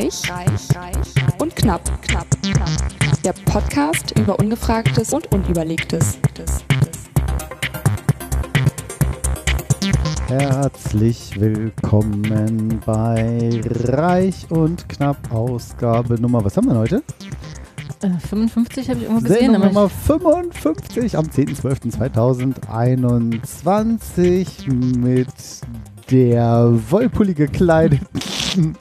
Reich, reich, reich und knapp, knapp, knapp. Der Podcast über Ungefragtes und Unüberlegtes. Herzlich willkommen bei Reich und Knapp Ausgabe Nummer. Was haben wir denn heute? Äh, 55 habe ich irgendwo gesehen. Sendung Nummer 55 am 10.12.2021 mit der wollpullig gekleideten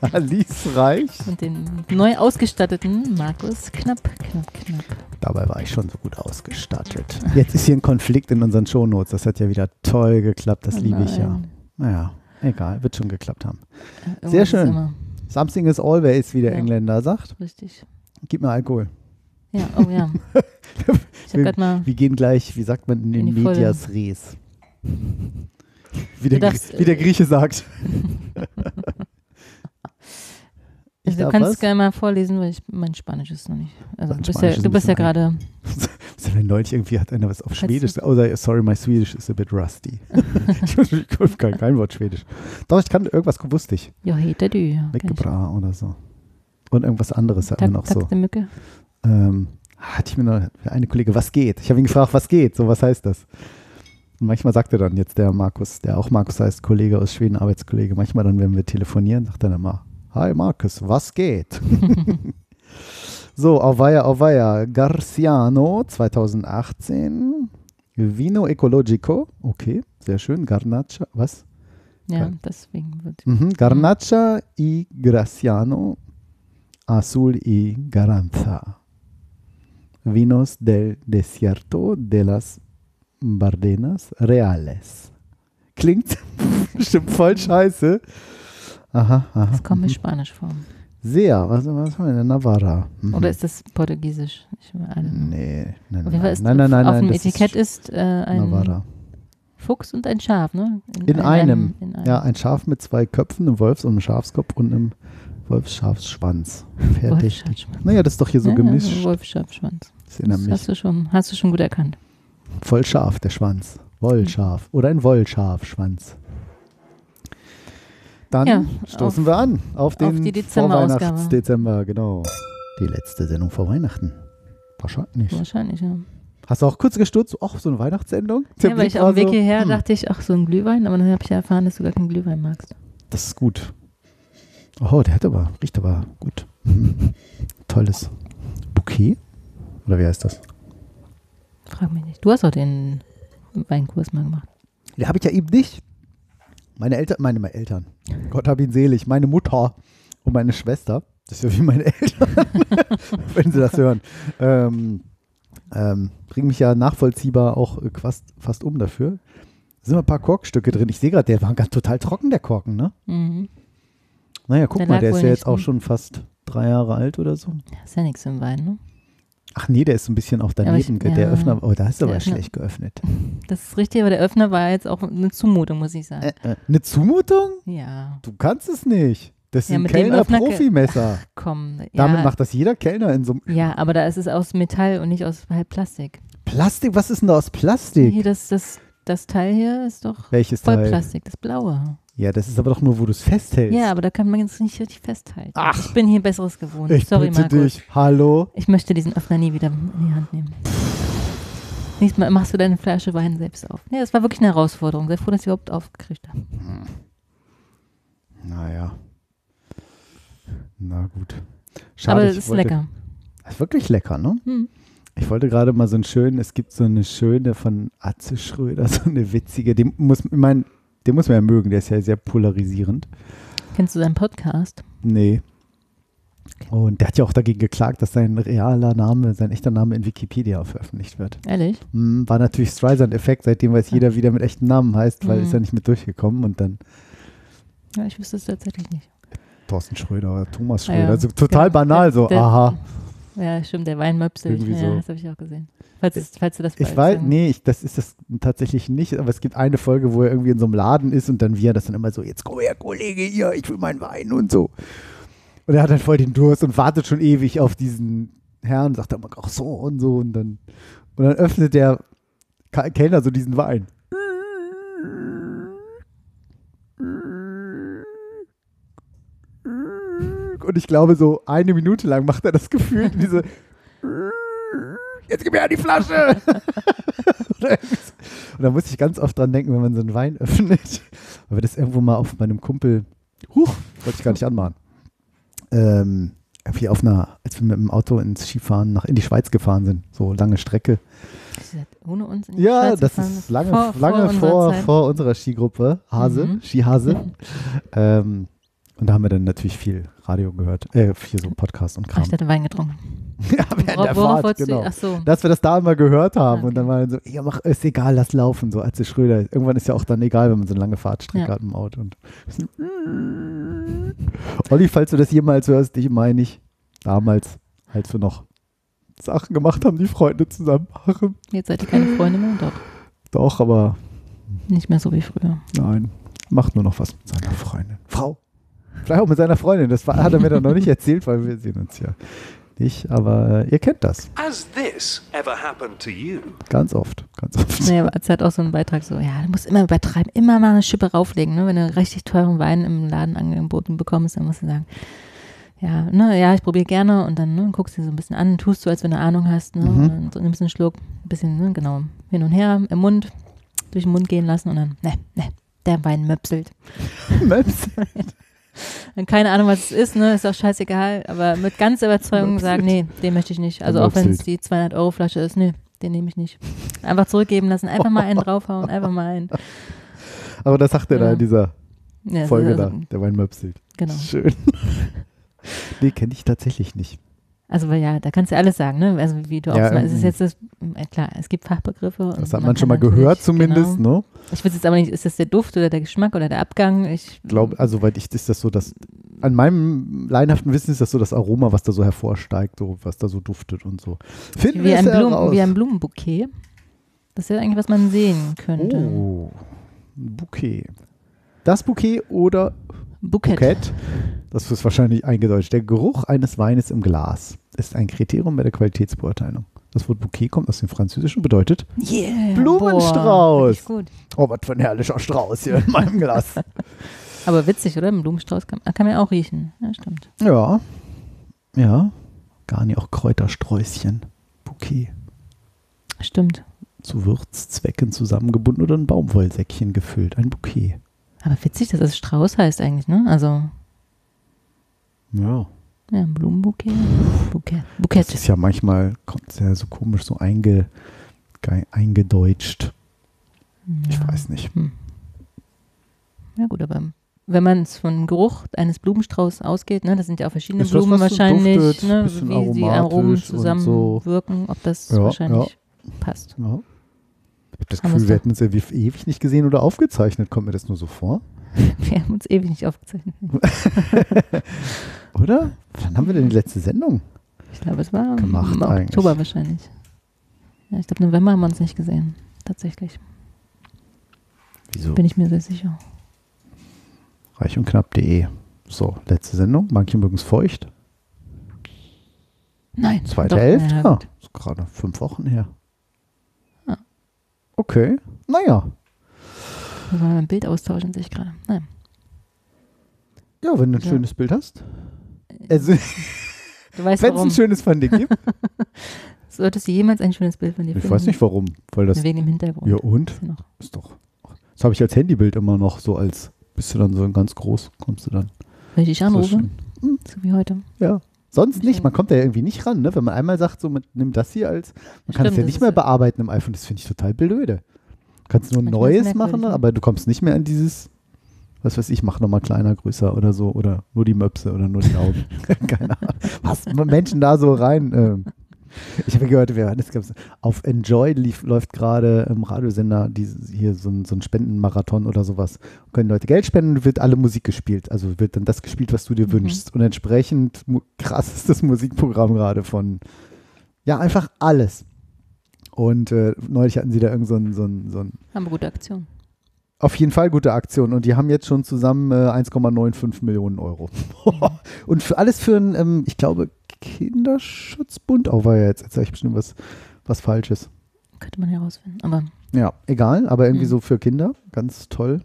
Alice Reich. Und den neu ausgestatteten Markus Knapp, Knapp, Knapp. Dabei war ich schon so gut ausgestattet. Jetzt ist hier ein Konflikt in unseren Shownotes. Das hat ja wieder toll geklappt. Das Oh liebe ich ja. Naja, egal. Wird schon geklappt haben. Äh, irgendwas Sehr ist schön. Immer. Something is always, wie der Ja. Engländer sagt. Richtig. Gib mir Alkohol. Ja, oh ja. Gerade mal. Wir gehen gleich, wie sagt man in den In. Medias Res? Wie der, darfst, wie der äh, Grieche sagt. Ich du darf kannst was? gerne mal vorlesen, weil ich, mein Spanisch ist noch nicht. Also du bist ja, du bist ja gerade. Neulich irgendwie hat einer was auf Schwedisch du- Oh, sorry, my Swedish is a bit rusty. ich kann kein Wort Schwedisch. Doch, ich kann irgendwas wusste ich. Ja, heter du. ja. Weggebra oder so. Und irgendwas anderes hatten wir noch so. Mücke. ähm, hatte ich mir noch eine Kollege, was geht? Ich habe ihn gefragt, was geht? So, was heißt das? Und manchmal sagt er dann jetzt der Markus, der auch Markus heißt, Kollege aus Schweden, Arbeitskollege, manchmal dann, wenn wir telefonieren, sagt er dann immer, Hi Markus, was geht? so, Auweia, Auweia, Garciano 2018, Vino Ecologico, okay, sehr schön, Garnacha, was? Ja, deswegen wird. Mhm. Garnacha y Graciano Azul y Garanza. Vinos del desierto de las Bardenas Reales. Klingt bestimmt voll scheiße. Aha, aha. Das kommt mir mhm. Spanisch vor. Sehr, was, was haben wir denn? Navarra. Mhm. Oder ist das Portugiesisch? Ich Nee, nein, Fall nein, ist nein, nein, nein. auf nein, dem Etikett ist, äh, ein Navarra. Fuchs und ein Schaf, ne? In einem. in einem. Ja, ein Schaf mit zwei Köpfen, einem Wolfs- und einem Schafskopf und einem Wolfsschafsschwanz. Fertig. Wolfschafsschwanz. Naja, das ist doch hier so Ja, gemischt. Ja, Wolfschafschwanz. Das Das hast du, schon, hast du schon gut erkannt. Voll scharf, der Schwanz. Wollschaf. Oder ein Wollschafschwanz. Dann Ja, stoßen auf- wir an auf den auf die Dezemberausgabe. Vorweihnachts-Dezember, genau. Die letzte Sendung vor Weihnachten. Wahrscheinlich. Wahrscheinlich, ja. Hast du auch kurz gestutzt? Ach, so eine Weihnachtssendung? Der ja, weil Blick ich auf dem Weg so, hierher hm, dachte ich, ach, so ein Glühwein, aber dann habe ich ja erfahren, dass du gar keinen Glühwein magst. Das ist gut. Oh, der hat aber, riecht aber gut. Tolles Bouquet? Oder wie heißt das? Frag mich nicht. Du hast doch den Weinkurs mal gemacht. Ja, habe ich ja eben nicht. Meine Eltern, meine, meine Eltern, Gott hab ihn selig, meine Mutter und meine Schwester, das ist ja wie meine Eltern, wenn sie das hören, ähm, ähm, bringen mich ja nachvollziehbar auch äh, fast, fast um dafür. Da sind ein paar Korkstücke drin. Ich sehe gerade, der war ganz total trocken, der Korken, ne? Mhm. Naja, guck Der mal, der ist ja jetzt auch schon fast drei Jahre alt oder so. Ist ja nichts im Wein, ne? Ach nee, der ist ein bisschen auch ich- daneben. ge- der ja, Öffner, oh, da ist der aber Öffner- schlecht geöffnet. Das ist richtig, aber der Öffner war jetzt auch eine Zumutung, muss ich sagen. Äh, äh, eine Zumutung? Ja, Du kannst es nicht. Das ist Ja, ein Kellner-Profimesser. komm. Damit ja, macht das jeder Kellner in so einem Ja, aber da ist es aus Metall und nicht aus halt Plastik. Plastik. Was ist denn da aus Plastik? Hier, das, das, das Teil hier ist doch Welches voll Teil? Plastik, das blaue. Ja, das ist aber doch nur, wo du es festhältst. Ja, aber da kann man jetzt nicht richtig festhalten. Ach. Ich bin hier Besseres gewohnt. ich Sorry, bitte Markus. dich. Hallo? Ich möchte diesen Öffner nie wieder in die Hand nehmen. Nächstes Mal machst du deine Flasche Wein selbst auf. Nee, das war wirklich eine Herausforderung. Sei froh, dass ich überhaupt aufgekriegt habe. Naja. Na gut. Schade, Aber es ist wollte- lecker. Ist wirklich lecker, ne? Hm. Ich wollte gerade mal so einen schönen, es gibt so eine schöne von Atze Schröder, so eine witzige, den muss, ich mein, den muss man ja mögen, der ist ja sehr polarisierend. Kennst du seinen Podcast? Nee. Und der hat ja auch dagegen geklagt, dass sein realer Name, sein echter Name in Wikipedia veröffentlicht wird. Ehrlich? Hm, War natürlich Streisand-Effekt, seitdem weiß jeder wieder mit echten Namen heißt, weil Mhm. ist ja nicht mit durchgekommen und dann Ja, ich wüsste es tatsächlich nicht. Thorsten Schröder oder Thomas Ah Schröder. ja. Also total Der- banal so, der- aha. Ja, stimmt, der Weinmöpsel. Ja, so. das habe ich auch gesehen. Falls, falls du das Ich weiß, nee, ich, das ist das tatsächlich nicht, aber es gibt eine Folge, wo er irgendwie in so einem Laden ist und dann wir das dann immer so, jetzt komm her, Kollege, hier, ich will meinen Wein und so. Und er hat dann voll den Durst und wartet schon ewig auf diesen Herrn, sagt dann immer, ach so und so und dann, und dann öffnet der Kellner so diesen Wein. Und ich glaube, so eine Minute lang macht er das Gefühl, diese Jetzt gib mir ja die Flasche! Und da muss ich ganz oft dran denken, wenn man so einen Wein öffnet. Weil wir das irgendwo mal auf meinem Kumpel, huch, wollte ich gar nicht anmachen. Ähm, irgendwie auf einer, als wir mit dem Auto ins Skifahren nach in die Schweiz gefahren sind, so lange Strecke. Ohne uns in die Ja, Schweiz das gefahren? ist lange Vor- lange vor vor, unserer vor, unserer Skigruppe, Hase, Mhm. Skihase. ähm, und da haben wir dann natürlich viel Radio gehört, äh, viel so Podcast und Ach, Kram. ich hatte Wein getrunken. ja, während der Fahrt, genau. Ach so. Dass wir das da immer gehört haben und Okay. dann war dann so, ja, mach, ist egal, lass laufen, so als Schröder. Irgendwann ist ja auch dann egal, wenn man so eine lange Fahrtstrecke Ja. hat im Auto. Und Olli, falls du das jemals hörst, dich meine ich, damals, als wir noch Sachen gemacht haben, die Freunde zusammen machen. Jetzt seid ihr keine Freunde mehr? Doch. Doch, aber Nicht mehr so wie früher. Nein, macht nur noch was mit seiner Freundin. Frau. Vielleicht auch mit seiner Freundin. Das hat er mir dann noch nicht erzählt, weil wir sehen uns ja nicht. Aber äh, ihr kennt das. Has this ever happened to you? Ganz oft. Ganz oft. Nee, aber es hat auch so einen Beitrag so, ja, du musst immer übertreiben, immer mal eine Schippe rauflegen, ne? Wenn du richtig teuren Wein im Laden angeboten bekommst, dann musst du sagen, ja, ne, ja, ich probiere gerne und dann ne, guckst du dir so ein bisschen an, tust du, als wenn du Ahnung hast, ne? Mhm. Und dann so nimmst einen Schluck, ein bisschen, ne, genau, hin und her im Mund, durch den Mund gehen lassen und dann, ne, ne, der Wein möpselt. Maps. Dann keine Ahnung, was es ist, ne, ist auch scheißegal, aber mit ganzer Überzeugung sagen, nee, den möchte ich nicht. Also auch wenn es die 200 Euro Flasche ist, nee, den nehme ich nicht. Einfach zurückgeben lassen, einfach mal einen draufhauen, einfach mal einen. Aber das sagt er da Ja. in dieser Ja, Folge also, da. Der Wein möpselt. Genau. Schön. nee, kenne ich tatsächlich nicht. Also weil ja, da kannst du alles sagen, ne? Also wie du auch Ja, sagst, es ist ähm, jetzt das, klar, es gibt Fachbegriffe. und Das hat man, schon mal gehört zumindest, Genau. ne? Ich weiß jetzt aber nicht, ist das der Duft oder der Geschmack oder der Abgang? Ich glaube, also weil ich ist das so, dass an meinem leinhaften Wissen ist das so das Aroma, was da so hervorsteigt, so, was da so duftet und so. Finden wie wir ein, Blumen, wie ein Blumenbouquet. Das ist ja eigentlich, was man sehen könnte. Oh, ein Bouquet. Das Bouquet oder Bouquet. Bouquet, das ist wahrscheinlich eingedeutscht. Der Geruch eines Weines im Glas ist ein Kriterium bei der Qualitätsbeurteilung. Das Wort Bouquet kommt aus dem Französischen, bedeutet, Yeah, Blumenstrauß. Boah, oh, was für ein herrlicher Strauß hier in meinem Glas. Aber witzig, oder? Ein Blumenstrauß kann, kann man ja auch riechen. Ja, stimmt. ja, ja, gar nicht auch Kräutersträußchen. Bouquet. Stimmt. Zu Würzzwecken zusammengebunden oder ein Baumwollsäckchen gefüllt. Ein Bouquet. Aber witzig, dass es Strauß heißt eigentlich, ne? Also, Ja. ja, ein Blumenbouquet. Bouquet. Das Bouquet. ist ja manchmal, kommt es ja so komisch so einge, ge- eingedeutscht. Ich Ja. weiß nicht. Ja gut, aber wenn man es von Geruch eines Blumenstraußs ausgeht, ne, das sind ja auch verschiedene das, Blumen so wahrscheinlich, duftet, ne, wie die Aromen zusammenwirken, ob das Ja, wahrscheinlich passt. Ja. Ich habe das Gefühl, wir hätten uns ja ewig nicht gesehen oder aufgezeichnet. Kommt mir das nur so vor? Wir haben uns ewig nicht aufgezeichnet. Oder? Wann haben wir denn die letzte Sendung? Ich glaube, es war Gemacht im eigentlich. Oktober wahrscheinlich. Ja, ich glaube, November haben wir uns nicht gesehen. Tatsächlich. Wieso? Bin ich mir sehr sicher. Reich und knapp.de. So, letzte Sendung. Manche mögen es feucht. Nein. Zweite doch, Hälfte. Ja, gut. ist gerade fünf Wochen her. Ja. Okay. Naja. Muss man mal ein Bild austauschen, sehe ich gerade. Nein. Ja, wenn du ein Ja. schönes Bild hast. Also, wenn es ein schönes von dir gibt. Solltest du jemals ein schönes Bild von dir Ich finden? weiß nicht warum. Weil das. Wegen dem Hintergrund. Ja, und? Ist doch. Das habe ich als Handybild immer noch so als. Bist du dann so ganz groß, kommst du dann. Wenn ich dich So anrufe, schön. so wie heute. Ja. Sonst nicht. Man kommt da ja irgendwie nicht ran, ne? Wenn man einmal sagt, so, man, nimm das hier als. Man kann es ja nicht mehr bearbeiten im iPhone. Das finde ich total blöde. Du kannst nur ein neues machen, ne? aber du kommst nicht mehr an dieses. Was weiß ich, mach nochmal kleiner, größer oder so. Oder nur die Möpse oder nur die Augen. Keine Ahnung. Was Menschen da so rein. Ähm. Ich habe gehört, wir, das gab's, auf Enjoy lief, läuft gerade im Radiosender dieses, hier so ein, so ein Spendenmarathon oder sowas. Können Leute Geld spenden, wird alle Musik gespielt. Also wird dann das gespielt, was du dir Mhm. wünschst. Und entsprechend krass ist das Musikprogramm gerade von, ja, einfach alles. Und äh, neulich hatten sie da irgend so ein, so ein, so ein Haben wir gute Aktion. Auf jeden Fall gute Aktion und die haben jetzt schon zusammen äh, 1,95 Millionen Euro. und für alles für einen, ähm, ich glaube, Kinderschutzbund. Oh, war ja jetzt, jetzt sage ich bestimmt was, was Falsches. Könnte man herausfinden. Aber Ja, egal, aber irgendwie Mhm. so für Kinder, ganz toll.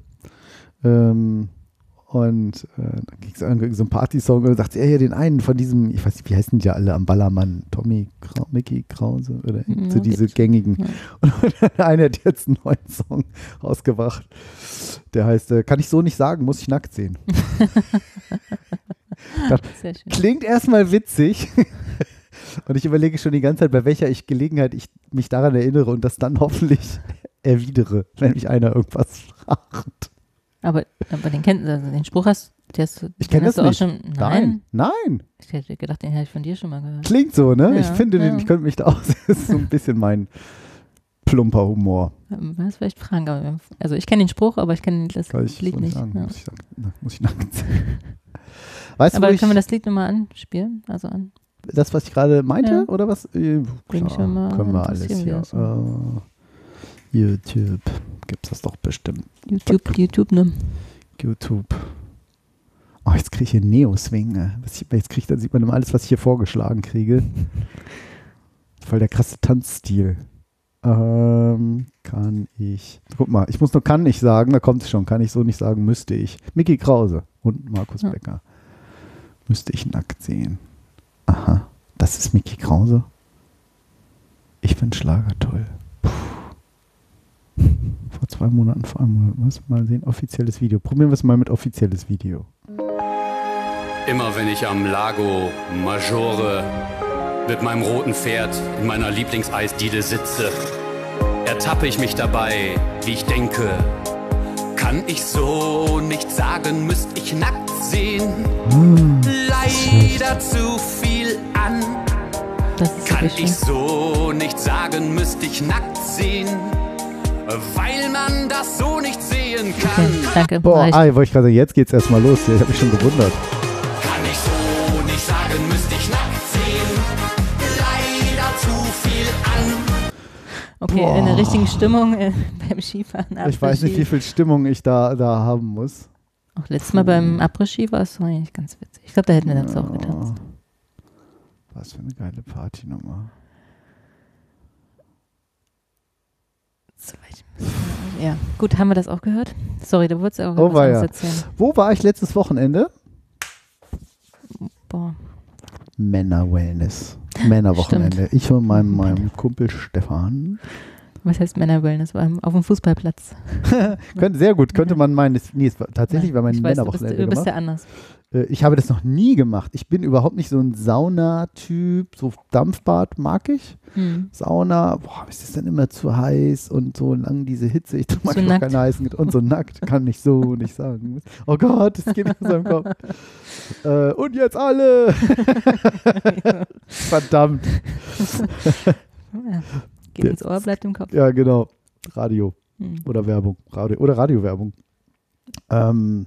Ähm, Und äh, dann ging es irgendwie so ein Party-Song und dann sagt sie, ja, den einen von diesem, ich weiß nicht, wie heißen die ja alle am Ballermann? Tommy, Krau, Mickey Krause oder Ja, so diese gängigen. Ja. Und der eine hat jetzt einen neuen Song rausgebracht. Der heißt, äh, kann ich so nicht sagen, muss ich nackt sehen. Schön. Klingt erstmal witzig. Und ich überlege schon die ganze Zeit, bei welcher ich Gelegenheit ich mich daran erinnere und das dann hoffentlich erwidere, wenn mich einer irgendwas fragt. Aber, aber den kennt, also den Spruch hast, hast, du- Ich den kenne das du nicht. auch schon. Nein. Nein, nein. Ich hätte gedacht, den hätte ich von dir schon mal gehört. Klingt so, ne? Ja, ich finde, den, ja. ich könnte mich da auch, das ist so ein bisschen mein plumper Humor. Ähm, Was vielleicht fragen, aber also ich kenne den Spruch, aber ich kenne das Kann ich Lied nicht. sagen. Ja. Muss ich sagen. Na, muss ich. Weißt du, Aber ich, können wir das Lied nochmal anspielen? Also an. das, was ich gerade meinte, Ja. oder was? Äh, klar, schon mal können wir alles interessieren, wie hier. das Äh, YouTube. Gibt es das doch bestimmt. YouTube, YouTube, ne? YouTube. Oh, jetzt kriege ich hier Neo-Swing. ne? Jetzt kriege, dann sieht man immer alles, was ich hier vorgeschlagen kriege. Voll der krasse Tanzstil. Ähm, kann ich. Guck mal, ich muss nur kann ich sagen, da kommt es schon. Kann ich so nicht sagen, müsste ich. Mickey Krause und Markus Ja. Becker. Müsste ich nackt sehen. Aha, das ist Mickey Krause. Ich finde Schlager toll. Puh. Vor zwei Monaten, vor einem Monat. Muss mal sehen, offizielles Video. Probieren wir es mal mit offizielles Video. Immer wenn ich am Lago Maggiore mit meinem roten Pferd in meiner Lieblingseisdiele sitze, ertappe ich mich dabei, wie ich denke. Kann ich so nicht sagen, müsst ich nackt sehen. Leider zu viel an. Das ist Kann ich so nicht sagen, müsst ich nackt sehen. Weil man das so nicht sehen kann. Okay, danke. Boah, reicht. ah, wollte ich gerade sagen, jetzt geht's erstmal los. Ich habe mich schon gewundert. Kann ich so nicht sagen, müsste ich nackt sehen. Leider zu viel an. Okay, in der richtigen Stimmung äh, beim Skifahren. Ich weiß nicht, wie viel Stimmung ich da, da haben muss. Auch letztes Mal beim Après-Ski war es eigentlich ganz witzig. Ich glaube, da hätten wir das auch getanzt. Was für eine geile Partynummer. Ja, gut, haben wir das auch gehört? Sorry, du wolltest auch Oh, was anderes erzählen. Wo war ich letztes Wochenende? Boah, Männer-Wellness. Männerwochenende. Ich und meinem, meinem Kumpel Stefan. was heißt Männer-Wellness? Auf dem Fußballplatz. Könnte, sehr gut, könnte man meinen. Nee, es war, tatsächlich war mein weiß, du bist, Männerwochenende du bist ja anders. Äh, Ich habe das noch nie gemacht. Ich bin überhaupt nicht so ein Saunatyp. So Dampfbad mag ich. Hm. Sauna, boah, ist das dann immer zu heiß und so lang diese Hitze. Ich So manchmal nackt. keine heißen und so nackt kann ich so nicht sagen. Oh Gott, das geht nicht aus seinem Kopf. Äh, und jetzt alle. Verdammt. Ja. Geht ins Ohr, bleibt im Kopf. Ja, genau. Radio Hm. oder Werbung. Radio, oder Radiowerbung. Ähm,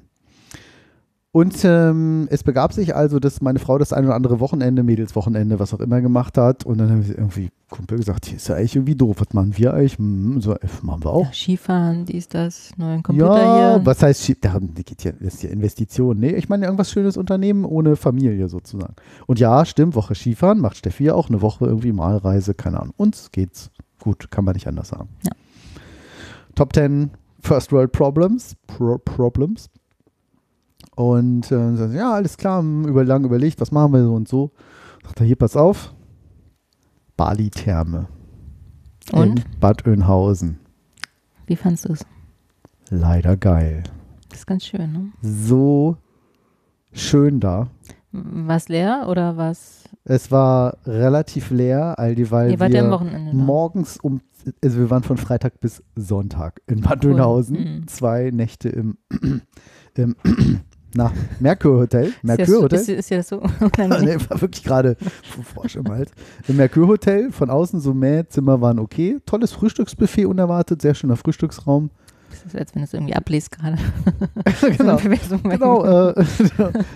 und ähm, es begab sich also, dass meine Frau das ein oder andere Wochenende, Mädelswochenende, was auch immer gemacht hat. Und dann haben wir irgendwie Kumpel gesagt, hier ist ja eigentlich irgendwie doof. Was machen wir eigentlich? Hm, so, äh, machen wir auch. Ja, Skifahren, dies, das, neuen Computer Ja, hier. was heißt, Schieb- darum geht ja, das ist ja Investition. Nee, ich meine irgendwas schönes Unternehmen ohne Familie sozusagen. Und ja, stimmt, Woche Skifahren macht Steffi ja auch eine Woche irgendwie Malreise, keine Ahnung. Uns geht's gut, kann man nicht anders sagen. Ja. Top 10 First World Problems. Pro Problems. Und äh, so, ja, alles klar, hm, über, lang überlegt, was machen wir so und so. Sagt er, hier, pass auf. Bali-Therme. Und? In Bad Oeynhausen. Wie fandst du es? Leider geil. Das ist ganz schön, ne? so schön da. War es leer oder was? Es war relativ leer, all die, weil wir morgens um, also wir waren von Freitag bis Sonntag in Bad Cool. Dönhausen, Mhm. zwei Nächte im, im na, Merkur Hotel. ja, so- Hotel. ist, ist ja so nee, war wirklich gerade Frosch im Hals. Im Merkur Hotel, von außen so mehr, Zimmer waren okay. Tolles Frühstücksbuffet unerwartet, sehr schöner Frühstücksraum. Das ist, als wenn du es irgendwie abliest gerade. genau. So Genau, äh,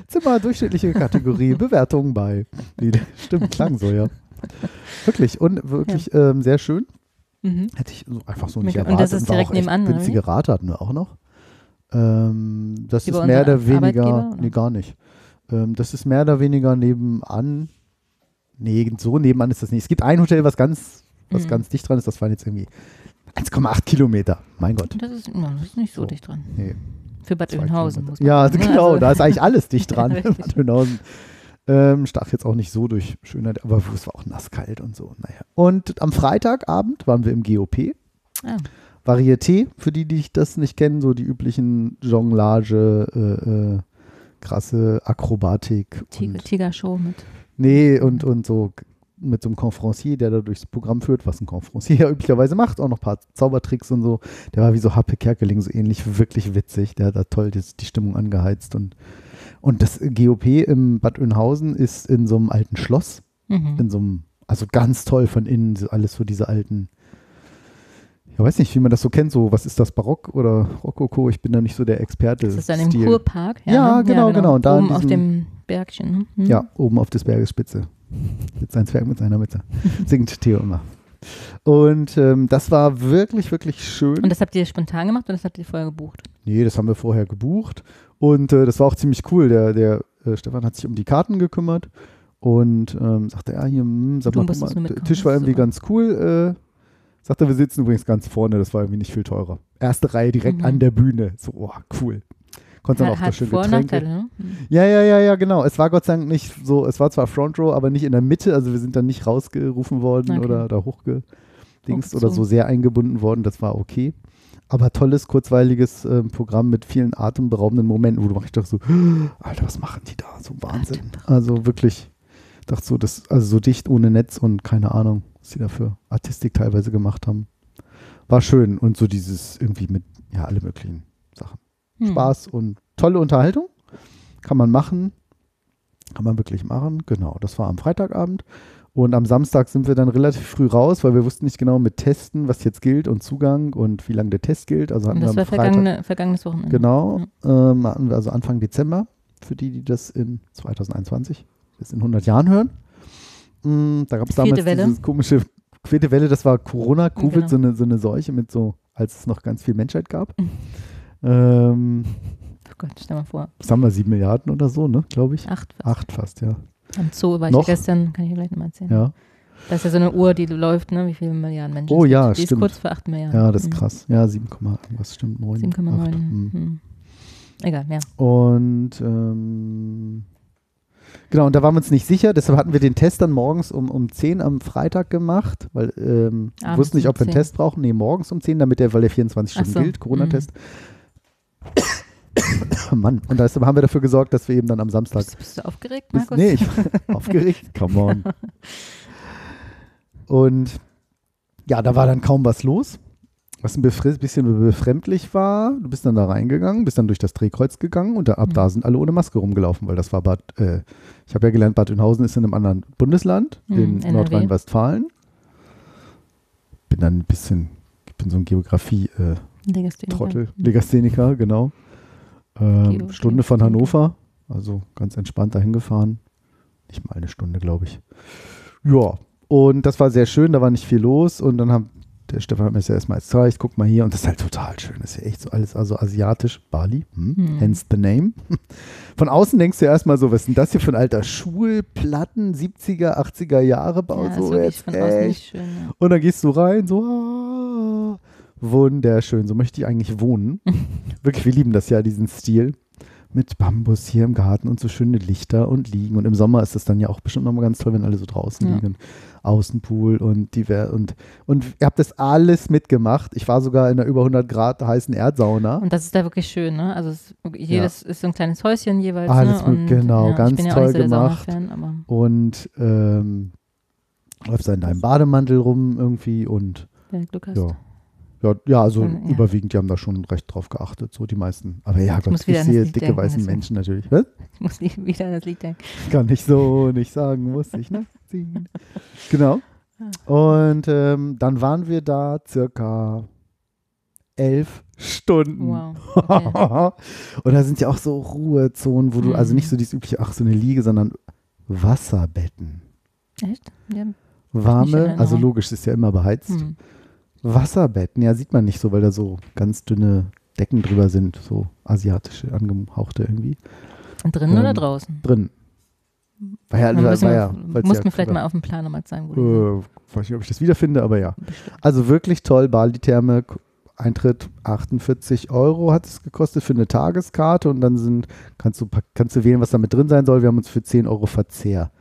Zimmer, durchschnittliche Kategorie, Bewertung bei. Nee, stimmt, klang so, ja. Wirklich, und wirklich ähm, sehr schön. Mhm. Hätte ich so einfach so nicht Und erwartet. das ist direkt echt nebenan, Günstige Rate hatten wir auch noch. Ähm, das Wie ist mehr oder weniger, oder? nee, gar nicht. Ähm, das ist mehr oder weniger nebenan. Nee, so nebenan ist das nicht. Es gibt ein Hotel, was ganz, was Mhm. ganz dicht dran ist. Das waren jetzt irgendwie 1,8 Kilometer. Mein Gott. Das ist, ja, das ist nicht so So. dicht dran. Nee. Für Bad Oeynhausen, Kilometer. muss man Ja, sagen. genau, Also- da ist eigentlich alles dicht dran. Bad Oeynhausen. Ähm, stach jetzt auch nicht so durch Schönheit, aber es war auch nasskalt und so. Naja. Und am Freitagabend waren wir im GOP. Ah. Varieté, für die, die das nicht kennen, so die üblichen Jonglage, äh, äh, krasse Akrobatik. Tiger, Tiger-Show mit. nee, und, und so mit so einem Conferencier, der da durchs Programm führt, was ein Conferencier ja üblicherweise macht, auch noch ein paar Zaubertricks und so. Der war wie so Happe Kerkeling, so ähnlich, wirklich witzig. Der hat da toll das, die Stimmung angeheizt. Und, und das GOP im Bad Oeynhausen ist in so einem alten Schloss Mhm. in so einem, also ganz toll von innen, alles so diese alten, ich weiß nicht, wie man das so kennt, so, was ist das, Barock oder Rokoko? Ich bin da nicht so der Experte. Das ist dann im. Kurpark. Ja, ne? genau, genau. Und da Oben auf diesem- dem Bergchen. Mhm. Ja, oben auf des Berges Spitze. Sitzt ein Zwerg mit seiner Mütze. Singt Theo immer. Und ähm, das war wirklich, wirklich schön. Und das habt ihr spontan gemacht oder das habt ihr vorher gebucht? Nee, das haben wir vorher gebucht. Und äh, das war auch ziemlich cool. Der, der äh, Stefan hat sich um die Karten gekümmert und ähm, sagte, ja, hier, hm, sag mal, mal Tisch war das irgendwie super. ganz cool. Äh, sagte, wir sitzen übrigens ganz vorne, das war irgendwie nicht viel teurer. Erste Reihe direkt Mhm. an der Bühne. So, oh, cool. Konntest dann auch da hat schön Vor- Getränke. Ne? Mhm. Ja, ja, ja, ja, genau. Es war Gott sei Dank nicht so, es war zwar Front Row, aber nicht in der Mitte, also wir sind dann nicht rausgerufen worden Okay. oder da hochgedingst oder so sehr eingebunden worden, das war okay. Aber tolles, kurzweiliges ähm, Programm mit vielen atemberaubenden Momenten, wo du machst, dachte so, Alter, was machen die da? So Wahnsinn. Also wirklich, dachte so, das, also so dicht ohne Netz und keine Ahnung, was sie da für Artistik teilweise gemacht haben. War schön und so dieses irgendwie mit, ja, alle möglichen Sachen. Hm. Spaß und tolle Unterhaltung. Kann man machen. Kann man wirklich machen. Genau, das war am Freitagabend. Und am Samstag sind wir dann relativ früh raus, weil wir wussten nicht genau mit Testen, was jetzt gilt und Zugang und wie lange der Test gilt. Also hatten das wir war vergangene, vergangenes Wochenende. genau, ähm, hatten wir also Anfang Dezember, für die, die das in 2021, das in 100 Jahren hören. Mm, da gab es damals Welle. dieses komische, vierte Welle, das war Corona, Covid, Genau. so, eine, so eine Seuche mit so, als es noch ganz viel Menschheit gab. Mhm. Ähm, Oh Gott, stell mal vor. was haben wir, sieben Milliarden oder so, ne, glaube ich? Acht. Acht fast, ja. Am Zoo war ich Noch? ja gestern, kann ich gleich nochmal erzählen. Ja, Das ist ja so eine Uhr, die läuft, ne? wie viele Milliarden Menschen Oh ja. Die stimmt. ist kurz vor 8 Milliarden. ja das ist Mhm. krass. Ja, 7, was stimmt, 9. 7,9. acht, hm. Mhm. Egal, ja. Und ähm, genau, und da waren wir uns nicht sicher, deshalb hatten wir den Test dann morgens um, um 10 am Freitag gemacht, weil ähm, wir wussten nicht, ob wir einen 10. Test brauchen. Nee, morgens um 10, damit der, weil der 24 Ach Stunden so. Mhm. gilt, Corona-Test. Mann, und deshalb haben wir dafür gesorgt, dass wir eben dann am Samstag Bist, bist du aufgeregt, Bis, Markus? nee, ich war aufgeregt. Come on. Und ja, da war dann kaum was los. Was ein bisschen befremdlich war, du bist dann da reingegangen, bist dann durch das Drehkreuz gegangen und da, ab Mhm. da sind alle ohne Maske rumgelaufen, weil das war Bad, äh, ich habe ja gelernt, Bad Oeynhausen ist in einem anderen Bundesland, Mhm, in. Nordrhein-Westfalen. Bin dann ein bisschen, ich bin so ein Geografie-Trottel, Legastheniker. Legastheniker, genau. Ähm, Geografie. Stunde von Hannover, also ganz entspannt dahin gefahren. Nicht mal eine Stunde, glaube ich. Ja, und das war sehr schön, da war nicht viel los und dann haben der Stefan hat mir das ja erstmal gezeigt, guck mal hier und das ist halt total schön. Das ist ja echt so alles, also asiatisch, Bali, hm, Hm. hence the name. Von außen denkst du erstmal so, was ist denn das hier für ein alter Schulplatten, 70er, 80er Jahre Bau, Ja, so jetzt echt. nicht schön. Ja. Und dann gehst du rein, so, ah, wunderschön, so möchte ich eigentlich wohnen. Wirklich, wir lieben das ja, diesen Stil. Mit Bambus hier im Garten und so schöne Lichter und liegen. Und im Sommer ist das dann ja auch bestimmt nochmal ganz toll, wenn alle so draußen Ja. liegen. Außenpool und diver und, und ihr habt das alles mitgemacht. Ich war sogar in einer über 100 Grad heißen Erdsauna. Und das ist da wirklich schön, ne? Also es, jedes ist so ein kleines Häuschen jeweils. Alles ne? mit- genau, ja, ganz ich bin ja auch toll so der gemacht. Und ähm, läufst da in deinem Bademantel rum irgendwie und wenn du Glück hast. Ja. Ja, ja, also ja. überwiegend, die haben da schon recht drauf geachtet, so die meisten. Aber ja, Gott, ich sehe dicke denken, weißen deswegen. Menschen natürlich. Was? Ich muss nie wieder an das Lied denken. Kann ich so nicht sagen, muss ich nachziehen. genau. Und ähm, dann waren wir da circa elf Stunden. Wow. Okay. Und da sind ja auch so Ruhezonen, wo du, also Mhm. nicht so dieses übliche, ach, so eine Liege, sondern Wasserbetten. Echt? Ja. Nicht Warme, also logisch, ist ja immer beheizt. Hm. Wasserbetten, ja, sieht man nicht so, weil da so ganz dünne Decken drüber sind, so asiatische, angehauchte irgendwie. Drinnen oder Ähm, draußen? Drin. War ja, war, muss war mir, ja, muss ja mir vielleicht mal auf dem Plan nochmal zeigen, wo. Äh, weiß nicht, ob ich das wiederfinde, aber ja. Bestimmt. Also wirklich toll, Bali-Therme, Eintritt 48 Euro hat es gekostet für eine Tageskarte und dann sind, kannst du, kannst du wählen, was da mit drin sein soll. Wir haben uns für 10 Euro Verzehr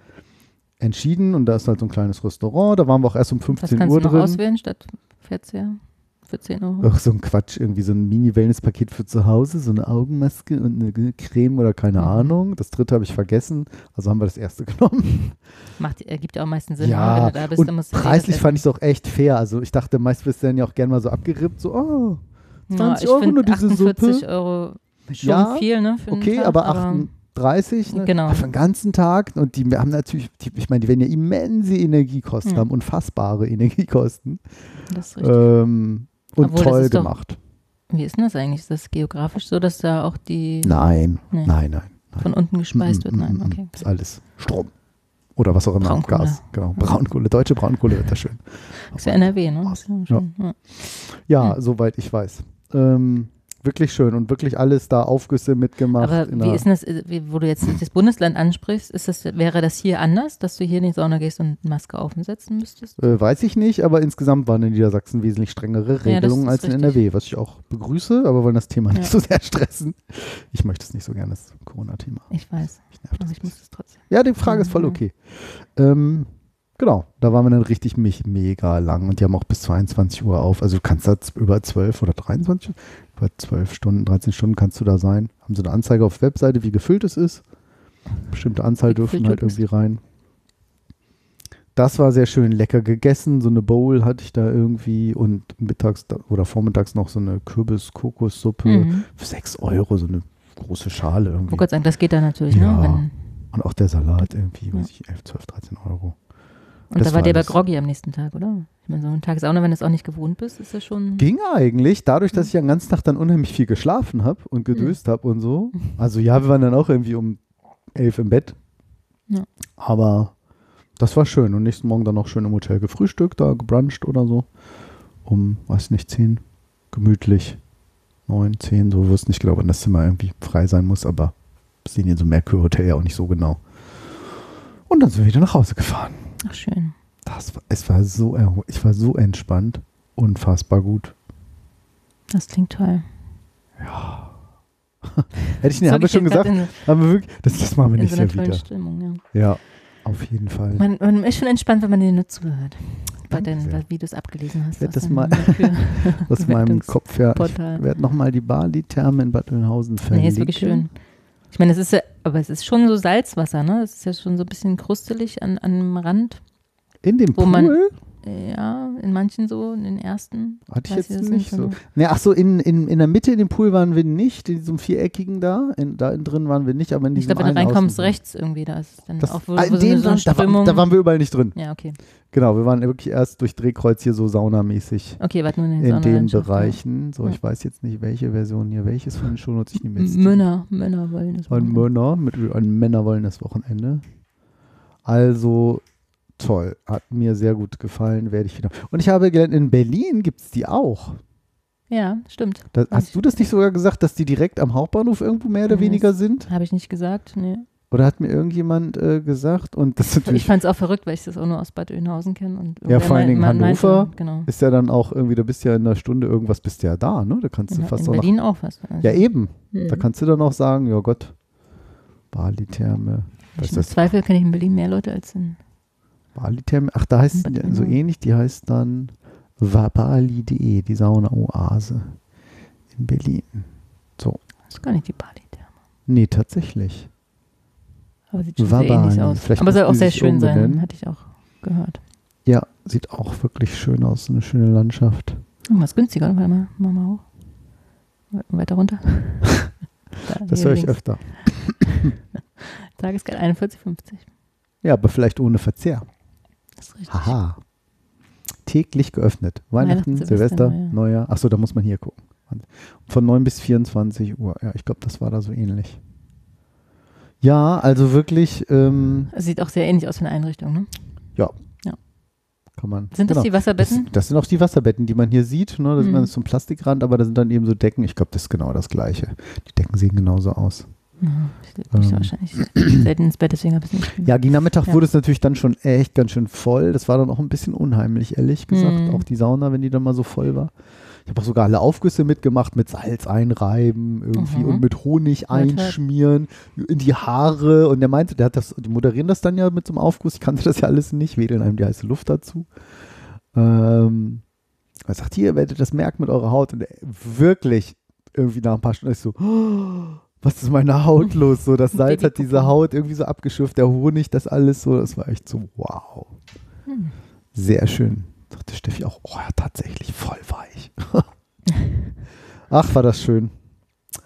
entschieden und da ist halt so ein kleines Restaurant. Da waren wir auch erst um Was 15 kannst Uhr du noch drin. auswählen statt Verzehr? Für 10 Euro. Ach, so ein Quatsch, irgendwie so ein Mini-Wellness-Paket für zu Hause, so eine Augenmaske und eine Creme oder keine Mhm. Ahnung. Das dritte habe ich vergessen, also haben wir das erste genommen. Macht, ergibt ja auch meistens Sinn. ne? ja, Wenn du da bist, und musst du preislich das fand ich es auch echt fair. Also ich dachte, meist wirst du dann ja auch gerne mal so abgerippt, so, oh, essen. 20 ja, Euro nur diese 48 Suppe. Euro schon Ja, viel, ne? Okay, Tag, aber 38, ne? Genau. Für den ganzen Tag. Und die haben natürlich, die, ich meine, die werden ja immense Energiekosten Ja. haben, unfassbare Energiekosten. Das ist richtig. Ähm, und Obwohl, toll doch- gemacht. Wie ist denn das eigentlich? Ist das geografisch so, dass da auch die Nein, Nee. nein, nein. nein. von unten gespeist wird? Mm, Nein, mm, okay. Ist alles Strom. Oder was auch immer. Braunkohle. Gas. Genau. Braunkohle. Deutsche Braunkohle wird das schön. Ist ja NRW, ne? Ja ja. Ja, soweit ich weiß. Ähm, wirklich schön und wirklich alles da Aufgüsse mitgemacht. Aber in wie ist denn das, äh, wo du jetzt das Bundesland ansprichst, ist das, wäre das hier anders, dass du hier in die Sauna gehst und Maske aufsetzen müsstest? Äh, weiß ich nicht, aber insgesamt waren in Niedersachsen wesentlich strengere Regelungen ist als in richtig. NRW, was ich auch begrüße, aber wollen das Thema nicht Ja. so sehr stressen. Ich möchte es nicht so gerne, das Corona-Thema. Ich weiß, Ich nervt aber ich muss es trotzdem. Ja, die Frage ist voll Mhm. okay. Ähm, genau, da waren wir dann richtig mich mega lang und die haben auch bis 22 Uhr auf. Also du kannst da über 12 oder 23, über 12 Stunden, 13 Stunden kannst du da sein. Haben so eine Anzeige auf der Webseite, wie gefüllt es ist. Bestimmte Anzahl dürfen halt irgendwie rein. Das war sehr schön lecker gegessen. So eine Bowl hatte ich da irgendwie und mittags oder vormittags noch so eine Kürbis-Kokossuppe Mhm. für 6 Euro, so eine große Schale Ich irgendwie. wollte sagen, das geht da natürlich, Ja. ne? Wenn, Und auch der Salat irgendwie, Ja. weiß ich, 11, 12, 13 Euro. Und Das da war aber alles. groggy am nächsten Tag, oder? Ich meine, so ein Tag Sauna, wenn du es auch nicht gewohnt bist, ist das schon. Ging eigentlich, dadurch, dass ich den ganzen Tag dann unheimlich viel geschlafen habe und gedöst habe und so. Also ja, wir waren dann auch irgendwie um elf im Bett. Ja. Aber das war schön. Und nächsten Morgen dann noch schön im Hotel gefrühstückt, da gebruncht oder so. Um, weiß nicht, zehn, gemütlich. Neun, zehn, so wusste nicht genau, wann das Zimmer irgendwie frei sein muss, aber wir sehen hier so Merkur-Hotel ja auch nicht so genau. Und dann sind wir wieder nach Hause gefahren. Ach, schön. Das war, es war so, ich war so entspannt. Unfassbar gut. Das klingt toll. Hätte ich, nee, haben wir schon gesagt, haben wir wirklich, das, das machen wir In, in nicht so tollen wieder. Stimmung, ja. Ja, auf jeden Fall. Man, man ist schon entspannt, wenn man dir nur zuhört. Bei den, sehr. wie du es abgelesen hast. werd aus das mal Aus meinem Kopf her. Ich werde nochmal die Bali-Therme in Bad Oeynhausen verlinken. Nee, ist wirklich schön. Ich meine, es ist ja, aber es ist schon so Salzwasser, ne? Es ist ja schon so ein bisschen krustelig an, an dem Rand. In dem Wo Pool? man- Ja, in manchen so, in den ersten. Hatte ich jetzt das nicht so. genau. Ne, ach so, in, in, in der Mitte in dem Pool waren wir nicht, in diesem viereckigen da. In, da drin waren wir nicht, aber in Ich diesem glaube, wenn du reinkommst, außen- rechts irgendwie, da ist dann Das, auch wo, ah, wo in so, dem so da, war, da waren wir überall nicht drin. ja, okay. Genau, wir waren wirklich erst durch Drehkreuz hier so saunamäßig Okay, warte nur in den in den Bereichen. So, Ja. ich weiß jetzt nicht, welche Version hier, welches von den Shownotes ich nehme Ja. jetzt. M- Männer, Männer wollen das Ein. Männer, mit ein Männer wollen das Wochenende. Also toll, hat mir sehr gut gefallen, werde ich wieder. Und ich habe gelernt, in Berlin gibt es die auch. Ja, stimmt. Da, hast du das nicht sogar gesagt, dass die direkt am Hauptbahnhof irgendwo mehr oder Nee, weniger sind? Habe ich nicht gesagt, nee. Oder hat mir irgendjemand äh, gesagt? Und das ist Ich natürlich fand es auch verrückt, weil ich das auch nur aus Bad Oeynhausen kenne. Und Ja, vor allen Dingen meint- meinte- Hannover. Genau. ist ja dann auch irgendwie, da bist ja in einer Stunde irgendwas, bist du ja da, ne? Da kannst du In, fast in auch. Berlin auch fast. Also, Ja, eben. Mhm. Da kannst du dann auch sagen, ja Gott, Bali-Therme. Im? Zweifel kenne ich in Berlin mehr Leute als in. Bali-Therme, ach, da heißt es so ähnlich, die heißt dann Wabali.de, die Sauna-Oase in Berlin. Das ist gar nicht die Bali-Therme. Nee, tatsächlich. Aber sieht schon sehr ähnlich aus. Vielleicht Aber soll auch sehr schön sein, umbenennen. hatte ich auch gehört. Ja, sieht auch wirklich schön aus, so eine schöne Landschaft. Irgendwas günstiger, warte mal, mach mal hoch. We- Weiter runter. Da, Das höre ich links. öfter. Tagesgeld 41,50. Ja, aber vielleicht ohne Verzehr. Das ist richtig. Haha. Täglich geöffnet. Weihnachten, Weihnachten, Silvester, Silvester, Neujahr. Achso, da muss man hier gucken. Von 9 bis 24 Uhr. Ja, ich glaube, das war da so ähnlich. Ja, also wirklich, ähm, Es Sieht auch sehr ähnlich aus von der Einrichtung, ne? kann man. Sind das genau. die Wasserbetten? Das, das sind auch die Wasserbetten, die man hier sieht. Ne? Das Mhm. ist so ein Plastikrand, aber da sind dann eben so Decken. Ich glaube, das ist genau das Gleiche. Die Decken sehen genauso aus. Ja, ich leg mich Ähm. wahrscheinlich selten ins Bett, deswegen habe ich nicht. Ja, gegen Nachmittag Ja. wurde es natürlich dann schon echt ganz schön voll. Das war dann auch ein bisschen unheimlich, ehrlich gesagt. Mhm. Auch die Sauna, wenn die dann mal so voll war. Ich habe auch sogar alle Aufgüsse mitgemacht, mit Salz einreiben irgendwie Mhm. und mit Honig einschmieren in die Haare. Und der meinte, der hat das, die moderieren das dann ja mit so einem Aufguss. Ich kannte das ja alles nicht, wedeln einem die heiße Luft dazu. Ähm, er sagt, hier, ihr werdet das merken mit eurer Haut. Und wirklich, irgendwie nach ein paar Stunden ist so, "Oh, was ist meine Haut los? So, das Salz hat diese. Haut irgendwie so abgeschürft, der Honig, das alles so. Das war echt so, wow. Hm. Sehr schön. Sagte Steffi auch, oh ja, tatsächlich voll weich. Ach, war das schön.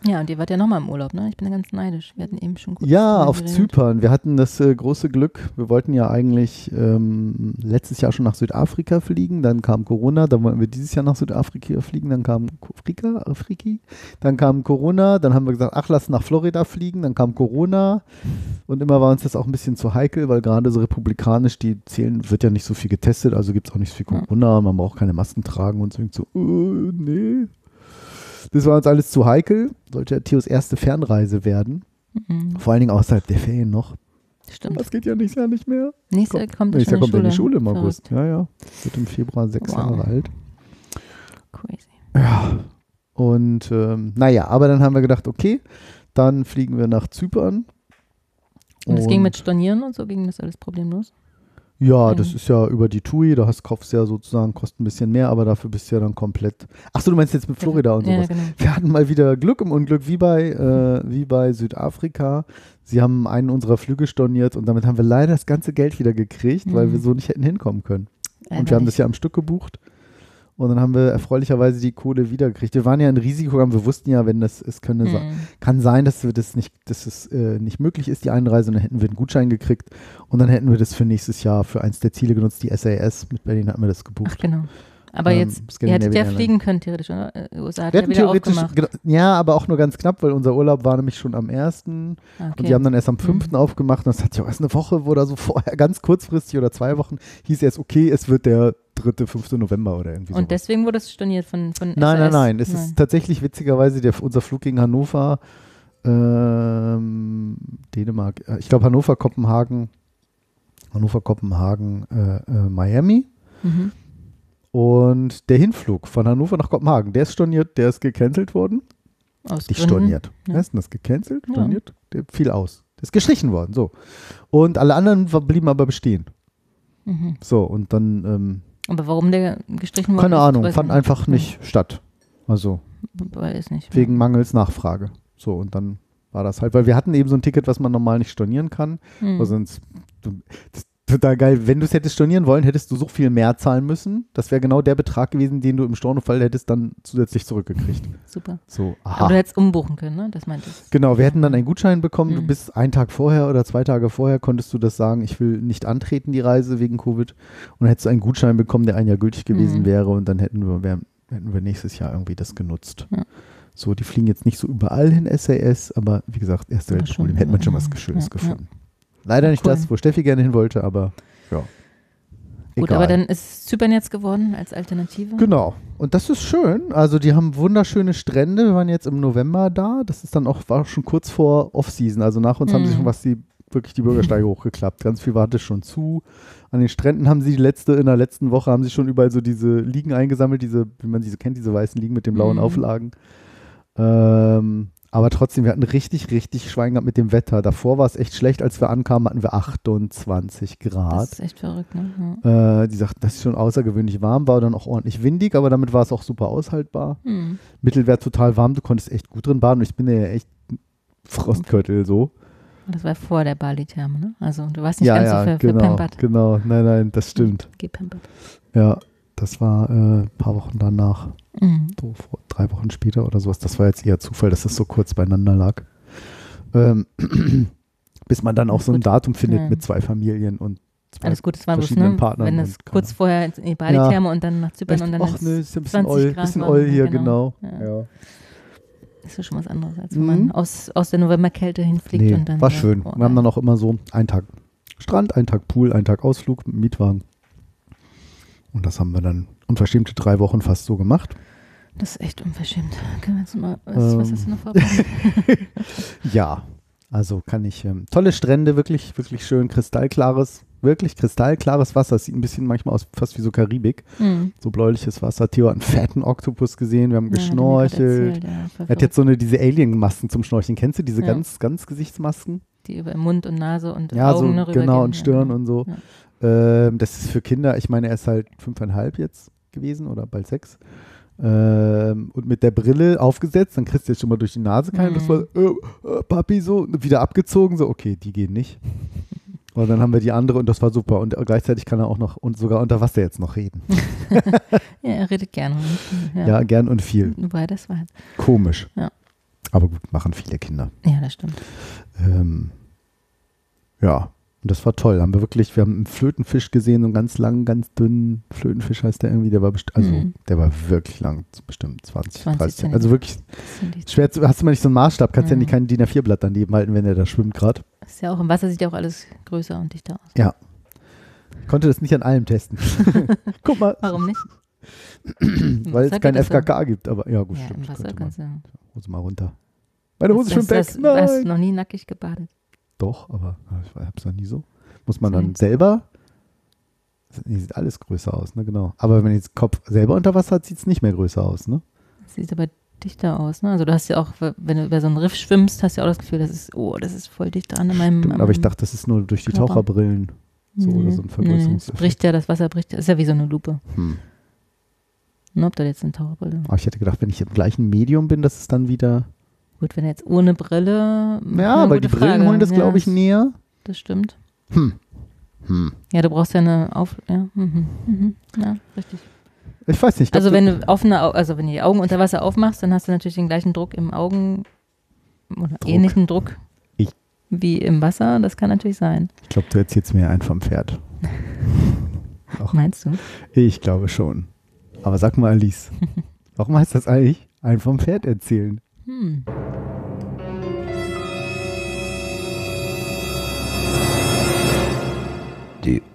Ja, und ihr wart ja nochmal im Urlaub, ne? Ich bin ja ganz neidisch. Wir hatten eben schon kurz Ja, auf geredet. Zypern. Wir hatten das äh, große Glück. Wir wollten ja eigentlich ähm, letztes Jahr schon nach Südafrika fliegen. Dann kam Corona. Dann wollten wir dieses Jahr nach Südafrika fliegen. Dann kam Afrika, Afriki. Dann kam Corona. Dann haben wir gesagt, ach, lass nach Florida fliegen. Dann kam Corona. Und immer war uns das auch ein bisschen zu heikel, weil gerade so republikanisch, die zählen, wird ja nicht so viel getestet. Also gibt es auch nicht so viel. Corona. Man braucht keine Masken tragen und so. Und so äh, nee. Das war uns alles zu heikel. Sollte ja Theos erste Fernreise werden. Mhm. Vor allen Dingen außerhalb der Ferien noch. Stimmt. Das geht ja nächstes Jahr nicht mehr. Nächstes Jahr kommt Nächstes Jahr kommt in die Schule im. August. Ja, ja. Wird im Februar sechs Wow. Jahre alt. Crazy. Ja. Und ähm, naja, aber dann haben wir gedacht, okay, dann fliegen wir nach Zypern. Und es ging mit Stornieren und so, ging das alles problemlos? Ja, das Mhm. ist ja über die TUI, da hast kaufst ja sozusagen, kostet ein bisschen mehr, aber dafür bist du ja dann komplett. Achso, du meinst jetzt mit Florida und ja, sowas. genau. Wir hatten mal wieder Glück im Unglück, wie bei, äh, wie bei Südafrika. Sie haben einen unserer Flüge storniert und damit haben wir leider das ganze Geld wieder gekriegt, weil Mhm. wir so nicht hätten hinkommen können. Und wir haben das ja am Stück gebucht. Und dann haben wir erfreulicherweise die Kohle wiedergekriegt. Wir waren ja in Risiko, wir wussten ja, wenn das, es könne sa- Mhm. kann sein, dass wir das nicht, dass es äh, nicht möglich ist, die Einreise, und dann hätten wir einen Gutschein gekriegt und dann hätten wir das für nächstes Jahr für eins der Ziele genutzt, die SAS. Mit Berlin hatten wir das Ach, gebucht. genau. Aber Ähm, jetzt, ihr hättet ja fliegen können, theoretisch, oder? Äh, USA hat Wir ja wieder theoretisch, aufgemacht. ja, aber auch nur ganz knapp, weil unser Urlaub war nämlich schon am 1. Ah, Und die haben dann erst am 5. Mhm. aufgemacht und das hat ja auch erst eine Woche oder so vorher, ganz kurzfristig oder zwei Wochen, hieß erst, okay, es wird der 3., 5. November oder irgendwie so. Und deswegen wurde es storniert von, von Nein, nein, SAS? nein. Es ist tatsächlich witzigerweise der, unser Flug gegen Hannover, ähm, Dänemark, äh, ich glaube Hannover, Kopenhagen, Hannover, Kopenhagen, äh, äh, Miami. Mhm. Und der Hinflug von Hannover nach Kopenhagen, der ist storniert, der ist gecancelt worden. Aus Nicht storniert. Ja. Wer ist denn das? Gecancelt? Ja. Storniert? Der fiel aus. Der ist gestrichen worden, so. Und alle anderen blieben aber bestehen. Mhm. So, und dann, ähm, Aber warum der gestrichen wurde? keine Ahnung, fand einfach nicht statt. Also, Weiß nicht. wegen mangels Nachfrage. So, und dann war das halt, weil wir hatten eben so ein Ticket, was man normal nicht stornieren kann. Weil sonst, das total geil. Wenn du es hättest stornieren wollen, hättest du so viel mehr zahlen müssen. Das wäre genau der Betrag gewesen, den du im Stornofall hättest dann zusätzlich zurückgekriegt. Super. So, Aber aha. du hättest umbuchen können, ne? Das meinte ich. Genau, wir hätten dann einen Gutschein bekommen. Du Mhm. bist einen Tag vorher oder zwei Tage vorher, konntest du das sagen, ich will nicht antreten, die Reise wegen Covid. Und dann hättest du einen Gutschein bekommen, der ein Jahr gültig gewesen Mhm. wäre und dann hätten wir, wär, hätten wir nächstes Jahr irgendwie das genutzt. Ja. So, die fliegen jetzt nicht so überall hin, SAS, aber wie gesagt, erste Aber Weltproblem. Hätte man schon ja. was Schönes Ja, gefunden. Leider nicht Cool. das, wo Steffi gerne hin wollte, aber ja. Gut, Egal. aber dann ist Zypern jetzt geworden als Alternative. Genau. Und das ist schön. Also die haben wunderschöne Strände. Wir waren jetzt im November da. Das ist dann auch, war schon kurz vor Off-Season. Also nach uns haben sie Mhm. schon was die wirklich die Bürgersteige hochgeklappt. Ganz viel war das schon zu. An den Stränden haben sie die letzte, in der letzten Woche haben sie schon überall so diese Liegen eingesammelt, diese, wie man diese kennt, diese weißen Liegen mit den blauen Mhm. Auflagen. Ähm, aber trotzdem, wir hatten richtig, richtig Schwein gehabt mit dem Wetter. Davor war es echt schlecht. Als wir ankamen, hatten wir 28 Grad. Das ist echt verrückt, ne? Ja. Äh, die sagten, dass es schon außergewöhnlich warm war, dann auch ordentlich windig, aber damit war es auch super aushaltbar. Hm. Mittelwert total warm, du konntest echt gut drin baden und ich bin ja echt Frostköttel so. Das war vor der Bali-Therme, ne? Also du warst nicht Ja, ganz ja, so ver genau, verpampert. genau, nein, nein, das stimmt. Gepampert. Ja, das war äh, ein paar Wochen danach, Mhm. so drei Wochen später oder sowas. Das war jetzt eher Zufall, dass das so kurz beieinander lag. Ähm, bis man dann auch so ein Gut. Datum findet Ja. mit zwei Familien und zwei Alles gut, es war bloß, verschiedenen ne? Partnern Wenn das und kurz keine- vorher in die Bali-Therme und dann nach Zypern und dann Ach ins ne, ist ja ein bisschen 20 oll, bisschen oll hier, genau. genau. Ja. Ja. ist das schon was anderes, als wenn Mhm. man aus, aus der Novemberkälte hinfliegt Nee, und dann. war schön. Oh, Wir haben dann auch immer so einen Tag Strand, einen Tag Pool, einen Tag Ausflug mit Mietwagen. Und das haben wir dann unverschämte drei Wochen fast so gemacht. Das ist echt unverschämt. Können wir jetzt mal, was, was Ähm. hast du noch vorbereitet? Ja. Also kann ich, ähm, tolle Strände, wirklich, wirklich schön, kristallklares, wirklich kristallklares Wasser. Es sieht ein bisschen manchmal aus, fast wie so Karibik. Hm. So bläuliches Wasser. Theo hat einen fetten Oktopus gesehen, wir haben Ja, hat er geschnorchelt. erzählt, ja, er hat jetzt so eine, diese Alien-Masken zum Schnorcheln. Kennst du diese Ja. ganz, ganz Gesichtsmasken? Die über Mund und Nase und Ja, Augen so genau, und Stirn und so. Ähm, das ist für Kinder, ich meine, er ist halt fünfeinhalb jetzt gewesen oder bald sechs. Ähm, und mit der Brille aufgesetzt, dann kriegst du jetzt schon mal durch die Nase keinen. Das war, Mhm. äh, äh, Papi, so, wieder abgezogen, so, okay, die gehen nicht. Und dann haben wir die andere und das war super. Und gleichzeitig kann er auch noch und sogar unter Wasser jetzt noch reden. Ja, er redet gerne. Ja. Ja, gern und viel. Wobei, das war halt. Komisch. Ja. Aber gut, machen viele Kinder. Ja, das stimmt. Ähm, ja, und das war toll. Haben wir wirklich, wir haben einen Flötenfisch gesehen, so einen ganz langen, ganz dünnen Flötenfisch heißt der irgendwie, der war also Mhm. der war wirklich lang, bestimmt 20, 20 30. Also wirklich schwer zu, hast du mal nicht so einen Maßstab, kannst ja Mhm. nicht kein DIN A4-Blatt daneben halten, wenn der da schwimmt gerade. ist ja auch im Wasser sieht ja auch alles größer und dichter aus. Ja. Konnte das nicht an allem testen. Guck mal, Warum nicht? weil es kein ja. FKK gibt, aber ja gut, Ja, stimmt. im Wasser kannst du. Hose mal runter. Meine Hose schwimmt weg. Hast du Nein. noch nie nackig gebadet? Doch, aber ich hab's noch nie so. Muss man dann selber. Nee, sieht alles größer aus, ne? Genau. Aber wenn man jetzt Kopf selber unter Wasser hat, sieht es nicht mehr größer aus, ne? Sieht aber dichter aus, ne? Also du hast ja auch, wenn du über so einen Riff schwimmst, hast du ja auch das Gefühl, das ist, oh, das ist voll dicht dran an meinem. Stimmt, aber ich dachte, das ist nur durch die Körper. Taucherbrillen. so oder so ein Nee, Vergrößerungseffekt. es bricht ja, das Wasser bricht, ja- ist ja wie so eine Lupe. Hm. Ne, ob da jetzt eine Taucherbrille. Aber ich hätte gedacht, wenn ich im gleichen Medium bin, dass es dann wieder. Gut, wenn jetzt ohne Brille. Ja, aber die gute Brillen Frage. holen das, Ja, glaube ich, näher. Das stimmt. Hm. Hm. Ja, du brauchst ja eine Auf. Ja, mhm, mhm, ja richtig. Ich weiß nicht. ich Also so- wenn du offene, also wenn du die Augen unter Wasser aufmachst, dann hast du natürlich den gleichen Druck im Augen oder Druck. ähnlichen Druck Ich- wie im Wasser. Das kann natürlich sein. Ich glaube, du erzählst mir ein vom Pferd. Meinst du? Ich glaube schon. Aber sag mal, Alice, warum heißt das eigentlich ein vom Pferd erzählen? Hm.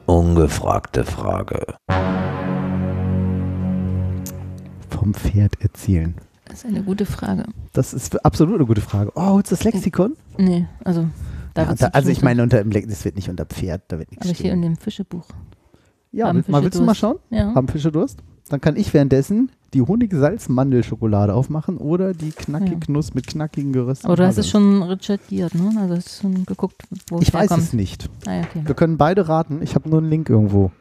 Ungefragte Frage. Vom Pferd erzählen. Das ist eine gute Frage. Das ist absolut eine gute Frage. Oh, holst du das Lexikon? Nee, also da Ja, nicht also ich stehen. meine, unter dem das wird nicht unter Pferd, da wird nichts Aber hier in stehen. dem Fischebuch. Ja, mal, willst du mal schauen? Ja. Haben Fische Durst? Dann kann ich währenddessen die Honig-Salz-Mandelschokolade aufmachen oder die knackige Nuss mit knackigen gerösteten Aber du hast es schon recherchiert, ne? Also hast schon geguckt, wo Ich es weiß herkommt. es nicht. Ah, okay. Wir können beide raten. Ich habe nur einen Link irgendwo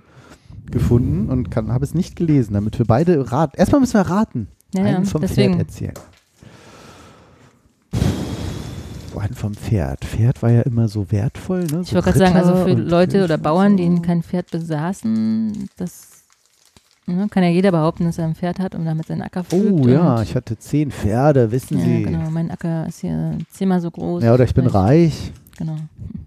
gefunden und habe es nicht gelesen, damit wir beide raten. Erstmal müssen wir raten. Ja, einen vom deswegen. Pferd erzählen. So einen vom Pferd. Pferd war ja immer so wertvoll. Ne? Ich so wollte gerade sagen, also für Leute oder Bauern, die so. kein Pferd besaßen, das ne, kann ja jeder behaupten, dass er ein Pferd hat und damit seinen Acker pflügt. Oh ja, ich hatte zehn Pferde, wissen ja, Sie. genau. Mein Acker ist hier zehnmal so groß. Ja, oder ich bin reich. Genau,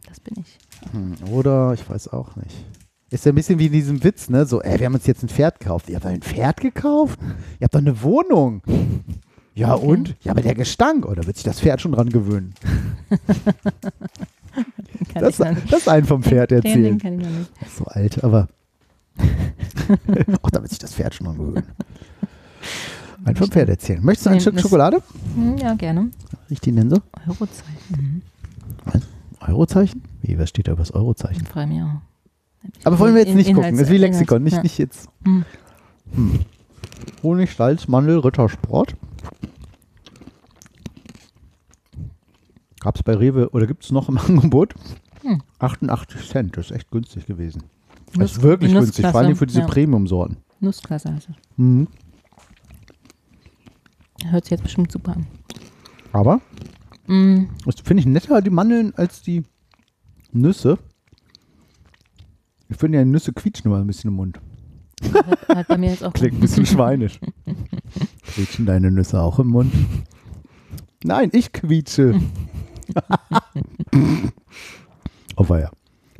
das bin ich. Hm, Oder ich weiß auch nicht. Ist ja ein bisschen wie in diesem Witz, ne? So, ey, wir haben uns jetzt ein Pferd gekauft. Ihr habt ein Pferd gekauft? Ihr habt doch eine Wohnung. Ja Okay. und? Ja, aber der Gestank. Oder wird sich das Pferd schon dran gewöhnen? Das, das ein vom Pferd Den, den erzählen. kann ich noch nicht. So alt, aber. Auch da wird sich das Pferd schon dran gewöhnen. Ein vom Pferd erzählen. Möchtest du ein Stück Schokolade? Hm, Ja, gerne. Ich die nenne so? Eurozeichen. Mhm. Eurozeichen? Wie, was steht da über das Eurozeichen? Ich freue mich auch. Aber wollen wir jetzt nicht gucken. Das ist wie Lexikon, nicht, nicht jetzt. Hm. Hm. Honig, Salz, Mandel, Rittersport. Gab es bei Rewe oder gibt es noch im Angebot? Hm. 88 Cent, das ist echt günstig gewesen. Das ist wirklich die günstig, vor allem Nussklasse, für diese ja. Premium-Sorten. Nussklasse heißt es. Mhm. Hört sich jetzt bestimmt super an. Aber Mm, das finde ich netter, die Mandeln, als die Nüsse. Ich finde ja, die Nüsse quietschen immer ein bisschen im Mund. hat, hat bei mir jetzt auch. Klingt ein bisschen schweinisch. Quietschen deine Nüsse auch im Mund? Nein, ich quietsche. oh ja,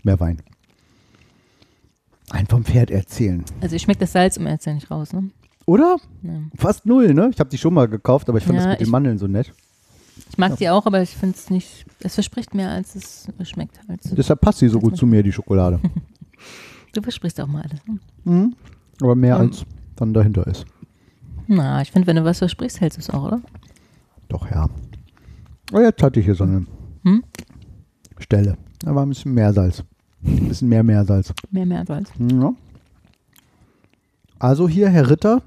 mehr Wein. Ein vom Pferd erzählen. Also ich schmecke das Salz im Erzählen nicht raus, ne? Oder? Ja. Fast null, ne? Ich habe die schon mal gekauft, aber ich fand Ja, das mit den ich- Mandeln so nett. Ich mag die auch, aber ich finde es nicht. Es verspricht mehr, als es schmeckt. Als Deshalb passt sie so gut zu mir, die Schokolade. du versprichst auch mal alles. Ne? Mhm. Aber mehr Ähm. als dann dahinter ist. Na, ich finde, wenn du was versprichst, hältst du es auch, oder? Doch, ja. Oh, jetzt hatte ich hier so eine Hm? Stelle. Da war ein bisschen mehr Salz. Ein bisschen mehr Meersalz. Mehr, mehr Salz. Ja. Also hier, Herr Ritter,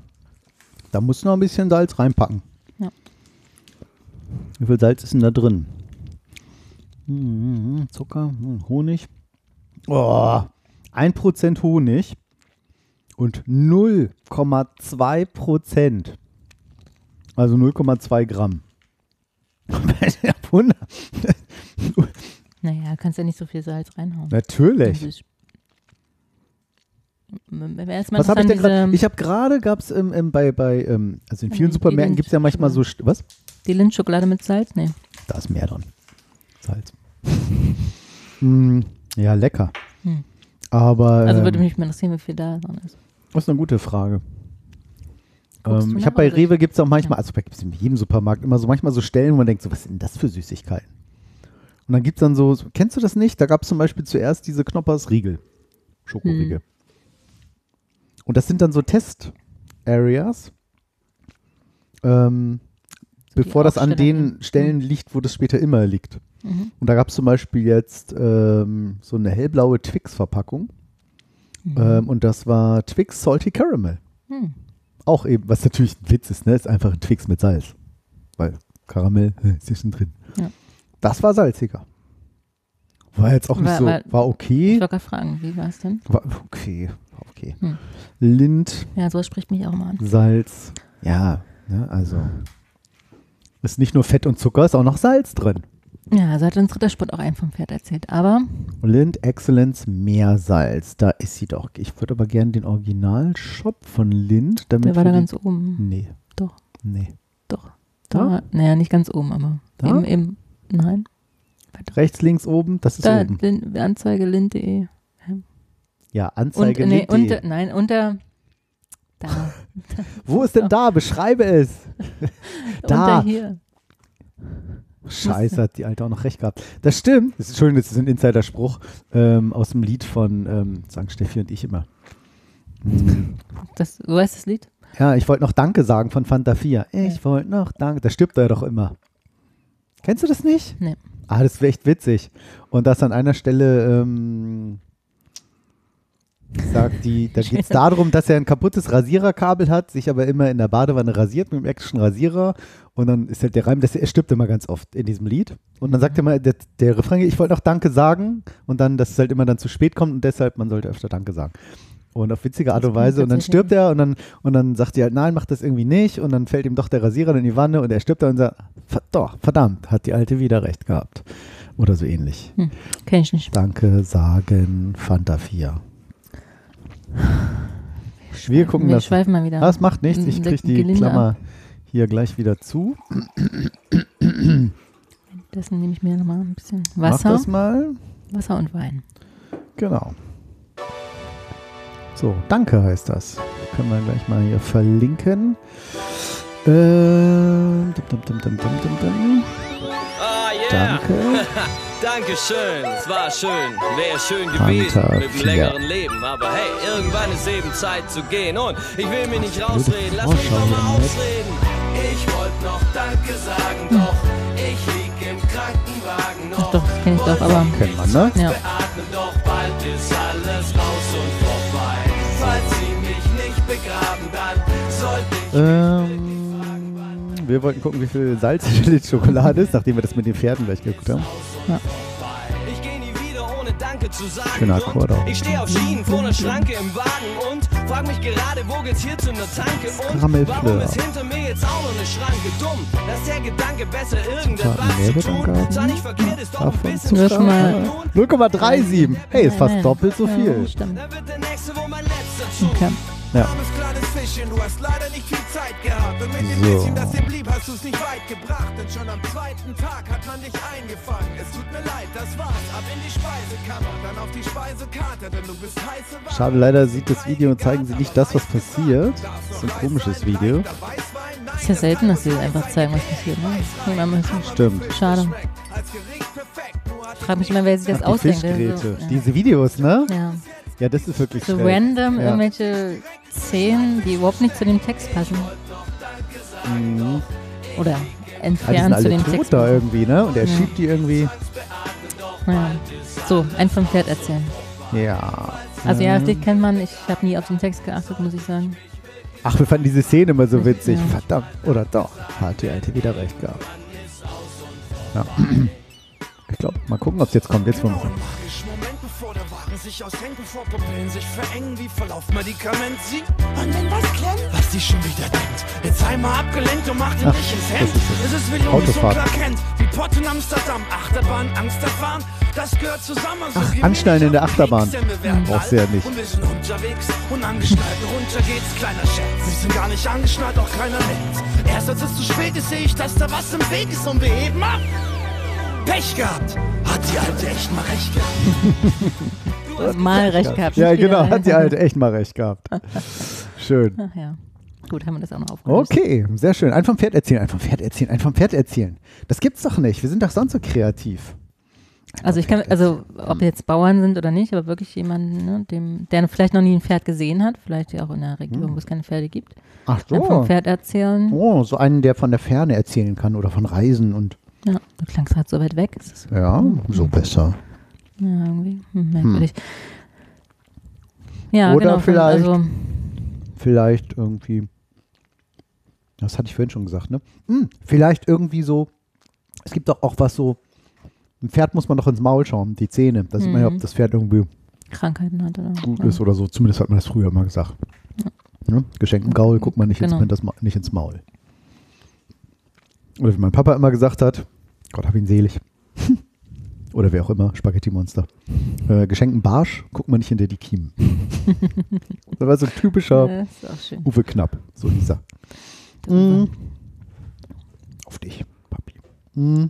da muss noch ein bisschen Salz reinpacken. Ja. Wie viel Salz ist denn da drin? Mhm, Zucker, hm, Honig. Oh, 1% Honig und 0,2%. Also 0,2 Gramm. Wunder. Naja, kannst ja nicht so viel Salz reinhauen. Natürlich. Erstmal Was habe ich denn gerade? Ich habe gerade, gab es ähm, ähm, bei, bei ähm, also in vielen Ähm, Supermärkten gibt es ja manchmal so, was? die Lindschokolade mit Salz? Nee. Da ist mehr dran. Salz. mm, ja, lecker. Hm. Aber Also ähm, würde mich mal interessieren, wie viel da dran ist. das ist eine gute Frage. Ähm, ich habe bei Rewe gibt es auch manchmal, Ja. also in jedem Supermarkt immer so manchmal so Stellen, wo man denkt, so, was sind das für Süßigkeiten? Und dann gibt es dann so, kennst du das nicht? Da gab es zum Beispiel zuerst diese Knoppers Riegel, Schokoriegel. Hm. Und das sind dann so Test-Areas, ähm, bevor das an den Stellen liegt, wo das später immer liegt. Mhm. Und da gab es zum Beispiel jetzt ähm, so eine hellblaue Twix-Verpackung. Mhm. Ähm, und das war Twix Salty Caramel. Hm. Auch eben, was natürlich ein Witz ist, ne? Ist einfach ein Twix mit Salz. Weil Karamell ist ja schon drin. Ja. Das war salziger. War jetzt auch nicht War- so, war- war Ich okay. wollte gerade fragen, wie war es denn? War okay, war okay. Hm. Lind, Ja, sowas spricht mich auch mal an. Salz, ja, ne, also ist nicht nur Fett und Zucker, ist auch noch Salz drin. Ja, also hat uns Rittersport auch einen vom Pferd erzählt. Aber Lind Excellence Meersalz, da ist sie doch. Ich würde aber gerne den Originalshop von Lind, damit der war da ganz oben. Nee. Doch. Nee. Doch. Da? Naja, nicht ganz oben, aber Da? eben, eben, nein. Rechts, links, oben, das ist Da, oben. Lin, Anzeige lind.de. Ja, Und, Anzeige nee, Lind.de. unter, nein, unter, da, Wo ist denn da? Beschreibe es. Da. unter hier. Scheiße, hat die Alte auch noch recht gehabt. Das stimmt. Das ist, Entschuldigung, das ist ein Insiderspruch ähm, aus dem Lied von ähm, St. Steffi und ich immer. Das, so heißt das Lied? Ja, ich wollte noch Danke sagen von Fanta 4. Ich wollte noch Danke. Da stirbt er doch immer. Kennst du das nicht? Nee. Ah, das wäre echt witzig. Und das an einer Stelle ähm, sagt die, da geht es darum, dass er ein kaputtes Rasiererkabel hat, sich aber immer in der Badewanne rasiert mit dem elektrischen Rasierer. Und dann ist halt der Reim, dass er, er stirbt immer ganz oft in diesem Lied. Und dann sagt er mal, der, der Refrain, ich wollte noch Danke sagen. Und dann, dass es halt immer dann zu spät kommt und deshalb, man sollte öfter Danke sagen. Und auf witzige Art Das und Weise. Und dann stirbt er und dann, und dann sagt die halt, nein, mach das irgendwie nicht. Und dann fällt ihm doch der Rasierer in die Wanne und er stirbt dann und sagt, "Ver- doch, verdammt, hat die Alte wieder recht gehabt. Oder so ähnlich. Hm, kenn ich nicht. Danke sagen Fanta 4. Wir gucken Wir das. schweifen mal wieder. Das macht nichts, ich kriege die Gelinde Klammer hier gleich wieder zu. Dessen nehme ich mir nochmal ein bisschen Mach Wasser. das mal. Wasser und Wein. Genau. So, danke heißt das. Können wir gleich mal hier verlinken. Ähm, dum, dum, dum, dum, dum, dum, dum. Ah, yeah. Danke. Dankeschön, es war schön, wäre schön gewesen Fanta mit einem längeren Leben. Aber hey, irgendwann ist eben Zeit zu gehen und ich will mir nicht rausreden, lass mich doch mal ausreden. Ich wollte noch Danke sagen, doch ich lieg im Krankenwagen noch. Ach doch, das kenne ich doch, aber Kennt man, ne? ja. Beatmen, doch bald ist alles raus Ähm, wir wollten gucken, wie viel Salz in der Schokolade ist, nachdem wir das mit den Pferden gleich geguckt haben. Ich geh nie wieder ohne Danke zu sagen. Schöner Akkord auch. Ich stehe auf Schienen vor einer Schranke im Wagen und frag mich gerade, wo geht's hier zu einer Tanke und warum ist hinter mir jetzt auch noch eine Schranke dumm? Dass der Gedanke besser irgendetwas zu tun, zwar nicht verkehrt, ist doch ein bisschen Nur zu schon mal- Nun, 0,37. Hey, ist fast doppelt so Ja, viel. Okay. Ja. Du hast leider nicht viel Zeit gehabt. Und mit dem So. bisschen, das dir blieb, hast du's nicht weit gebracht. Denn schon am zweiten Tag hat man dich eingefangen. Es tut mir leid, das war's. Ab in die Speisekammer, dann auf die Speisekarte, denn du bist heiße Ware. Schade, leider sieht das Video und zeigen sie nicht das, was passiert. Das ist ein komisches Video. Ist ja selten, dass sie einfach zeigen, was passiert. Ne? Mal so. Stimmt. Schade. Frage mich immer, wer sich das Ach, die ausdenkt. Also, Fischgräte. ja. Diese Videos, ne? ja. Ja, das ist wirklich So schräg. random Ja. irgendwelche Szenen, die überhaupt nicht zu dem Text passen. Mhm. Oder Ah, entfernt zu alle dem Text da irgendwie, ne? Und er Ja. schiebt die irgendwie. Ja. So, ein vom Pferd erzählen. Ja. Also ja, das Lied kennt man. Ich habe nie auf den Text geachtet, muss ich sagen. Ach, wir fanden diese Szene immer so Ja. witzig. Verdammt. Oder doch. Hat die Alte wieder recht gehabt. Ja. Ich glaube, mal gucken, ob es jetzt kommt. Jetzt Magisch Moment, Wagen sich aushängt, bevor Pupillen sich verengen wie Verlauf Medikament. Sie und wenn was klemmt, was die schon wieder denkt. Jetzt einmal abgelenkt und macht ihn Ach, nicht ins das Hemd. ist es. Ist wie so Autofahrt. klar kennt. Wie Pott in Amsterdam, Achterbahn, Angst erfahren. Das gehört zusammen. So Ach, gehen wir Anschnallen in der Achterbahn. Keks, werden Brauchst du ja nicht. Und wir sind unterwegs, unangeschnallt. Runter geht's, kleiner Scherz. Wir sind gar nicht angeschnallt, auch keiner merkt's. Erst als es zu spät ist, sehe ich, dass da was im Weg ist und wir heben ab. Pech gehabt. Hat die Alte echt mal recht gehabt. Mal recht gehabt. Ja, genau. Hat die Alte echt mal recht gehabt. Schön. Ach ja. Gut, haben wir das auch noch aufgelöst. Okay, sehr schön. Ein vom Pferd erzählen, ein vom Pferd erzählen, ein vom Pferd erzählen. Das gibt's doch nicht. Wir sind doch sonst so kreativ. Also ich kann, also ob jetzt Bauern sind oder nicht, aber wirklich jemanden, ne, dem, der vielleicht noch nie ein Pferd gesehen hat, vielleicht ja auch in einer Region, wo es keine Pferde gibt, Ach dann vom so. Pferd erzählen. Oh, so einen, der von der Ferne erzählen kann oder von Reisen und Ja, du klangst halt so weit weg. Ja, so besser. Ja, irgendwie hm, merkwürdig. Ja, Oder genau. vielleicht- Also, Vielleicht irgendwie, das hatte ich vorhin schon gesagt, ne? Hm, vielleicht irgendwie so, es gibt doch auch was so, ein Pferd muss man doch ins Maul schauen, die Zähne. Da sieht man ja, ob Mhm. das Pferd irgendwie Krankheiten hat oder gut ja. ist oder so. Zumindest hat man das früher mal gesagt. Ne? Geschenk im Gaul guckt man nicht, Genau. ins, nicht ins Maul. Oder wie mein Papa immer gesagt hat, Gott hab ihn selig. Oder wer auch immer, Spaghetti-Monster. Äh, Geschenk im Barsch guckt man nicht hinter die Kiemen. das war so ein typischer Ja, ist auch schön. Uwe Knapp, so dieser. Mm. Auf dich, Papi. Mm.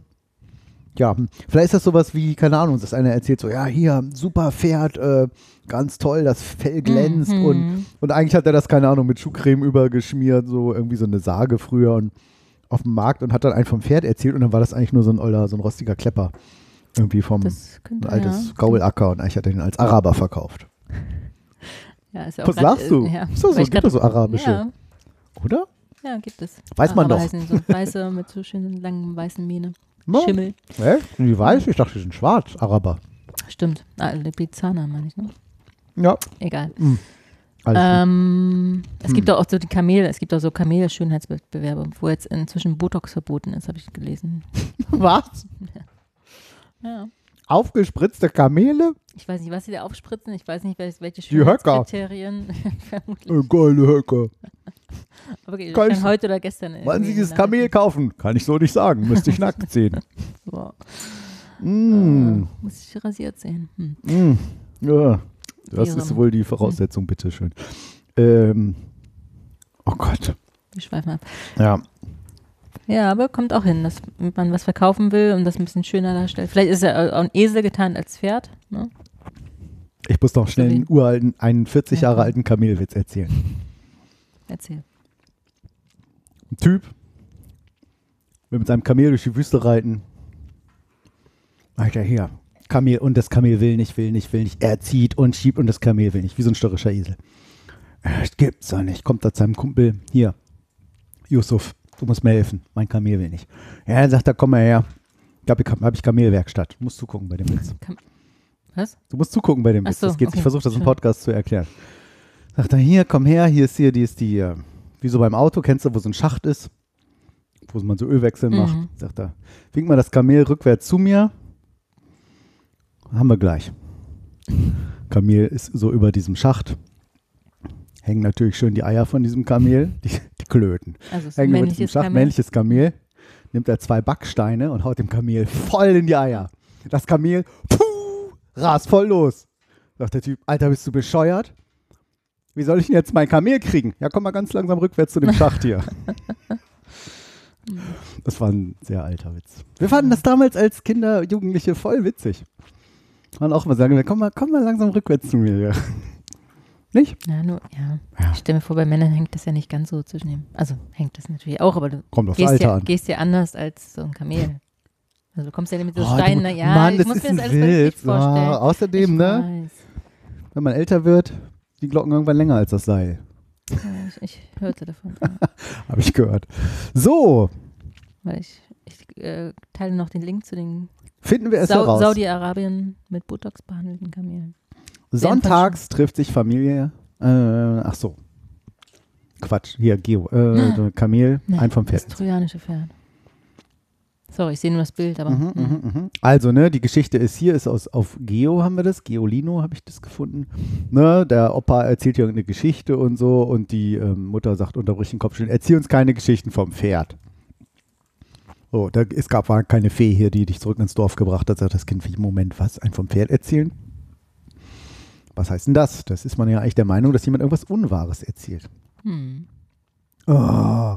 Ja, hm. vielleicht ist das sowas wie, keine Ahnung, dass einer erzählt so, ja, hier, super Pferd, äh, ganz toll, das Fell glänzt Mhm. und, und eigentlich hat er das, keine Ahnung, mit Schuhcreme übergeschmiert, so irgendwie so eine Sage früher und auf dem Markt und hat dann einen vom Pferd erzählt und dann war das eigentlich nur so ein older, so ein rostiger Klepper. Irgendwie vom könnte, altes ja. Gaulacker und eigentlich hat er den als Araber verkauft. Ja, ist ja auch Was sagst du? äh, Ja, Ist das so? ich Gibt es so arabische? Ja, Oder? ja, gibt es. Weiß man Aber doch. heißen so weiße mit so schönen langen weißen Mähne. Ja. Schimmel. Hä? Die weiß? Ich dachte, die sind schwarz, Araber. Stimmt. Ah, Lipizzaner meine ich, ne? Ja. Egal. Alles Ähm, es Hm. gibt auch so die Kamele, es gibt auch so Kamel-Schönheitswettbewerbe, wo jetzt inzwischen Botox verboten ist, habe ich gelesen. Was? Ja. Aufgespritzte Kamele? Ich weiß nicht, was sie da aufspritzen, ich weiß nicht, welche, welche Die Höcker. Schönheitskriterien. Vermutlich. Äh, geile Höcke. Okay, Kann ich- heute oder gestern. Wollen irgendwie Sie dieses Kamel kaufen? Kann ich so nicht sagen. Müsste ich nackt sehen. Boah, Mm. Muss ich rasiert sehen. Hm. Mm. Ja. Das Ihrem. ist wohl die Voraussetzung, bitteschön. Ähm. Oh Gott. Wir schweifen ab. Ja. Ja, aber kommt auch hin, dass man was verkaufen will und das ein bisschen schöner darstellt. Vielleicht ist er auch ein Esel getan als Pferd. Ne? Ich muss noch schnell einen uralten, einen 40 Jahre Ja. alten Kamelwitz erzählen. Erzähl. Ein Typ will mit seinem Kamel durch die Wüste reiten. Alter, hier. Kamel und das Kamel will nicht, will nicht, will nicht. Er zieht und schiebt und das Kamel will nicht. Wie so ein störrischer Esel. Äh, Das gibt's doch nicht. Kommt da zu seinem Kumpel. Hier, Yusuf, du musst mir helfen. Mein Kamel will nicht. Ja, dann sagt er, komm mal her. Ich habe hab ich Kamelwerkstatt. Du musst zugucken bei dem Witz. Was? Du musst zugucken bei dem Witz. so, das geht. okay, Ich versuche das im. Podcast zu erklären. Sagt er, hier, komm her, hier ist hier, die ist die, äh, wie so beim Auto, kennst du, wo so ein Schacht ist, wo man so Ölwechsel Mhm. macht. Sagt er, wink mal das Kamel rückwärts zu mir. Haben wir gleich. Kamel ist so über diesem Schacht. Hängen natürlich schön die Eier von diesem Kamel, die, Klöten. Also es ist ein männliches Kamel. männliches Kamel. Nimmt er zwei Backsteine und haut dem Kamel voll in die Eier. Das Kamel, puh, rast voll los. Sagt der Typ, Alter, bist du bescheuert? Wie soll ich denn jetzt mein Kamel kriegen? Ja, komm mal ganz langsam rückwärts zu dem Schacht hier. Das war ein sehr alter Witz. Wir fanden das damals als Kinder, Jugendliche voll witzig. Und auch mal sagen, komm mal, komm mal langsam rückwärts zu mir hier. Nicht? Ja, nur, ja. Ja. Ich stelle mir vor, bei Männern hängt das ja nicht ganz so zwischen dem. Also hängt das natürlich auch, aber du Kommt aufs gehst Alter ja, an. gehst ja anders als so ein Kamel. Also du kommst ja mit so Oh, Steinen, ja, Mann, ich das muss mir das alles Witz. vorstellen. Ah, außerdem, ich ne, Weiß. wenn man älter wird, die Glocken irgendwann länger als das Seil. Ja, ich, ich hörte davon. Habe ich gehört. So, weil ich, ich äh, teile noch den Link zu den Finden wir es Sau heraus. Saudi-Arabien mit Botox behandelten Kamelen. Sonntags trifft sich Familie. Äh, ach so. Quatsch. Hier, Geo. Äh, Kamel, Nee, ein vom Das Pferd. trojanische Pferd. Sorry, ich sehe nur das Bild, aber. Mhm, hm. mhm. Also, ne, die Geschichte ist hier, ist aus, auf Geo haben wir das, Geolino habe ich das gefunden. Ne, der Opa erzählt hier irgendeine Geschichte und so und die ähm, Mutter sagt unterbrich den Kopf schön, erzähl uns keine Geschichten vom Pferd. So, da, es gab war keine Fee hier, die dich zurück ins Dorf gebracht hat, sagt das Kind, wie, Moment, was, ein vom Pferd erzählen? Was heißt denn das? Das ist man ja eigentlich der Meinung, dass jemand irgendwas Unwahres erzählt. Hm. Oh,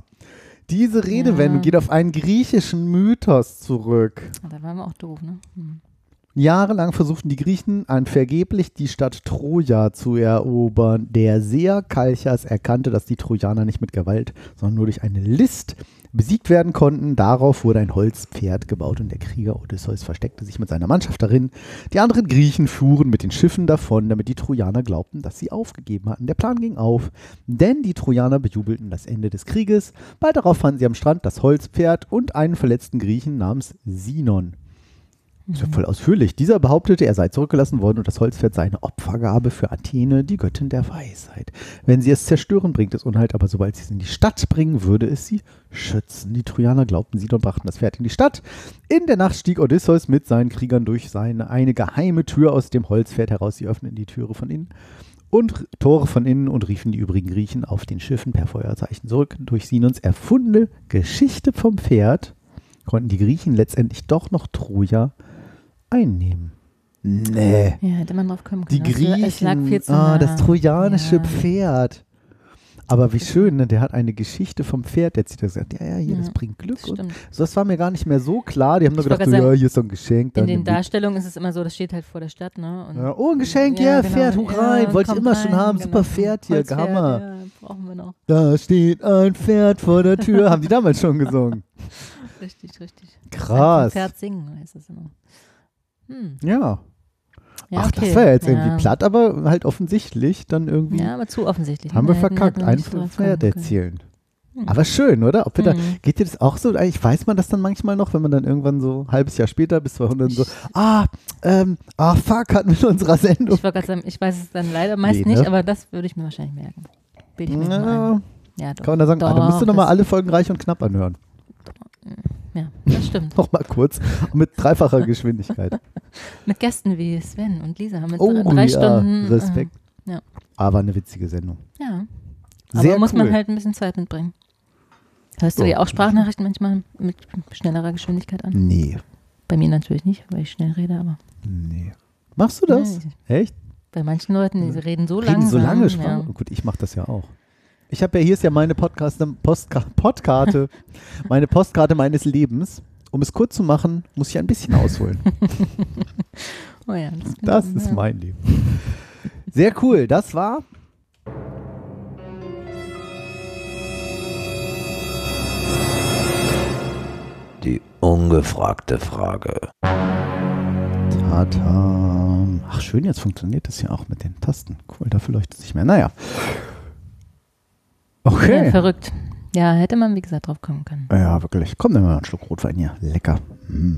diese Redewendung Ja. geht auf einen griechischen Mythos zurück. Da waren wir auch doof, ne? Hm. Jahrelang versuchten die Griechen ein vergeblich die Stadt Troja zu erobern. Der Seher Kalchas erkannte, dass die Trojaner nicht mit Gewalt, sondern nur durch eine List besiegt werden konnten. Darauf wurde ein Holzpferd gebaut und der Krieger Odysseus versteckte sich mit seiner Mannschaft darin. Die anderen Griechen fuhren mit den Schiffen davon, damit die Trojaner glaubten, dass sie aufgegeben hatten. Der Plan ging auf, denn die Trojaner bejubelten das Ende des Krieges. Bald darauf fanden sie am Strand das Holzpferd und einen verletzten Griechen namens Sinon. Ist ja voll ausführlich. Dieser behauptete, er sei zurückgelassen worden und das Holzpferd sei eine Opfergabe für Athene, die Göttin der Weisheit. Wenn sie es zerstören, bringt es Unheil, aber sobald sie es in die Stadt bringen, würde es sie schützen. Die Trojaner glaubten sie und brachten das Pferd in die Stadt. In der Nacht stieg Odysseus mit seinen Kriegern durch seine eine geheime Tür aus dem Holzpferd heraus. Sie öffneten die Türe von innen und Tore von innen und riefen die übrigen Griechen auf den Schiffen per Feuerzeichen zurück. Durch Sinons erfundene Geschichte vom Pferd konnten die Griechen letztendlich doch noch Troja einnehmen. Nee. Ja, hätte man drauf kommen Die können. Also, Es lag viel Griechen, zu ah, das trojanische Ja. Pferd. Aber wie schön, ne? der hat eine Geschichte vom Pferd erzählt. Er hat gesagt, ja, ja, hier, Ja, das bringt Glück. Das Und so, das war mir gar nicht mehr so klar. Die haben nur gedacht, so, ja, hier ist so ein Geschenk. In den. Darstellungen ist es immer so, das steht halt vor der Stadt, ne? Und Ja, oh, ein Geschenk, ja, genau. Pferd, hoch Ja, rein. Wollte ich immer schon rein, haben. genau. Super Pferd hier, Holzpferd, Hammer. Ja, brauchen wir noch. Da steht ein Pferd vor der Tür. haben die damals schon gesungen. Richtig, richtig. Krass. Pferd singen heißt es immer. Hm. Ja. Ja, Ach, okay. das war ja jetzt ja. irgendwie platt, aber halt offensichtlich dann irgendwie Ja, aber zu offensichtlich. haben wir hätten- verkackt. hätten wir Ein nicht drauf Pferd erzählen. Hm. Aber schön, oder? Ob wir da, Mhm. geht dir das auch so? Eigentlich weiß man das dann manchmal noch, wenn man dann irgendwann so ein halbes Jahr später bis 200 so, ah, ähm, ah, fuck, hatten wir in unserer Sendung. Ich wollte gerade sagen, ich weiß es dann leider meist Nee, ne? nicht, aber das würde ich mir wahrscheinlich merken. Bilde ich mir Ja. Ja, doch. kann man da sagen, ah, da musst du Doch, nochmal alle Folgen reich und knapp anhören. Ja, das stimmt. Nochmal kurz, mit dreifacher Geschwindigkeit. Mit Gästen wie Sven und Lisa haben wir Oh, drei, ja, Stunden. äh, Respekt. ja. Aber eine witzige Sendung. Ja. Aber Sehr muss cool. man halt ein bisschen Zeit mitbringen. Hörst du Ja. dir auch Sprachnachrichten manchmal mit schnellerer Geschwindigkeit an? Nee, Bei mir natürlich nicht, weil ich schnell rede, aber nee. Machst du das? Ja, Echt? bei manchen Leuten, die reden so Reden langsam. so lange ja. Sprache? Gut, ich mache das ja auch. Ich habe ja, hier ist ja meine Podcast, Postka Podkarte, meine Postkarte meines Lebens. Um es kurz zu machen, muss ich ein bisschen ausholen. Oh ja, das, Das ist mein Leben. Sehr cool. Das war Die ungefragte Frage. Tatam. Ach, schön, jetzt funktioniert das ja auch mit den Tasten. Cool, dafür leuchtet es nicht mehr. Naja. Ja, Okay. verrückt. Ja, hätte man, wie gesagt, drauf kommen können. Ja, wirklich. Komm, nimm mal einen Schluck Rotwein hier. Lecker. Mm.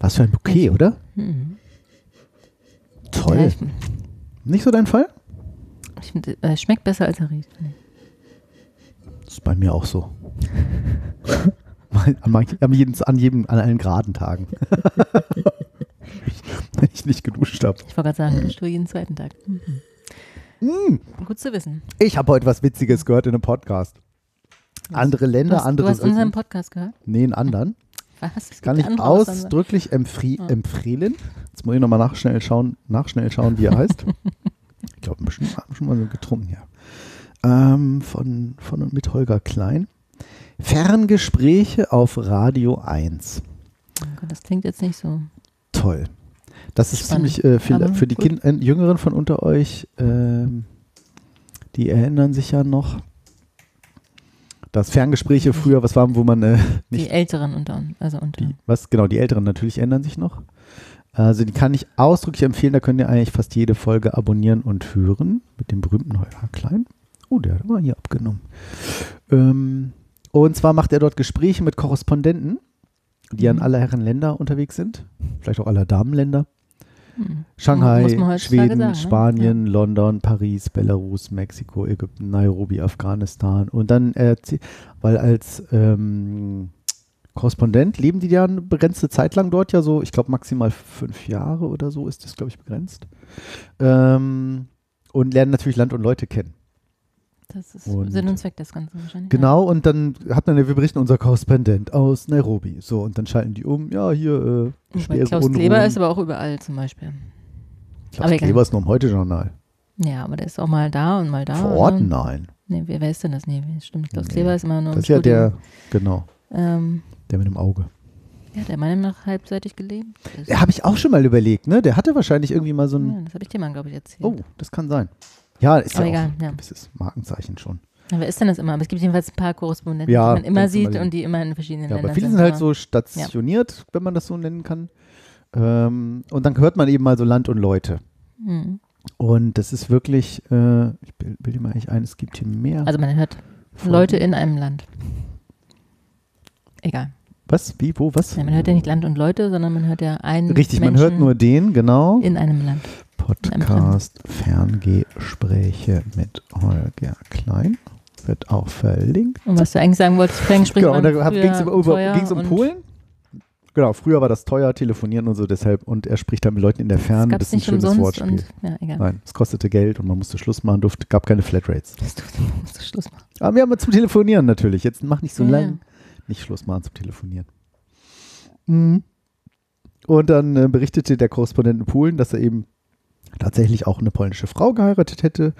Was für ein Bouquet, oder? Mhm. Toll. Ja, ich, Nicht so dein Fall? ich äh, schmeckt besser, als er riecht. finde ich. Das ist bei mir auch so. an, manchen, an, jedem, an, jedem, an allen geraden Tagen. Wenn ich nicht geduscht habe. Ich wollte gerade sagen, duschst du jeden zweiten Tag. Mhm. Mm. Gut zu wissen. Ich habe heute was Witziges gehört in einem Podcast. Andere Länder, hast, andere du hast unseren. Podcast gehört? Nee, einen anderen. Was? Kann ich ausdrücklich empfri Ah. empfehlen. Jetzt muss ich nochmal nachschnell schauen, nachschnell schauen, wie er heißt. ich glaube, bestimmt haben wir schon mal so getrunken hier. Ähm, von, von und mit Holger Klein. Ferngespräche auf Radio 1. Oh Gott, das klingt jetzt nicht so. Toll. Das ist Spannend. ziemlich äh, viel, für die kind, äh, Jüngeren von unter euch, ähm, die erinnern sich ja noch, dass Ferngespräche früher was waren, wo man äh, Die nicht Älteren unter uns. Also unter. die, was genau, die Älteren natürlich erinnern sich noch. Also die kann ich ausdrücklich empfehlen, da könnt ihr eigentlich fast jede Folge abonnieren und hören mit dem berühmten Holger Klein. Oh, der hat mal hier abgenommen. Ähm, und zwar macht er dort Gespräche mit Korrespondenten die an Mhm. aller Herren Länder unterwegs sind, vielleicht auch aller Damenländer. Hm. Shanghai, Schweden, sagen, ne? Spanien, London, Paris, Belarus, Mexiko, Ägypten, Nairobi, Afghanistan. Und dann, äh, weil als ähm, Korrespondent leben die ja eine begrenzte Zeit lang dort, ja so, ich glaube maximal fünf Jahre oder so ist das, glaube ich, begrenzt. Ähm, und lernen natürlich Land und Leute kennen. Das ist Und- Sinn und Zweck des Ganzen wahrscheinlich. Genau, und dann hat man, ja, wir berichten unser Korrespondent aus Nairobi. So, und dann schalten die um, ja, hier, äh, Ja. Weil schwere Klaus. Kleber ist aber auch überall zum Beispiel. Klaus aber. Kleber ist nur im Heute-Journal. Ja, aber der ist auch mal da und mal da. Vor Ort? ne? Nein. Nee, wer, wer ist denn das? Nee, stimmt. Klaus Nee. Kleber ist immer nur Das ist ja der, genau, Ähm, der mit dem Auge. ja, der Meinung nach halbseitig gelebt. Das, Ja, habe ich auch schon mal überlegt, ne? Der hatte wahrscheinlich irgendwie mal so ein. ja, das habe ich dir mal, glaube ich, erzählt. Oh, das kann sein. Ja, ist Aber ja egal, auch ja. ein gewisses Markenzeichen schon. Ja, wer ist denn das immer? Aber es gibt jedenfalls ein paar Korrespondenten, Ja, die man immer sieht und die immer in verschiedenen Ja, Ländern aber viele sind. halt aber- so stationiert, wenn man das so nennen kann. Ähm, und dann hört man eben mal so Land und Leute. Mhm. Und das ist wirklich, äh, ich bilde bild mir eigentlich ein, es gibt hier mehr. Also man hört Folgen. Leute in einem Land. Egal. Was? Wie? Wo? Was? Ja, man hört ja nicht Land und Leute, sondern man hört ja einen Richtig, man Menschen hört nur den, genau. in einem Land. Podcast Ferngespräche mit Holger Klein. Wird auch verlinkt. Und was du eigentlich sagen wolltest, Ferngespräche Genau, und da früher ging es um, um Polen. Genau, früher war das teuer, telefonieren und so, deshalb, und er spricht dann mit Leuten in der Das Ferne, das es ist ein schönes Wortspiel. und ja. Nein, es kostete Geld und man musste Schluss machen, durfte, gab keine Flatrates. Das tut, musst du Schluss machen. Aber wir haben zum Telefonieren natürlich. Jetzt mach nicht so Ja, lang. Nicht Schluss machen zum Telefonieren. Mhm. Und dann äh, berichtete der Korrespondent in Polen, dass er eben tatsächlich auch eine polnische Frau geheiratet hätte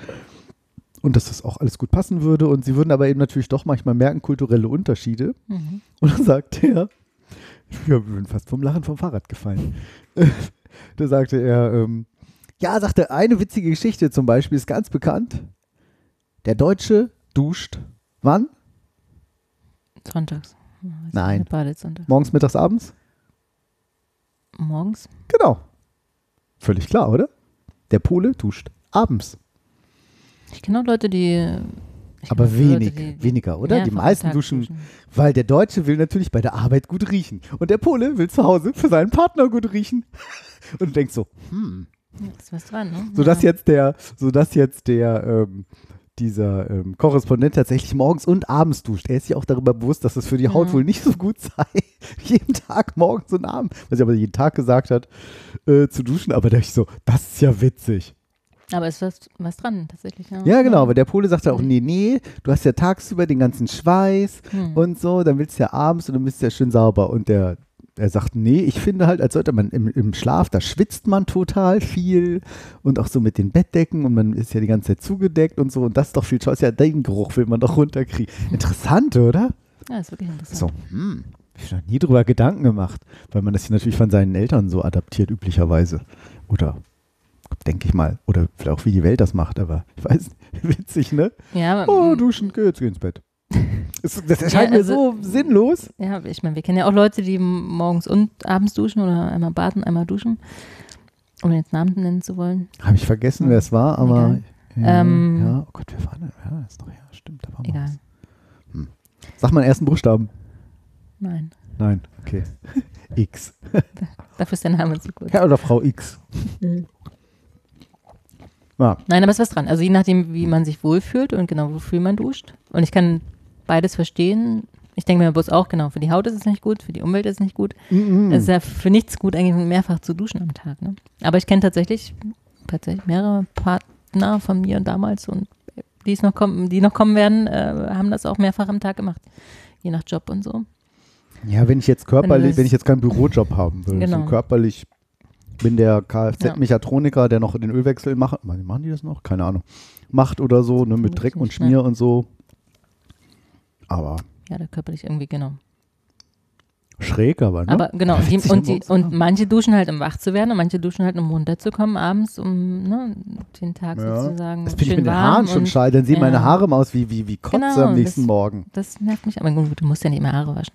und dass das auch alles gut passen würde. Und sie würden aber eben natürlich doch manchmal merken, kulturelle Unterschiede. Mhm. Und dann sagte er, ich bin fast vom Lachen vom Fahrrad gefallen. da sagte er, ähm, ja, sagte, eine witzige Geschichte zum Beispiel ist ganz bekannt. Der Deutsche duscht wann? Sonntags. Nein. Badesonntag. Morgens, mittags, abends? Morgens? Genau. Völlig klar, oder? Der Pole duscht abends. Ich kenne auch Leute, die. Aber auch Leute, wenig, die- weniger, oder? Die mehrfach am meisten Tag duschen, weil der Deutsche will natürlich bei der Arbeit gut riechen. Und der Pole will zu Hause für seinen Partner gut riechen. Und du denkst so, hm, Ja, ist was dran, ne? sodass ja. jetzt der, sodass jetzt der, ähm, dieser ähm, Korrespondent tatsächlich morgens und abends duscht. Er ist sich auch darüber bewusst, dass es für die Haut Mhm. wohl nicht so gut sei, jeden Tag morgens und abends, was er aber jeden Tag gesagt hat, äh, zu duschen. Aber da dachte ich so, das ist ja witzig. Aber ist was, was dran, tatsächlich. Ja, Ja, genau, aber der Pole sagt auch, nee, nee, du hast ja tagsüber den ganzen Schweiß Hm. und so, dann willst du ja abends und dann bist du ja schön sauber. Und der, er sagt, nee, ich finde halt, als sollte man im, im Schlaf, da schwitzt man total viel und auch so mit den Bettdecken und man ist ja die ganze Zeit zugedeckt und so und das ist doch viel toll. Ja, den Geruch will man doch runterkriegen. Interessant, oder? Ja, ist wirklich interessant. So, hm, ich noch nie drüber Gedanken gemacht, weil man das hier natürlich von seinen Eltern so adaptiert, üblicherweise. Oder denke ich mal, oder vielleicht auch wie die Welt das macht, aber ich weiß, nicht, witzig, ne? Ja, aber, Oh, duschen, geh jetzt geh ins Bett. Das, das erscheint Ja, also- mir so sinnlos. ja, ich meine, wir kennen ja auch Leute, die morgens und abends duschen oder einmal baden, einmal duschen. Ohne jetzt Namen nennen zu wollen. Habe ich vergessen, wer es war, aber. Ja, Ähm, ja, oh Gott, wer war denn? Ja, ist doch, ja, stimmt, da war Egal. was. Sag mal den ersten Buchstaben. Nein. Nein, okay. X. Dafür ist der Name zu kurz. Herr oder Frau X. Ja, Nein, aber es ist was dran. Also je nachdem, wie man sich wohlfühlt und genau wofür man duscht. Und ich kann beides verstehen. Ich denke mir bloß auch, genau, für die Haut ist es nicht gut, für die Umwelt ist es nicht gut. Mhm. Es ist ja für nichts gut, eigentlich mehrfach zu duschen am Tag. Ne? Aber ich kenne tatsächlich, tatsächlich mehrere Partner von mir damals und die, noch kommen, die noch kommen werden, äh, haben das auch mehrfach am Tag gemacht. Je nach Job und so. Ja, wenn ich jetzt körperlich, das- wenn ich jetzt keinen Bürojob haben will, Genau. so körperlich bin der Kfz-Mechatroniker, der noch den Ölwechsel macht, machen die das noch? Keine Ahnung. Macht oder so, ne, mit Dreck und? Schmier und so. Aber Ja, da körperlich irgendwie, genau. schräg, aber, ne? Aber genau, und, die, und, die, und manche duschen halt, um wach zu werden und manche duschen halt, um runterzukommen abends, um ne, den Tag Ja. sozusagen Das finde ich mit den. Haaren schon schade. Dann sehen meine ja. Haare aus wie, wie, wie Kotze Genau, am nächsten das- Morgen. Das nervt mich, aber gut, du musst ja nicht mehr Haare waschen.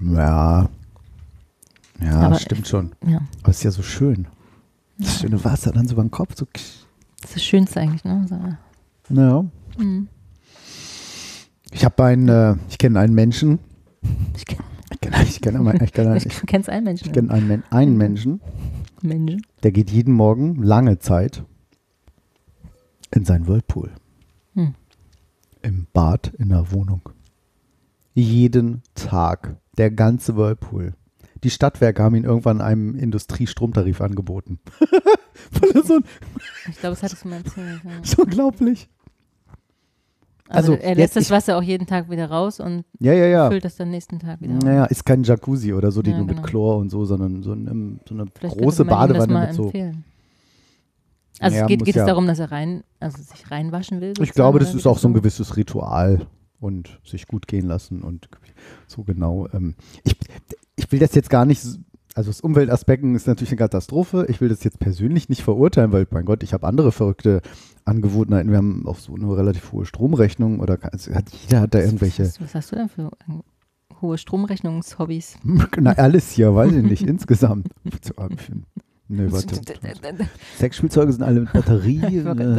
Ja. Ja, Aber- stimmt schon. Ja, Aber es ist ja so schön. Das schöne Wasser dann so beim Kopf. So. das ist das Schönste eigentlich, ne? So, Ja. mhm. Ich habe einen, äh, ich kenne einen Menschen. Ich kenn- Ich kenne Ich kenne immer- ich kenne Ich ich, kenn's einen Menschen. ich kenn einen, Men einen Menschen, Menschen. der geht jeden Morgen lange Zeit in seinen Whirlpool. Hm. Im Bad in der Wohnung. Jeden Tag. Der ganze Whirlpool. Die Stadtwerke haben ihn irgendwann einem Industriestromtarif angeboten. Weil er so ein, Ich glaube, das hattest du mal erzählt. Ja. so unglaublich. Also, Also, er lässt das Wasser auch jeden Tag wieder raus und Ja, ja, ja. füllt das dann nächsten Tag wieder Naja, ist kein Jacuzzi oder so, die nur mit genau. Chlor und so, sondern so, ein, so eine Vielleicht große Badewanne mit so. empfehlen. Also Ja, es geht, geht ja- es darum, dass er rein, also sich reinwaschen will? Ich glaube, das ist auch so ein gewisses Ritual und sich gut gehen lassen und so genau. Ähm, ich, ich will das jetzt gar nicht, also das Umweltaspekten ist natürlich eine Katastrophe. Ich will das jetzt persönlich nicht verurteilen, weil, mein Gott, ich habe andere verrückte Angewohnheiten. Wir haben auch so eine relativ hohe Stromrechnung oder also hat, jeder hat da irgendwelche, Was, was hast du denn für äh, hohe Stromrechnungshobbys? na alles hier, weiß ich nicht, insgesamt. Nö, warte. Sexspielzeuge sind alle mit Batterie.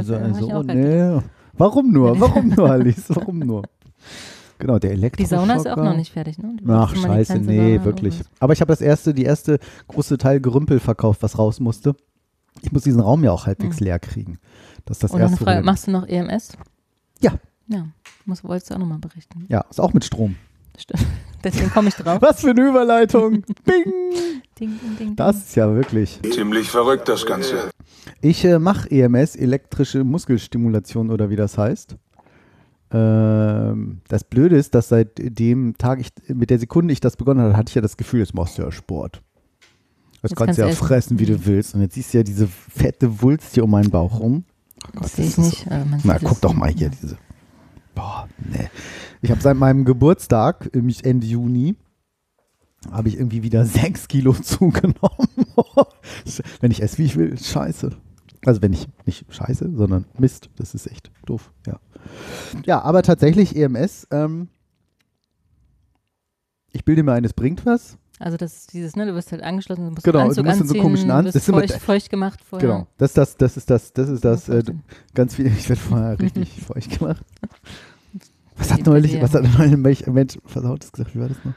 So, so, nee. Warum nur? Warum nur, Alice? Warum nur? Genau, der Die Elektroschocker. Sauna ist auch noch nicht fertig, ne? Du Ach, die scheiße, nee, Sauna wirklich. Aber ich habe das erste, die erste große Teil Gerümpel verkauft, was raus musste. Ich muss diesen Raum ja auch halbwegs Hm. leer kriegen. Das ist das Und erste. Frage, Problem. machst du noch EMS? Ja. Ja, muss, wolltest du auch nochmal berichten. ja, ist auch mit Strom. Stimmt. Deswegen komme ich drauf. Was für eine Überleitung. Bing. Ding, ding, ding, Das ist ja wirklich. Ziemlich verrückt das Ganze. Ich äh, mache EMS, elektrische Muskelstimulation oder wie das heißt. Ähm, das Blöde ist, dass seit dem Tag, ich, mit der Sekunde ich das begonnen habe, hatte ich ja das Gefühl, jetzt machst du ja Sport. Das Jetzt kannst du ja essen. fressen, wie du willst. Und jetzt siehst du ja diese fette Wulst hier um meinen Bauch rum. Oh Gott, Das sehe ich ist nicht. man Na, guck doch mal hier, diese. Boah, nee. Ich habe seit meinem Geburtstag, nämlich Ende Juni, habe ich irgendwie wieder sechs Kilo zugenommen. wenn ich esse, wie ich will, scheiße. Also wenn ich nicht scheiße, sondern Mist, das ist echt doof, ja. Ja, aber tatsächlich EMS, ähm, ich bilde mir ein, es bringt was. Also das ist dieses, ne, du wirst halt angeschlossen, du musst Genau, du Anzug musst in so anziehen, komischen An- du das wirst feucht, feucht gemacht vorher. Genau, das ist das, das ist das, das ist das, äh, ganz viel, ich werde vorher richtig feucht gemacht. Was hat neulich, was hat neulich ein Mensch, versautes gesagt, wie war das noch?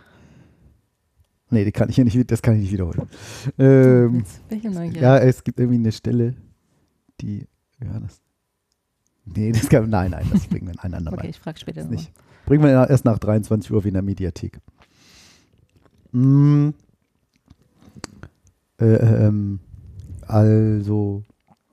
Nee, die kann ich hier nicht, das kann ich nicht wiederholen. Ähm, ja, es gibt irgendwie eine Stelle, die, wie war das? Nee, das kann, nein, nein, das bringen wir in ein andermal. okay, ich frage später nicht. Bringen wir erst nach 23 Uhr wie in der Mediathek. Mm. Äh, ähm, also,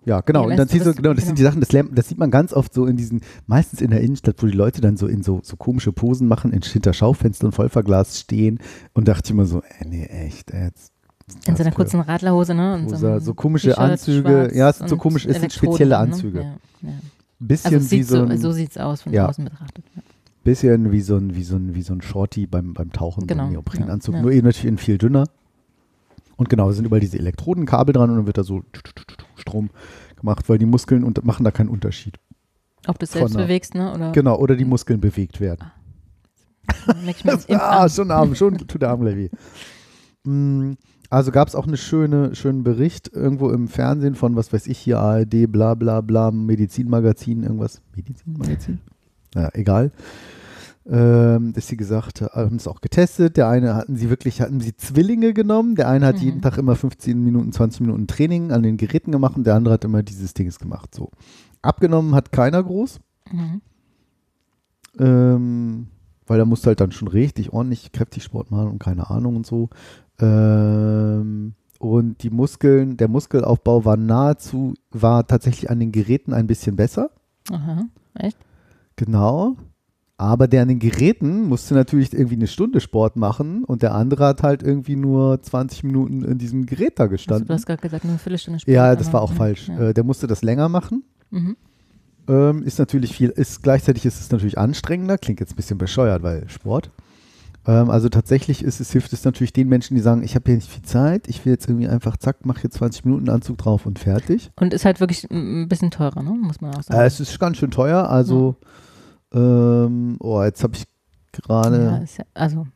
ja, genau. Ja, Und dann siehst du, genau, das sind die genau. Sachen, das, lernt- das sieht man ganz oft so in diesen, meistens in der Innenstadt, wo die Leute dann so in so, so komische Posen machen, in, hinter Schaufenstern voll verglast stehen und dachte ich immer so, ey, nee, echt, jetzt. In das seiner für- kurzen Radlerhose, ne? Rosa, einem so komische Anzüge. Ja, es sind so komisch- es sind spezielle ne? Anzüge. Ja, ja. Bisschen Also wie so, so, ein, so sieht es aus von Ja. außen betrachtet. Ja. bisschen wie so ein, wie so ein, wie so ein Shorty beim, beim Tauchen, so Genau, ein Neoprenanzug, ja, nur eben natürlich in viel dünner. Und genau, da sind überall diese Elektrodenkabel dran und dann wird da so Strom gemacht, weil die Muskeln und machen da keinen Unterschied. Ob du es selbst der- bewegst, ne? Oder Genau, oder die Muskeln bewegt werden. ah, Impfen schon Arm, schon tut der Arm gleich weh. Also gab es auch einen schöne, schönen Bericht irgendwo im Fernsehen von, was weiß ich hier, ARD, bla bla bla, Medizinmagazin, irgendwas. Medizinmagazin? Ja, egal. Ähm, dass sie gesagt haben es auch getestet. Der eine hatten sie wirklich, hatten sie Zwillinge genommen. Der eine hat Mhm. jeden Tag immer 15 Minuten, 20 Minuten Training an den Geräten gemacht und der andere hat immer dieses Dings gemacht. So. Abgenommen hat keiner groß. Mhm. Ähm, weil da musst du halt dann schon richtig ordentlich kräftig Sport machen und keine Ahnung und so. Ähm, und die Muskeln, der Muskelaufbau war nahezu, war tatsächlich an den Geräten ein bisschen besser. Aha, echt? Genau. Aber der an den Geräten musste natürlich irgendwie eine Stunde Sport machen und der andere hat halt irgendwie nur 20 Minuten in diesem Gerät da Also, gestanden. du hast gerade gesagt, nur eine Viertelstunde Sport. ja, das war auch ja, falsch. Ja. Äh, der musste das länger machen. Mhm. Ähm, ist natürlich viel, ist gleichzeitig ist es natürlich anstrengender, klingt jetzt ein bisschen bescheuert, weil Sport. Ähm, also tatsächlich ist es, hilft es natürlich den Menschen, die sagen, ich habe hier nicht viel Zeit, ich will jetzt irgendwie einfach, zack, mache hier 20 Minuten Anzug drauf und fertig. Und ist halt wirklich ein bisschen teurer, ne? Muss man auch sagen. Äh, es ist ganz schön teuer, also ähm, oh, jetzt habe ich gerade, ja, ja, also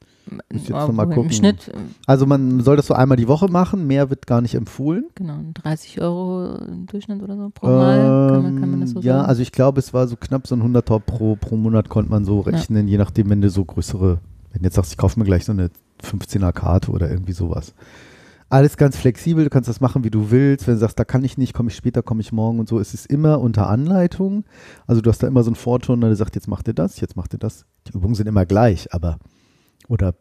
Muss jetzt noch mal im gucken. Schnitt, äh, also man soll das so einmal die Woche machen, mehr wird gar nicht empfohlen. genau, 30 Euro im Durchschnitt oder so pro Mal. Kann man, kann man das so Ähm, ja, sagen? also ich glaube, es war so knapp so ein 100er pro, pro Monat konnte man so Ja. rechnen, je nachdem, wenn du so größere, wenn du jetzt sagst, ich kaufe mir gleich so eine 15er Karte oder irgendwie sowas. Alles ganz flexibel, du kannst das machen, wie du willst. Wenn du sagst, da kann ich nicht, komme ich später, komme ich morgen und so, es ist immer unter Anleitung. Also du hast da immer so einen Vorturner, der sagt, jetzt macht ihr das, jetzt macht ihr das. Die Übungen sind immer gleich, aber oder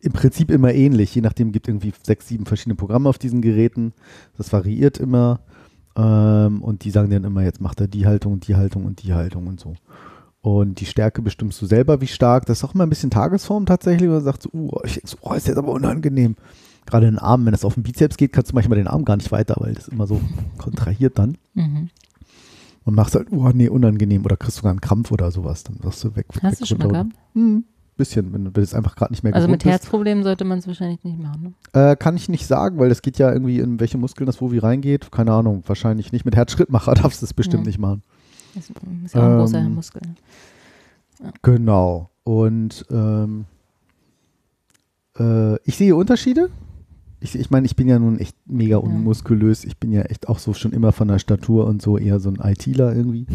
im Prinzip immer ähnlich. Je nachdem gibt irgendwie sechs, sieben verschiedene Programme auf diesen Geräten. Das variiert immer. Ähm, und die sagen dann immer, jetzt macht er die Haltung und die Haltung und die Haltung und so. Und die Stärke bestimmst du selber, wie stark. Das ist auch immer ein bisschen Tagesform tatsächlich. Man sagt so, uh, oh, ist jetzt aber unangenehm. Gerade in den Armen, wenn es auf den Bizeps geht, kannst du manchmal den Arm gar nicht weiter, weil das immer so kontrahiert dann. Mhm. Und machst halt, oh nee, unangenehm. Oder kriegst sogar einen Krampf oder sowas. Dann sagst du weg. weg Hast du schon mal gehabt? Hm, bisschen, wenn du das einfach gerade nicht mehr Also mit. Herzproblemen sollte man es wahrscheinlich nicht machen. Ne? Äh, kann ich nicht sagen, weil das geht ja irgendwie in welche Muskeln das wo wie reingeht. Keine Ahnung, wahrscheinlich nicht. Mit Herzschrittmacher darfst du es bestimmt Ja. nicht machen. Das ist ja auch ein großer Ähm, Muskel. Genau. Und ähm, äh, ich sehe Unterschiede. Ich, ich meine, ich bin ja nun echt mega unmuskulös. Ich bin ja echt auch so schon immer von der Statur und so eher so ein ITler irgendwie.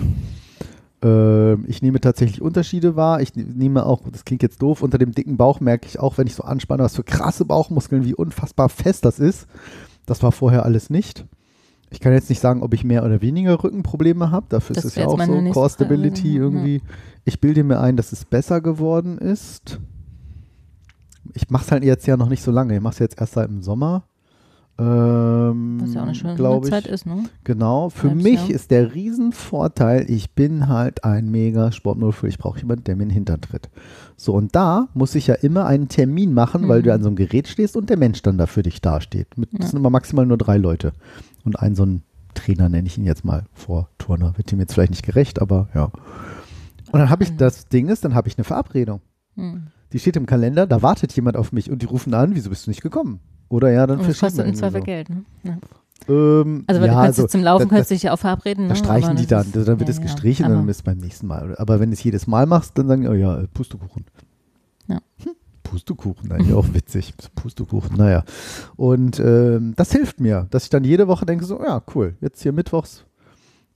Ähm, ich nehme tatsächlich Unterschiede wahr. Ich ne- nehme auch, das klingt jetzt doof, unter dem dicken Bauch merke ich auch, wenn ich so anspanne, was für krasse Bauchmuskeln, wie unfassbar fest das ist. Das war vorher alles nicht. Ich kann jetzt nicht sagen, ob ich mehr oder weniger Rückenprobleme habe. Dafür Das ist es ja auch so Core Frage Stability gewesen. Ja. irgendwie. Ich bilde mir ein, dass es besser geworden ist. Ich mache es halt jetzt ja noch nicht so lange. Ich mache es jetzt erst seit im Sommer. Ähm, Was ja auch eine schöne ich. Zeit ist, ne? Genau. Für Halbes mich Jahr. ist der Riesenvorteil, ich bin halt ein mega Sportmodel. Ich brauche jemanden, der mir in den Hintern tritt. So, und da muss ich ja immer einen Termin machen, weil Mhm. du an so einem Gerät stehst und der Mensch dann da für dich dasteht. Mit, Das sind immer maximal nur drei Leute. Und ein so ein Trainer nenne ich ihn jetzt mal vor Turner. Wird ihm jetzt vielleicht nicht gerecht, aber ja. Und dann habe ich, das Ding ist, dann habe ich eine Verabredung. Hm. Die steht im Kalender, da wartet jemand auf mich und die rufen an, wieso bist du nicht gekommen? Oder ja, dann das verschieben wir kostet im Zweifel so. Geld, ne? Ja. Ähm, Also, weil ja, du kannst also, zum Laufen, da- da- dich ja auch verabreden. da ne? streichen Aber die das dann. ist- dann wird es ja. gestrichen und dann ist es beim nächsten Mal. Aber wenn du es jedes Mal machst, dann sagen die, oh ja, Pustekuchen. Ja. Hm, Pustekuchen, eigentlich auch witzig. Pustekuchen, naja. Und ähm, das hilft mir, dass ich dann jede Woche denke, so, ja, cool, jetzt hier mittwochs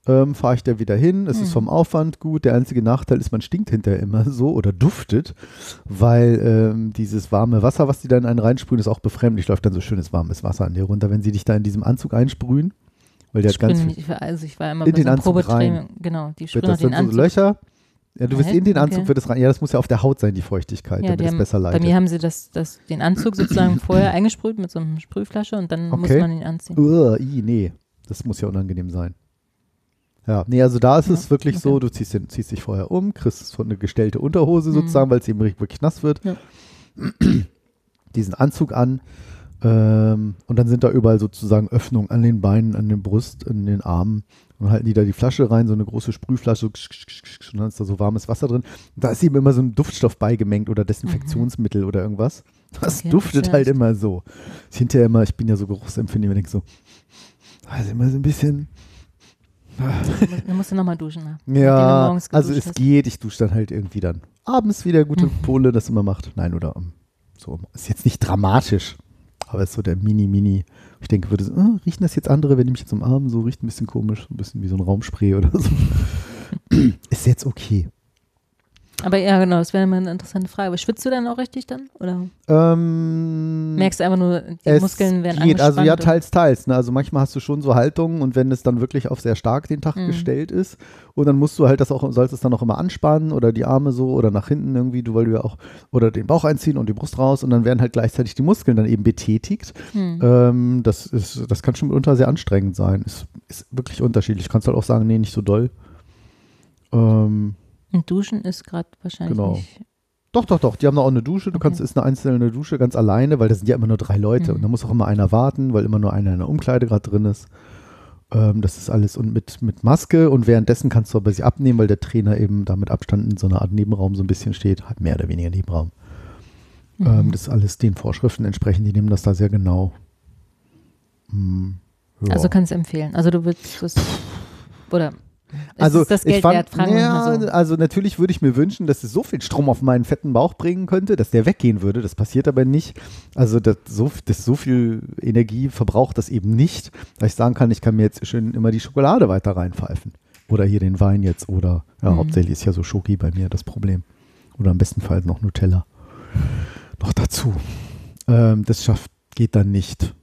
ähm, fahre ich da wieder hin. Es ist Hm. vom Aufwand gut. Der einzige Nachteil ist, man stinkt hinterher immer so oder duftet, weil ähm, dieses warme Wasser, was die da in einen reinsprühen, ist auch befremdlich. Läuft dann so schönes warmes Wasser an dir runter, wenn sie dich da in diesem Anzug einsprühen. Weil der Ich hat ganz viel, ich war- also ich war immer In bei den so Anzug rein. Genau, die sprühen das den dann so Anzug. Löcher. Ja, du wirst in den Anzug Okay. wird es rein. Ja, das muss ja auf der Haut sein, die Feuchtigkeit, Ja, damit die es haben, besser bei leitet. mir haben sie das, das, den Anzug sozusagen vorher eingesprüht mit so einer Sprühflasche und dann muss Okay. man ihn anziehen. Uah, i, nee, das muss ja unangenehm sein. Ja, nee, also da ist es Ja, wirklich so, okay. du ziehst, den, ziehst dich vorher um, kriegst so eine gestellte Unterhose Mhm. sozusagen, weil es eben wirklich nass wird. Ja. Diesen Anzug an ähm, und dann sind da überall sozusagen Öffnungen an den Beinen, an den Brust, an den Armen. Und halten die da die Flasche rein, so eine große Sprühflasche, so und dann ist da so warmes Wasser drin. Und da ist eben immer so ein Duftstoff beigemengt oder Desinfektionsmittel oder irgendwas. Das Okay, duftet verstehe. halt immer so. Ist hinterher immer, ich bin ja so geruchsempfindlich, wenn ich so, also immer so ein bisschen, Dann musst du nochmal duschen. Ne? Du ja, also es hast. geht, ich dusche dann halt irgendwie dann abends wieder, gute Mhm. Pole das immer macht. Nein, oder um, so, ist jetzt nicht dramatisch, aber ist so der Mini-Mini. Ich denke, würde so, ah, riechen das jetzt andere, wenn die mich jetzt umarmen, so riecht ein bisschen komisch, ein bisschen wie so ein Raumspray oder so. ist jetzt okay. Aber ja, genau, das wäre mal eine interessante Frage. Aber schwitzt du dann auch richtig dann? Oder Ähm, merkst du einfach nur, die Muskeln werden geht, also ja, angespannt teils, teils. Ne? Also manchmal hast du schon so Haltungen und wenn es dann wirklich auf sehr stark den Tag Mhm. gestellt ist und dann musst du halt das auch, sollst es dann auch immer anspannen oder die Arme so oder nach hinten irgendwie, du, weil du ja auch, oder den Bauch einziehen und die Brust raus und dann werden halt gleichzeitig die Muskeln dann eben betätigt. Hm. Ähm, das ist, das kann schon mitunter sehr anstrengend sein. Ist, ist wirklich unterschiedlich. Kannst halt auch sagen, nee, nicht so doll. Ähm, Und Duschen ist gerade wahrscheinlich Genau. nicht. Doch, doch, doch. Die haben da auch eine Dusche. Du Okay. kannst, ist eine einzelne Dusche ganz alleine, weil da sind ja immer nur drei Leute Mhm. und da muss auch immer einer warten, weil immer nur einer in der Umkleide gerade drin ist. Ähm, das ist alles und mit, mit Maske und währenddessen kannst du aber sie abnehmen, weil der Trainer eben da mit Abstand in so einer Art Nebenraum so ein bisschen steht. Halt mehr oder weniger Nebenraum. Mhm. Ähm, das ist alles den Vorschriften entsprechend. Die nehmen das da sehr genau. Hm, ja. Also kannst du empfehlen. Also du würdest oder Also, es das ich Geld fand, wert? Fragen ja, so. also natürlich würde ich mir wünschen, dass es so viel Strom auf meinen fetten Bauch bringen könnte, dass der weggehen würde. Das passiert aber nicht. Also das so, das so viel Energie verbraucht das eben nicht, dass ich sagen kann, ich kann mir jetzt schön immer die Schokolade weiter reinpfeifen. Oder hier den Wein jetzt. Oder ja, Mhm. hauptsächlich ist ja so Schoki bei mir das Problem. Oder am besten Fall noch Nutella. Noch dazu. Ähm, das schafft, geht dann nicht.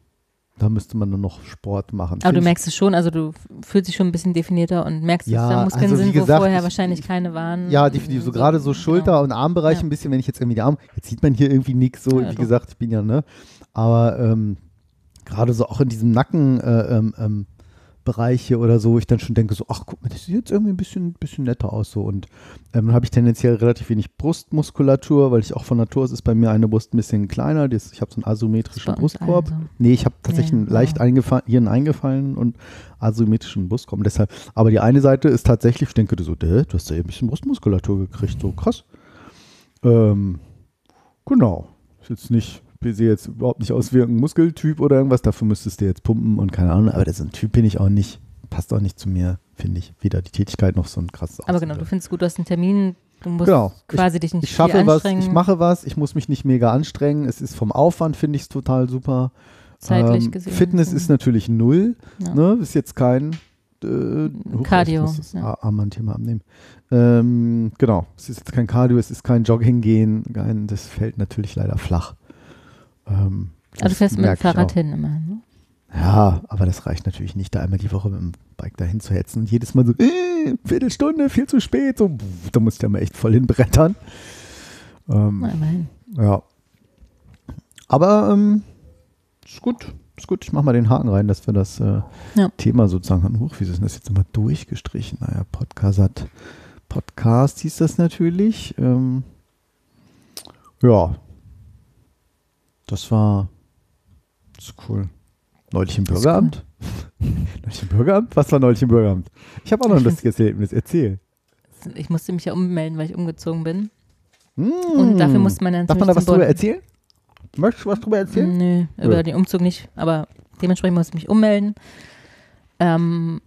Da müsste man nur noch Sport machen. Aber du Find ich- merkst es schon, also du fühlst dich schon ein bisschen definierter und merkst, Ja, dass da Muskeln also sind, wo gesagt, vorher ich- wahrscheinlich ich- keine waren. Ja, definitiv. So gerade so Schulter- und Armbereich Ja. ein bisschen, wenn ich jetzt irgendwie die Arme, jetzt sieht man hier irgendwie nichts so, Ja, wie doch. gesagt, ich bin ja, ne, aber ähm, gerade so auch in diesem Nacken äh, ähm, Bereich hier oder so, wo ich dann schon denke so, ach guck mal, das sieht jetzt irgendwie ein bisschen, bisschen netter aus so und ähm, dann habe ich tendenziell relativ wenig Brustmuskulatur, weil ich auch von Natur aus ist bei mir eine Brust ein bisschen kleiner, das, ich habe so einen asymmetrischen Brustkorb. allen so. Nee, ich habe tatsächlich Ja, einen leicht eingefallen, hier einen eingefallenen und asymmetrischen Brustkorb. Deshalb, aber die eine Seite ist tatsächlich, ich denke du so, du hast eben ein bisschen Brustmuskulatur gekriegt, so krass. Ähm, genau. Ist jetzt nicht, ich sehe jetzt überhaupt nicht aus wie ein Muskeltyp oder irgendwas, dafür müsstest du jetzt pumpen und keine Ahnung, aber das ist ein Typ bin ich auch nicht, passt auch nicht zu mir, finde ich. Weder die Tätigkeit noch so ein krasses Aber genau, Aussehen. du findest gut, du hast einen Termin, du musst Genau. quasi dich nicht Ich schaffe was, anstrengen. ich mache was, ich muss mich nicht mega anstrengen. Es ist vom Aufwand, finde ich es total super. Zeitlich Ähm, gesehen. Fitness ist natürlich null. Ja. Ne? Ist jetzt kein äh, Cardio, Ich muss das ja. Armband-Thema abnehmen. Ähm, genau, es ist jetzt kein Cardio, es ist kein Jogging gehen. Kein, das fällt natürlich leider flach. Ähm, Aber du fährst mit dem Fahrrad hin immer. Ne? Ja, aber das reicht natürlich nicht, da einmal die Woche mit dem Bike dahin zu hetzen und jedes Mal so, äh, Viertelstunde, viel zu spät. So, da muss ich ja mal echt voll hinbrettern. Ähm, immerhin. ja. Aber ähm, ist gut. Ist gut. Ich mache mal den Haken rein, dass wir das äh, Ja. Thema sozusagen haben. Huch, wieso ist denn das jetzt immer durchgestrichen? Naja, Podcast hat. Podcast hieß das natürlich. Ähm, ja. Das war. Das ist cool. Neulich im Bürgeramt. neulich im Bürgeramt? Was war neulich im Bürgeramt? Ich habe auch noch ein lustiges Erlebnis. Erzähl. Ich musste mich ja ummelden, weil ich umgezogen bin. Mm. Und dafür musste man dann Darf man da was drüber erzählen? Möchtest du was drüber erzählen? Nö, über Ja. den Umzug nicht, aber dementsprechend musste ich mich ummelden. Ähm,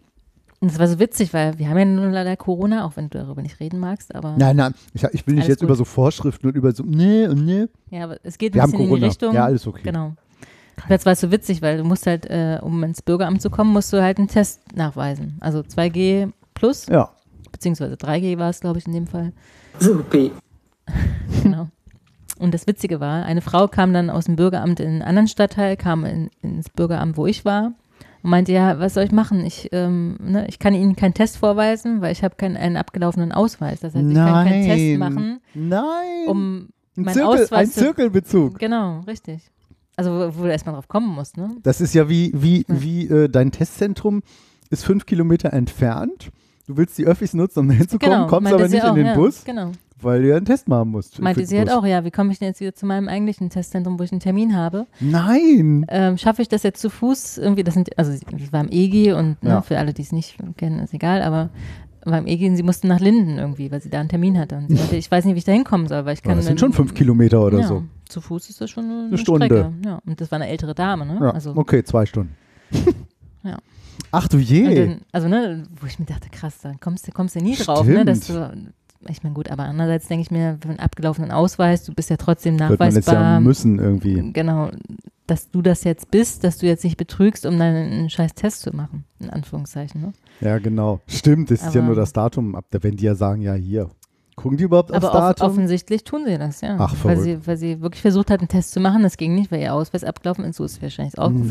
und es war so witzig, weil wir haben ja nun leider Corona, auch wenn du darüber nicht reden magst, aber Nein, nein, ich, ich will nicht jetzt gut. über so Vorschriften und über so, nee und nee. ja, aber es geht Wir ein haben bisschen in die Richtung. Ja, alles okay. Genau. Jetzt war es so witzig, weil du musst halt, äh, um ins Bürgeramt zu kommen, musst du halt einen Test nachweisen. Also 2G plus, Ja. beziehungsweise 3G war es, glaube ich, in dem Fall. Supi. Genau. Und das Witzige war, eine Frau kam dann aus dem Bürgeramt in einen anderen Stadtteil, kam in, ins Bürgeramt, wo ich war und meinte, ja, was soll ich machen? Ich, ähm, ne, ich kann Ihnen keinen Test vorweisen, weil ich habe keinen einen abgelaufenen Ausweis. Das heißt, ich kann keinen Test Nein. machen, Nein. um ein, meinen Zirkel, Ausweis ein zu- Zirkelbezug. Genau, richtig. Also wo, wo du erstmal drauf kommen musst, ne? Das ist ja wie, wie, wie äh, dein Testzentrum ist fünf Kilometer entfernt. Du willst die Öffis nutzen, um da hinzukommen, Genau, kommst aber nicht in auch, den ja, Bus, Genau. Weil du ja einen Test machen musst. Meinte sie halt auch, ja, wie komme ich denn jetzt wieder zu meinem eigentlichen Testzentrum, wo ich einen Termin habe? Nein. Ähm, schaffe ich das jetzt zu Fuß irgendwie? Das sind, also das war im EG und ne, Ja. für alle, die es nicht kennen, ist egal, aber beim EG sie mussten nach Linden irgendwie, weil sie da einen Termin hatte. Und sie meinte, ich weiß nicht, wie ich da hinkommen soll, weil ich Ja, kann. das sind dann- schon fünf Kilometer oder ja, so. Zu Fuß ist das schon eine, eine Stunde. Strecke. Ja, und das war eine ältere Dame, ne? Ja, also, okay, zwei Stunden. Ja. Ach du je. dann, also ne, wo ich mir dachte, krass, da kommst du kommst du nie drauf, ne? Dass du, ich meine, gut, aber andererseits denke ich mir, für einen abgelaufenen Ausweis, du bist ja trotzdem Wird man jetzt ja nachweisbar. müssen irgendwie. Genau, dass du das jetzt bist, dass du jetzt nicht betrügst, um dann einen scheiß Test zu machen, in Anführungszeichen. Ne? Ja, genau. Stimmt, ist ja nur das Datum ab. Wenn die ja sagen, ja, hier. Gucken die überhaupt aufs Aber off Datum? offensichtlich tun sie das, ja. Ach, weil, verrückt. sie, weil sie wirklich versucht hat, einen Test zu machen. Das ging nicht, weil ihr Ausweis abgelaufen ist. So ist es wahrscheinlich aufgefallen.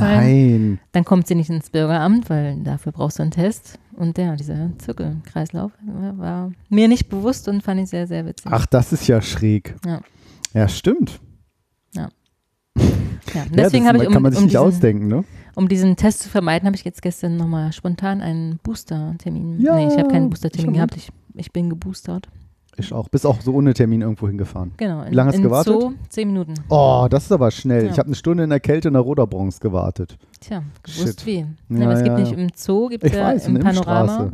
Nein. Dann kommt sie nicht ins Bürgeramt, weil dafür brauchst du einen Test. Und ja, dieser Zirkelkreislauf war- mir nicht bewusst und fand ich sehr, sehr witzig. Ach, das ist ja schräg. Ja. Ja, stimmt. Ja. Ja, und Ja, deswegen das habe ich, um, kann man sich um, nicht diesen, ausdenken, ne? um diesen Test zu vermeiden, habe ich jetzt gestern nochmal spontan einen Booster-Termin. Ja, nee, ich habe keinen Booster-Termin gehabt. Ich, ich bin geboostert. Ich auch. Bis auch so ohne Termin irgendwo hingefahren. Genau. Wie lange hast du in gewartet? Zoo, zehn Minuten. Oh, das ist aber schnell. Ja. Ich habe eine Stunde in der Kälte in der Roderbronx gewartet. Tja, gewusst Shit. wie. Ja, Ja, aber es gibt nicht im Zoo, gibt Ich ja weiß, im in Panorama.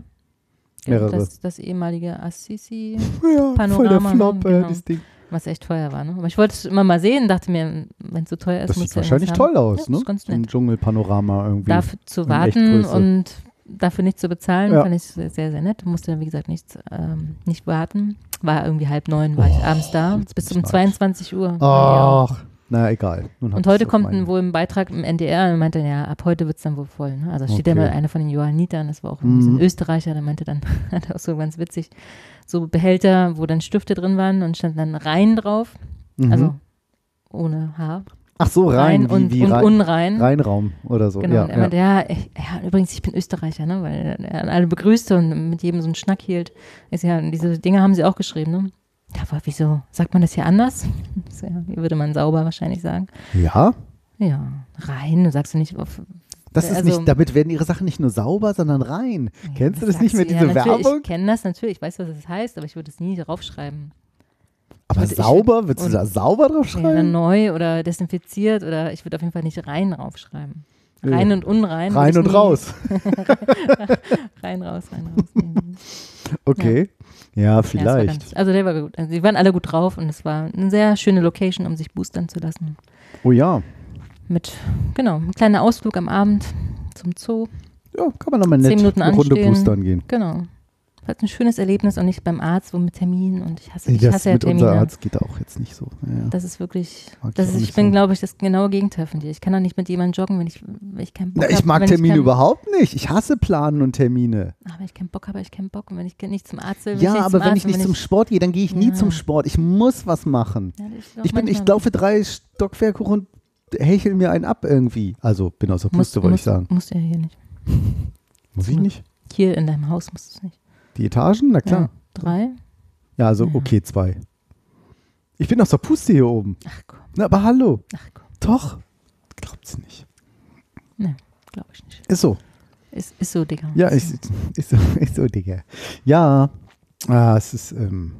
Mehrere. Das, das ehemalige Assisi, Ja, voll der Panorama, ne? Flop, Genau. das Ding. was echt teuer war. Ne? Aber ich wollte es immer mal sehen, dachte mir, wenn es so teuer ist, Das muss sieht wahrscheinlich toll aus, ja, ne? Ganz So ein nett. Dschungelpanorama irgendwie. Dafür zu in warten und dafür nicht zu bezahlen, Ja. fand ich sehr, sehr, sehr nett. Musste, wie gesagt, nichts, ähm, nicht warten. War irgendwie halb neun, war ich abends da, bis um ich 22 Uhr. Ach, na egal. Und heute kommt ein, wohl ein Beitrag im NDR und meinte, ja, ab heute wird es dann wohl voll. Ne? Also steht ja Okay. mal einer von den Johannitern, das war auch irgendwie so Mhm. ein Österreicher, der meinte dann, hat auch so ganz witzig, so Behälter, wo dann Stifte drin waren und stand dann rein drauf, Mhm. also ohne Haar. Ach so, rein, rein und, wie, wie und rein, unrein. Reinraum oder so. Genau, ja, und er ja. meinte, ja, ich, ja, übrigens, ich bin Österreicher, ne, weil er alle begrüßte und mit jedem so einen Schnack hielt. Ist ja, diese Dinge haben sie auch geschrieben, ne? Ja, aber wieso? Sagt man das hier anders? Das ja, wie würde man sauber wahrscheinlich sagen. ja, Ja, rein, du sagst du nicht auf. das ist also- nicht, damit werden ihre Sachen nicht nur sauber, sondern rein. Kennst du das nicht mit sagst dieser ja, Werbung? Ich kenne das natürlich, ich weiß, was es heißt, aber ich würde es nie draufschreiben. Aber Und ich- sauber, würdest du da sauber drauf Ja, neu oder desinfiziert oder ich würde auf jeden Fall nicht rein draufschreiben. Rein und unrein. Rein ich und nie- raus. rein, raus, rein, raus. Nee. Okay. Ja, Ja, vielleicht. ganz, also der war gut. Also die waren alle gut drauf und es war eine sehr schöne Location, um sich boostern zu lassen. oh ja. Mit, genau, ein kleiner Ausflug am Abend zum Zoo. Ja, kann man nochmal nett eine Runde boostern gehen. Genau. Hat ein schönes Erlebnis und nicht beim Arzt, wo mit Termin und ich hasse, ich das hasse ja mit Termine. unser Arzt geht auch jetzt nicht so. Ja. Das ist wirklich, ich das ist, ich bin, so. glaube ich, das genaue Gegenteil von dir. Ich kann doch nicht mit jemandem joggen, wenn ich, wenn ich keinen Bock Na, ich habe. mag wenn Termine keinen- überhaupt nicht. Ich hasse Planen und Termine. Ah, wenn ich keinen Bock habe, habe ich keinen Bock. Und wenn ich nicht zum Arzt will, will ich Ja, aber wenn Arzt. ich nicht zum Sport gehe, dann gehe ich nie zum Sport. Ich muss was machen. Ich, bin, ich laufe drei Stockwerke hoch und hechel mir einen ab irgendwie. Also bin aus der Puste, wollte ich sagen. Musst du ja hier nicht. Muss ich nicht? Hier in deinem Haus musst du es nicht. Die Etagen? Na klar. Ja, drei? Ja, also Ja. okay, zwei. Ich bin aus der Puste hier oben. Ach komm, Na, aber hallo. ach komm. Doch. Glaubt's nicht. Glaube ich nicht. Ist so. Ist, ist so, Digga. Ja, ist, ist so, ist so, Digga. Ja. Ah, es ist, ähm,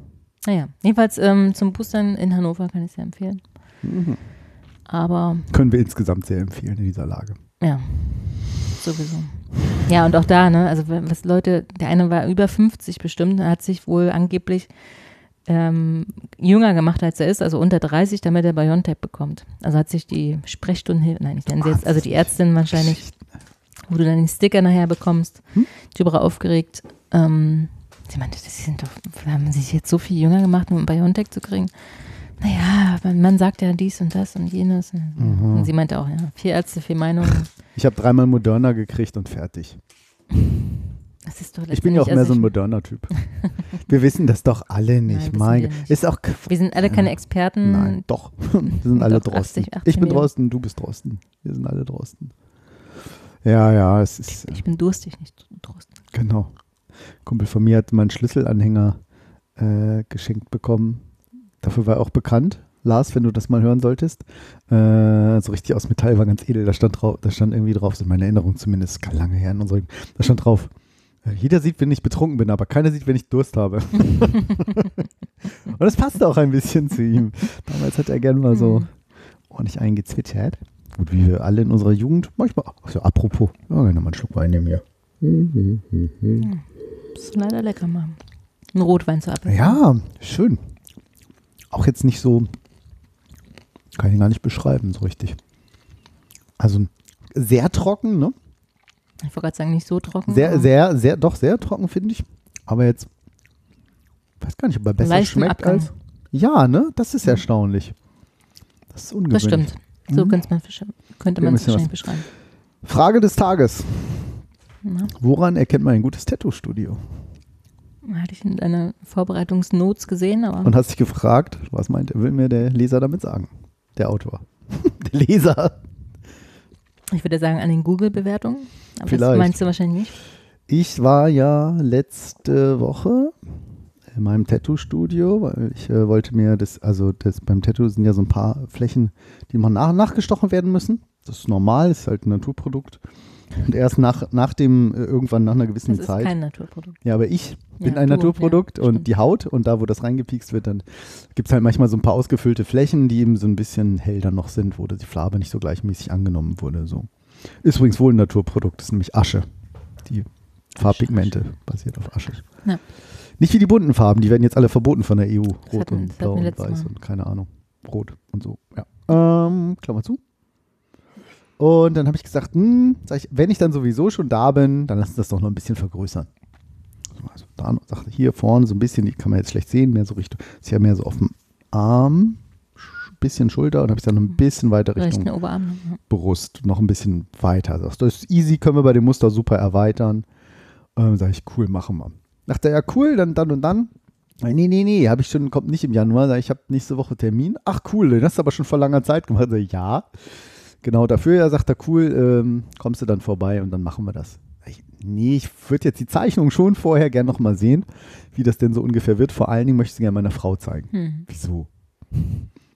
Naja, jedenfalls ähm, zum Boostern in Hannover kann ich sehr empfehlen. mhm. Aber können wir insgesamt sehr empfehlen in dieser Lage. Ja, sowieso. Ja, und auch da, ne, also was Leute, der eine war über 50 bestimmt, hat sich wohl angeblich ähm, jünger gemacht, als er ist, also unter 30, damit er Biontech bekommt. Also hat sich die Sprechstundenhilfe, nein, ich nenne sie jetzt, also die Ärztin wahrscheinlich, wo du dann den Sticker nachher bekommst, Hm? die war aufgeregt. Ähm, sie meinte, das sind doch, haben sie sich jetzt so viel jünger gemacht, um Biontech zu kriegen? Naja, man, man sagt ja dies und das und jenes. Mhm. Und sie meinte auch, ja, vier Ärzte, vier Meinungen. Ich habe dreimal Moderna gekriegt und fertig. Das ist doch Ich bin ja auch mehr so ein also Moderna-Typ. wir wissen das doch alle nicht. Nein, mein nicht. Ist auch ich, Wir sind alle keine Experten. Nein, doch. Wir sind alle Drosten. 80, 80 ich bin. Drosten, du bist Drosten. Wir sind alle Drosten. Ja, ja, es ist, äh, Ich bin durstig, nicht Trost. genau. Kumpel von mir hat meinen Schlüsselanhänger äh, geschenkt bekommen. Dafür war er auch bekannt. Lars, wenn du das mal hören solltest. Äh, so richtig aus Metall, war ganz edel. Da stand, drauf, da stand irgendwie drauf, so in meiner Erinnerung zumindest, ganz lange her in unserer, da stand drauf, äh, jeder sieht, wenn ich betrunken bin, aber keiner sieht, wenn ich Durst habe. Und das passt auch ein bisschen zu ihm. Damals hat er gern mal so Hm. ordentlich eingezwitschert. Gut, wie wir alle in unserer Jugend, manchmal, also apropos, ja, gerne mal einen Schluck Wein nehmen hier. Das ist leider lecker, Mann. Ein Rotwein zu Apfel. Ja, schön. Auch jetzt nicht so, kann ich gar nicht beschreiben, so richtig. Also sehr trocken, ne? Ich wollte gerade sagen, nicht so trocken. Sehr, sehr, sehr, doch sehr trocken, finde ich. Aber jetzt, weiß gar nicht, ob er besser leichten schmeckt Abgang. als. Ja, ne? Das ist erstaunlich. Das ist ungewöhnlich. Das stimmt. So Mhm. könnte man es wahrscheinlich beschreiben. Frage des Tages. Na, Woran erkennt man ein gutes Tattoo-Studio? Hatte ich in deiner Vorbereitungsnotes gesehen, aber Und hast dich gefragt, was meint, will mir der Leser damit sagen? Der Autor. der Leser. ich würde sagen an den Google-Bewertungen. Aber Vielleicht. das meinst du wahrscheinlich nicht. Ich war ja letzte Woche in meinem Tattoo-Studio, weil ich äh, wollte mir das, also das, beim Tattoo sind ja so ein paar Flächen, die mal nach, nachgestochen werden müssen. Das ist normal, ist halt ein Naturprodukt. Und erst nach, nach dem, äh, irgendwann nach einer gewissen Das ist Zeit. kein Naturprodukt. Ja, aber ich bin Ja, ein du, Naturprodukt ja, und stimmt. die Haut und da, wo das reingepiekst wird, dann gibt es halt manchmal so ein paar ausgefüllte Flächen, die eben so ein bisschen hell dann noch sind, wo die Farbe nicht so gleichmäßig angenommen wurde. So. Ist übrigens wohl ein Naturprodukt, das ist nämlich Asche. Die Farbpigmente basiert auf Asche. Ja. Nicht wie die bunten Farben, die werden jetzt alle verboten von der EU. Rot hatten- und blau und weiß Mal. und keine Ahnung. Rot und so. Ja. Ähm, Klammer zu. Und dann habe ich gesagt, hm, ich, wenn ich dann sowieso schon da bin, dann lass uns das doch noch ein bisschen vergrößern. Also da noch- hier vorne so ein bisschen, die kann man jetzt schlecht sehen, mehr so Richtung, ist ja mehr so auf dem Arm, sch- bisschen Schulter und habe ich dann noch ein bisschen weiter Richtung Oberarm. Brust, noch ein bisschen weiter. Sagst das ist easy, können wir bei dem Muster super erweitern. Ähm, sag ich, cool, machen wir. Dachte er, ja, cool, dann, dann und dann. Nee, nee, nee, habe ich schon, kommt nicht im Januar. Sag ich, Ich habe nächste Woche Termin. Ach cool, den hast du aber schon vor langer Zeit gemacht. Sag ich, ja, genau dafür. Ja, sagt er, cool, ähm, kommst du dann vorbei und dann machen wir das. Ich, nee, ich würde jetzt die Zeichnung schon vorher gerne noch mal sehen, wie das denn so ungefähr wird. Vor allen Dingen möchte ich sie gerne meiner Frau zeigen. Hm. Wieso?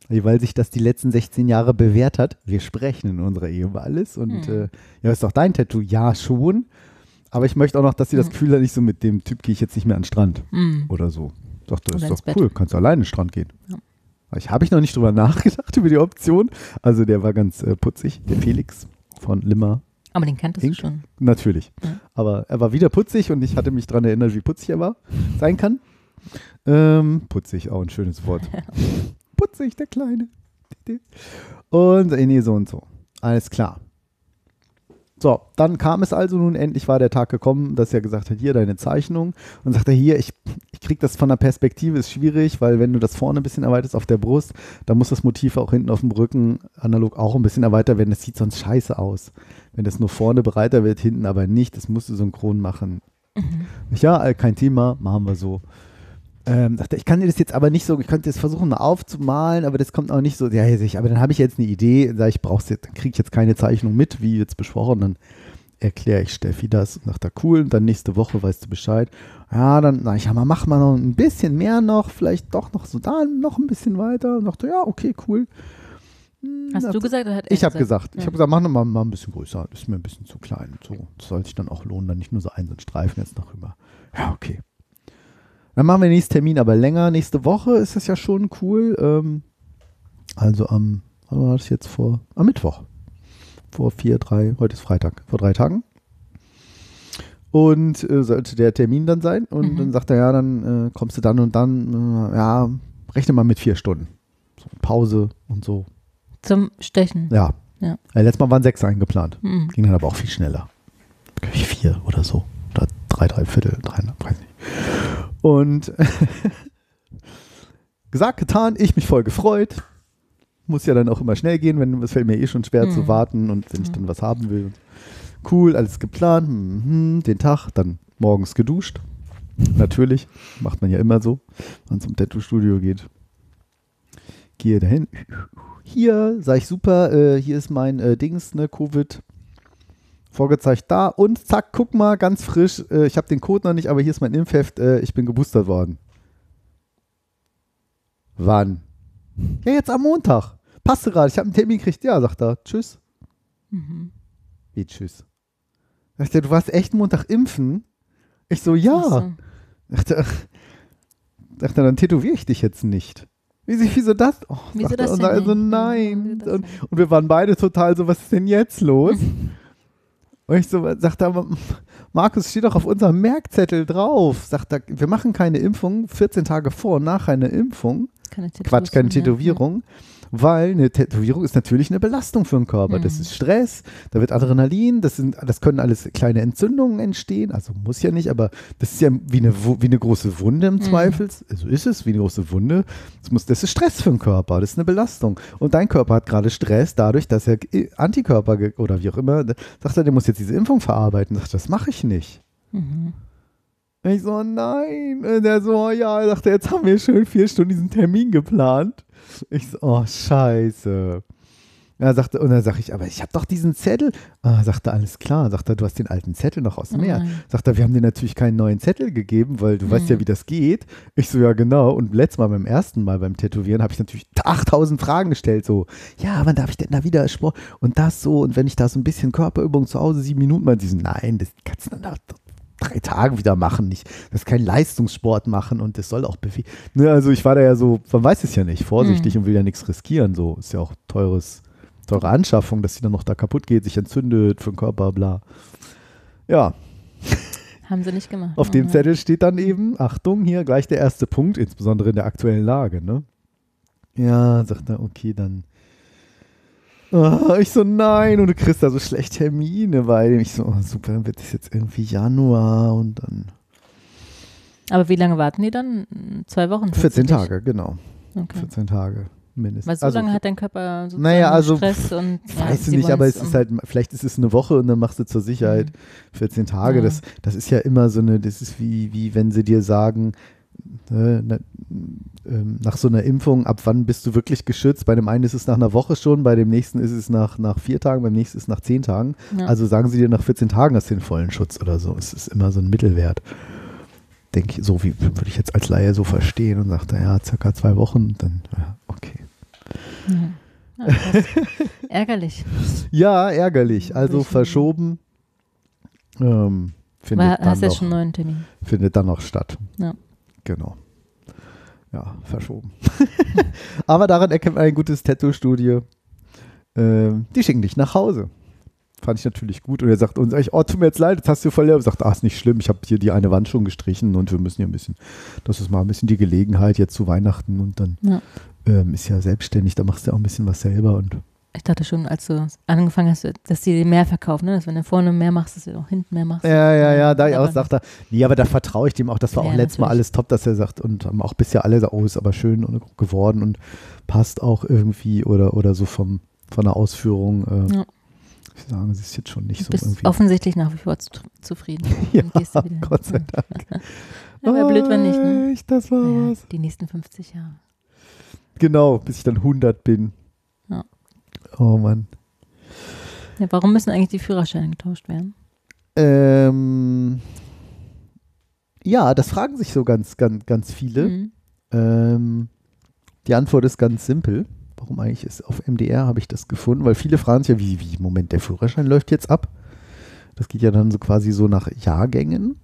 Weil sich das die letzten 16 Jahre bewährt hat. Wir sprechen in unserer Ehe über alles. Und Hm. äh, ja, ist doch dein Tattoo? Ja, schon. Aber ich möchte auch noch, dass sie das Hm. Gefühl hat, nicht so mit dem Typ gehe ich jetzt nicht mehr an den Strand Hm. oder so. Doch, das Oder ist doch Bett. cool. Kannst du alleine an den Strand gehen. Ja. Ich habe ich noch nicht drüber nachgedacht, über die Option. Also der war ganz äh, putzig, der Felix von Limmer. Aber den kanntest Ink? du schon. Natürlich. Ja. Aber er war wieder putzig und ich hatte mich daran erinnert, wie putzig er war, sein kann. Ähm, putzig, auch ein schönes Wort. putzig, der Kleine. Und äh, nee, so und so. Alles klar. So, dann kam es also nun, endlich war der Tag gekommen, dass er gesagt hat, hier deine Zeichnung. Und sagt er, hier, ich, ich krieg das von der Perspektive, ist schwierig, weil wenn du das vorne ein bisschen erweiterst auf der Brust, dann muss das Motiv auch hinten auf dem Rücken analog auch ein bisschen erweitert werden. Das sieht sonst scheiße aus. Wenn das nur vorne breiter wird, hinten aber nicht, das musst du synchron machen. Ich, Ja, kein Thema, machen wir so. Ähm, dachte, ich kann dir das jetzt aber nicht so, ich könnte das versuchen mal aufzumalen, aber das kommt auch nicht so, ja, ich, aber dann habe ich jetzt eine Idee, sag ich, brauch's jetzt, dann kriege ich jetzt keine Zeichnung mit, wie jetzt besprochen, dann erkläre ich Steffi das und dachte, cool, und dann nächste Woche weißt du Bescheid. Ja, dann sag ich, ja, mal mach mal noch ein bisschen mehr noch, vielleicht doch noch so da noch ein bisschen weiter. Und dachte, ja, okay, cool. Hm, Hast dachte- du gesagt oder hat er ich habe gesagt, ich Ja. habe gesagt, mach noch mal, ein bisschen größer, das ist mir ein bisschen zu klein. So, das soll sich dann auch lohnen, dann nicht nur so einen so einen Streifen jetzt noch rüber. Ja, okay. Dann machen wir den nächsten Termin aber länger. Nächste Woche ist das ja schon cool. Ähm, also am, wann war das jetzt vor? Am Mittwoch. Vor vier, drei, heute ist Freitag, vor drei Tagen. Und äh, sollte der Termin dann sein. Und Mhm. dann sagt er, ja, dann äh, kommst du dann und dann, äh, ja, rechne mal mit vier Stunden. So, Pause und so. Zum Stechen. Ja. Ja. Äh, letztes Mal waren sechs eingeplant. Mhm. Ging dann aber auch viel schneller. Vier oder so. Oder drei, drei Viertel, drei, weiß nicht. Und gesagt, getan, ich mich voll gefreut. Muss ja dann auch immer schnell gehen, wenn es fällt mir eh schon schwer Mhm. zu warten und wenn ich dann was haben will. Cool, alles geplant, mhm, den Tag, dann morgens geduscht. Natürlich, macht man ja immer so, wenn man zum Tattoo-Studio geht. Gehe dahin. Hier, sag ich super, äh, hier ist mein äh, Dings, ne, Covid. Vorgezeigt da und zack, guck mal, ganz frisch. Äh, ich habe den Code noch nicht, aber hier ist mein Impfheft. Äh, ich bin geboostert worden. Wann? Ja, jetzt am Montag. Passt gerade, ich habe einen Termin gekriegt. Ja, sagt er. Tschüss. Mhm. Wie tschüss? Sagt er, du warst echt Montag impfen? Ich so, ja. So. Dachte, ach, dachte, dann tätowiere ich dich jetzt nicht. Wieso, wieso das? Oh, Wieso das er, und also nein. Und, und wir waren beide total so, was ist denn jetzt los? und ich so, sagte aber, Markus, steht doch auf unserem Merkzettel drauf. Sagt er, wir machen keine Impfung, 14 Tage vor und nach einer Impfung. Keine Quatsch, keine und ja. Weil eine Tätowierung ist natürlich eine Belastung für den Körper. Das Mhm. ist Stress, da wird Adrenalin, das, sind, das können alles kleine Entzündungen entstehen. Also muss ja nicht, aber das ist ja wie eine, wie eine große Wunde im Mhm. Zweifel. So ist es, wie eine große Wunde. Das, muss, das ist Stress für den Körper, das ist eine Belastung. Und dein Körper hat gerade Stress dadurch, dass er äh, Antikörper oder wie auch immer, sagt er, der muss jetzt diese Impfung verarbeiten. Sagt, das mache ich nicht. Mhm. Ich so, nein. Und der so, ja, er sagte, jetzt haben wir schön vier Stunden diesen Termin geplant. Ich so, oh, scheiße. Er sagte, und dann sage ich, aber ich habe doch diesen Zettel. Ah, sagte, alles klar. Sagt er, du hast den alten Zettel noch aus dem Meer. nein. Sagt er, wir haben dir natürlich keinen neuen Zettel gegeben, weil du weißt ja, Mhm. wie das geht. Ich so, ja, genau. Und letztes Mal beim ersten Mal beim Tätowieren habe ich natürlich 8000 Fragen gestellt. So, ja, wann darf ich denn da wieder Sport? Und das so. Und wenn ich da so ein bisschen Körperübung zu Hause, sieben Minuten mal diesen, nein, das kannst du dann drei Tagen wieder machen. Nicht, das ist kein Leistungssport machen und das soll auch bewegen. Ne, also ich war da ja so, man weiß es ja nicht, vorsichtig und will ja nichts riskieren. So ist ja auch teures, teure Anschaffung, dass sie dann noch da kaputt geht, sich entzündet für den Körper, bla. Ja, Haben sie nicht gemacht. auf dem nein. Zettel steht dann eben, Achtung, hier gleich der erste Punkt, insbesondere in der aktuellen Lage, ne? Ja, sagt er, okay, dann. Ah, ich so, nein, und du kriegst da so schlecht Termine, weil ich so, oh, super, dann wird das jetzt irgendwie Januar und dann Aber wie lange warten die dann? Zwei Wochen? 14 tatsächlich? Tage, genau. Okay. 14 Tage mindestens. Weil so Also, lange hat dein Körper sozusagen Naja, also, Stress und ja, Weißt du sie nicht, aber es ist halt, vielleicht ist es eine Woche und dann machst du zur Sicherheit 14 Tage. Ja. Das, das ist ja immer so eine, das ist wie, wie wenn sie dir sagen, ne, ne, ähm, nach so einer Impfung, ab wann bist du wirklich geschützt? Bei dem einen ist es nach einer Woche schon, bei dem nächsten ist es nach, nach vier Tagen, beim nächsten ist es nach zehn Tagen. Ja. Also sagen sie dir, nach 14 Tagen hast du den vollen Schutz oder so. Es ist immer so ein Mittelwert. Denke ich, so wie würde ich jetzt als Laie so verstehen und sagte, ja, circa zwei Wochen, dann, ja, okay. Ja. Ja. Ärgerlich. Ja, ärgerlich. Also verschoben. Ähm, findet, War, dann hast noch, jetzt schon einen neuen Termin? findet dann noch statt. Ja. Genau. Ja, verschoben. Aber daran erkennt man ein gutes Tattoo-Studio. Ähm, die schicken dich nach Hause. Fand ich natürlich gut. Und er sagt uns, oh, tut mir jetzt leid, jetzt hast du verloren. Sagt, ah, ist nicht schlimm, ich habe hier die eine Wand schon gestrichen und wir müssen hier ein bisschen, das ist mal ein bisschen die Gelegenheit jetzt zu Weihnachten und dann Ja. ähm, ist ja selbstständig, da machst du auch ein bisschen was selber und Ich dachte schon, als du angefangen hast, dass die mehr verkaufen, ne? dass wenn du vorne mehr machst, dass du auch hinten mehr machst. Ja, ja, ja, da ich Aber auch sagt er, nee, aber da vertraue ich dem auch. Das war Ja, auch letztes Mal natürlich. alles top, dass er sagt und haben auch bisher alle gesagt, oh, ist aber schön und geworden und passt auch irgendwie oder, oder so vom, von der Ausführung. Äh, Ja. Ich sagen, sie ist jetzt schon nicht Du so bist irgendwie. offensichtlich nach wie vor zu, zufrieden. Ja, Dann gehst du wieder. Gott sei Dank. Ja, wäre blöd, wenn nicht. Ne? Das war Ja, was. die nächsten 50 Jahre. Genau, bis ich dann 100 bin. Oh Mann. Ja, warum müssen eigentlich die Führerscheine getauscht werden? Ähm, ja, das fragen sich so ganz, ganz, ganz viele. Mhm. Ähm, die Antwort ist ganz simpel. Warum eigentlich ist auf MDR habe ich das gefunden? Weil viele fragen sich ja, wie, wie, Moment, der Führerschein läuft jetzt ab. Das geht ja dann so quasi so nach Jahrgängen.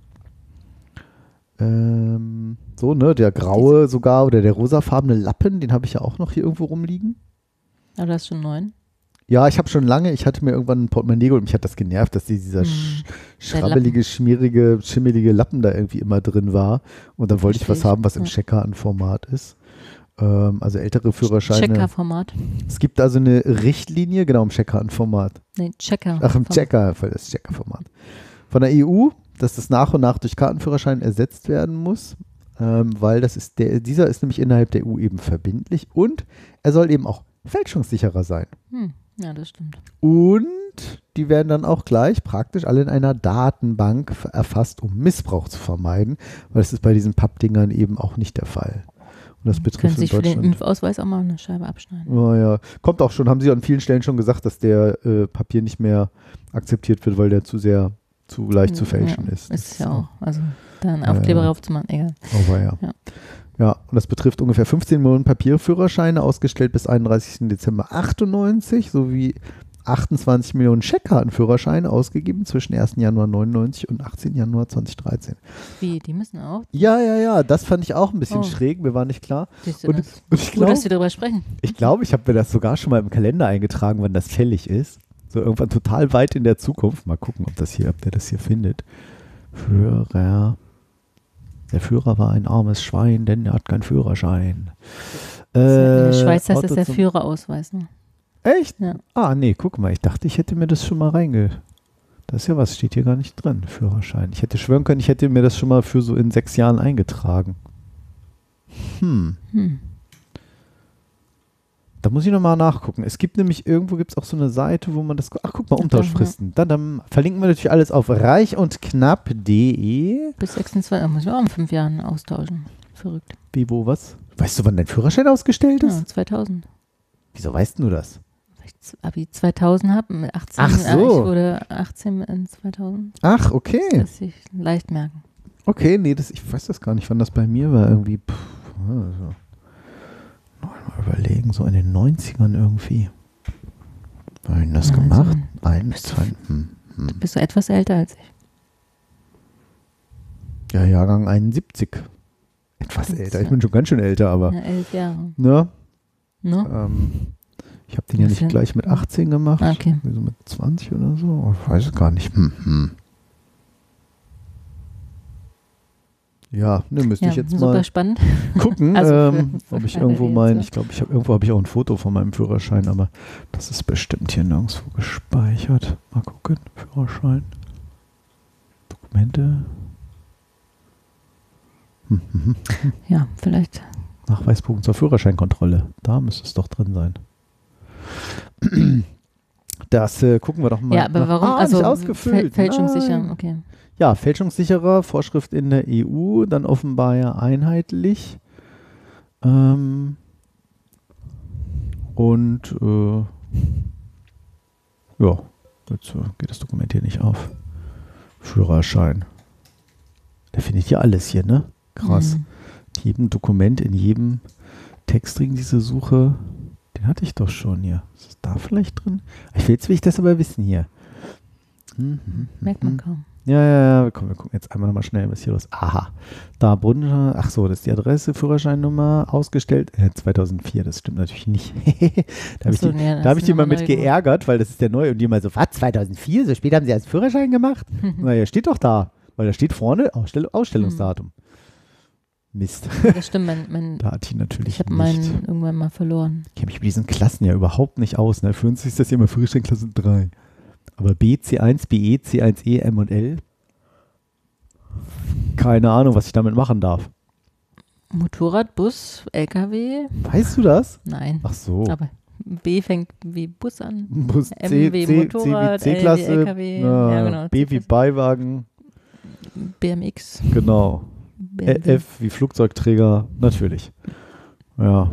Ähm, so, ne, der graue sogar oder der rosafarbene Lappen, den habe ich ja auch noch hier irgendwo rumliegen. Aber du hast schon neun. Ja, ich habe schon lange, ich hatte mir irgendwann ein Portemonnaie geholt und mich hat das genervt, dass die- dieser Hm. sch schrabbelige, schmierige, schimmelige Lappen da irgendwie immer drin war. Und dann wollte ich was haben, was im Ja. Checker an Format ist. Ähm, also ältere Führerscheine. Checker-Format. Es gibt also eine Richtlinie, genau, im Checker-Format. Nee, Checker. Ach, im Format. Checker, voll das Checker-Format. Von der EU, dass das nach und nach durch Kartenführerschein ersetzt werden muss, ähm, weil das ist der, dieser ist nämlich innerhalb der EU eben verbindlich und er soll eben auch fälschungssicherer sein. Hm. Ja, das stimmt. Und die werden dann auch gleich praktisch alle in einer Datenbank erfasst, um Missbrauch zu vermeiden, weil das ist bei diesen Pappdingern eben auch nicht der Fall. Und das Können betrifft in sich für den. Impfausweis auch mal eine Scheibe abschneiden. Oh ja, kommt auch schon, haben sie an vielen Stellen schon gesagt, dass der äh, Papier nicht mehr akzeptiert wird, weil der zu sehr, zu leicht zu fälschen ja, ist. Ist ja auch. Also da einen Ja, Aufkleber ja. drauf zu machen, egal. Aber ja. Ja. Ja. und das betrifft ungefähr 15 Millionen Papierführerscheine, ausgestellt bis 31. Dezember 98, sowie 28 Millionen Scheckkartenführerscheine ausgegeben zwischen 1. Januar 99 und 18. Januar 2013. Wie, die müssen auch. Ja, ja, ja, das fand ich auch ein bisschen Oh. schräg, mir war nicht klar. Siehst du Und, das? und ich Gut, glaube, dass wir darüber sprechen. ich, glaub, ich habe mir das sogar schon mal im Kalender eingetragen, wann das fällig ist. So irgendwann total weit in der Zukunft. Mal gucken, ob das hier, ob der das hier findet. Führer. Der Führer war ein armes Schwein, denn er hat keinen Führerschein. in der Schweiz heißt das der Führerausweis. Ne? Echt? Ja. Ah, nee, guck mal, ich dachte, ich hätte mir das schon mal reinge. Das ist ja was, steht hier gar nicht drin, Führerschein. Ich hätte schwören können, ich hätte mir das schon mal für so in sechs Jahren eingetragen. Hm. Hm. Da muss ich nochmal nachgucken. Es gibt nämlich irgendwo gibt es auch so eine Seite, wo man das. Ach, guck mal, Umtauschfristen. Dann, dann verlinken wir natürlich alles auf reichundknapp.de. Bis 26, da muss ich auch in fünf Jahren austauschen. Verrückt. Wie, wo, was? Weißt du, wann dein Führerschein ausgestellt ist? Ja, 2000. Wieso weißt du das? Weil ich Abi 2000 habe, mit 18. Ach äh, so. Ich wurde 18 in 2000. Ach, okay. Das sich leicht merken. Okay, nee, das, ich weiß das gar nicht, wann das bei mir war. Irgendwie, pff, also, überlegen, so in den 90ern irgendwie. Habe ich das Also, gemacht? du Ein, bist zwei, hm, hm. Bist du etwas älter als ich? Ja, Jahrgang 71. Etwas Das älter. Ich bin schon ganz schön älter, aber. Ja, elf Jahre. Ne? Ne? Ähm, ich habe den ja nicht gleich mit 18 gemacht. Ah, okay. So mit 20 oder so. Ich weiß es gar nicht. Hm, hm. Ja, ne, müsste Ja, ich jetzt super mal spannend. gucken, Also ähm, ob ich irgendwo mein, ich glaube, ich habe irgendwo habe ich auch ein Foto von meinem Führerschein, aber das ist bestimmt hier nirgendwo gespeichert. Mal gucken, Führerschein, Dokumente, hm, hm, hm. Ja, vielleicht. Nachweisbogen zur Führerscheinkontrolle. Da müsste es doch drin sein. Das äh, gucken wir doch mal. Ja, aber nach- warum? Ah, also ausgefüllt. Fäl fälschungssicher, okay. Ja, fälschungssicherer, Vorschrift in der EU, dann offenbar ja einheitlich. Ähm, und äh, ja, jetzt äh, geht das Dokument hier nicht auf. Führerschein. Der findet ja alles hier, ne? Krass. Mhm. In jedem Dokument, in jedem Textring diese Suche, den hatte ich doch schon hier. Ist das da vielleicht drin? Ich will, jetzt will ich das aber wissen hier. Hm, hm, Merkt man kaum. Ja, ja, ja, komm, wir gucken jetzt einmal nochmal schnell, was hier los ist. Aha, da Brunner, ach so, das ist die Adresse, Führerscheinnummer, ausgestellt, äh, 2004, das stimmt natürlich nicht. da habe ich so, die, das da hab ich die mal mit geärgert, weil das ist der neue und die mal so, was, 2004, so spät haben sie erst Führerschein gemacht? naja, steht doch da, weil da steht vorne Ausstell Ausstellungsdatum. Mist, Das stimmt, mein, mein, da hat die natürlich ich habe meinen irgendwann mal verloren. Ich kenne mich mit diesen Klassen ja überhaupt nicht aus. Ne? Für uns ist das ja immer Führerscheinklasse 3. Aber B, C1, BE, C1E, M und L. Keine Ahnung, was ich damit machen darf. Motorrad, Bus, LKW? Weißt du das? Nein. Ach so. Aber B fängt wie Bus an. Bus M C, wie C, C wie Motorrad, L wie C-Klasse, LKW, na, ja, genau, B wie. Beiwagen, BMX. genau. BMW. F wie Flugzeugträger, natürlich. Ja,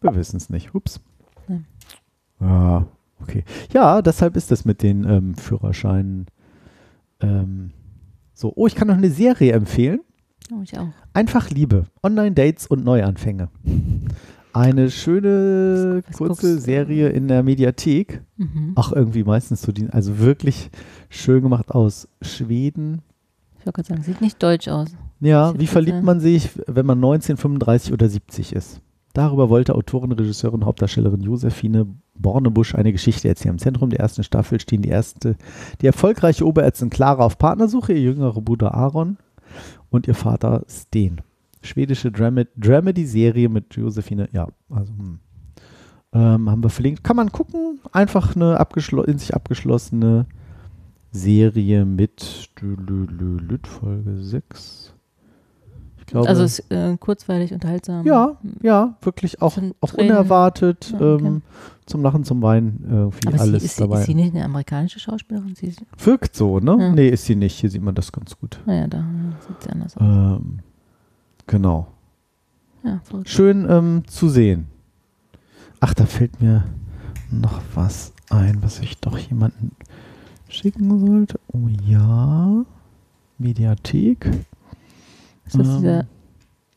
wir wissen es nicht. Ups. Ja. Ja, okay. Ja, deshalb ist das mit den ähm, Führerscheinen ähm, so. Oh, ich kann noch eine Serie empfehlen. Oh, ich auch. Einfach Liebe, Online-Dates und Neuanfänge. Eine schöne Was kurze guckst du? Serie in der Mediathek. Mhm. Ach, irgendwie meistens so die, also wirklich schön gemacht aus Schweden. Ich wollte gerade sagen, sieht nicht deutsch aus. Ja, wie verliebt man sich, wenn man 19, 35 oder 70 ist? Darüber wollte Autorin, Regisseurin, Hauptdarstellerin Josephine Bornebusch eine Geschichte erzählen. Im Zentrum der ersten Staffel stehen die erste, die erfolgreiche Oberärztin Clara auf Partnersuche, ihr jüngerer Bruder Aaron und ihr Vater Sten. Schwedische Dramedy-Serie mit Josephine, ja, also hm. ähm, haben wir verlinkt. Kann man gucken, einfach eine in sich abgeschlossene Serie mit Folge 6. Glaube, also es ist äh, kurzweilig, unterhaltsam. ja, ja, wirklich auch, auch Tränen. unerwartet, Ja, okay. ähm, zum Lachen, zum Weinen, irgendwie Aber sie, alles ist, sie, dabei. ist sie nicht eine amerikanische Schauspielerin? Sie ist, Wirkt so, ne? Ja. Nee, ist sie nicht. Hier sieht man das ganz gut. naja, da sieht sie anders aus. Ähm, genau. Ja. Schön ähm, zu sehen. Ach, da fällt mir noch was ein, was ich doch jemanden schicken sollte. Oh ja. Mediathek. Ist das ähm, dieser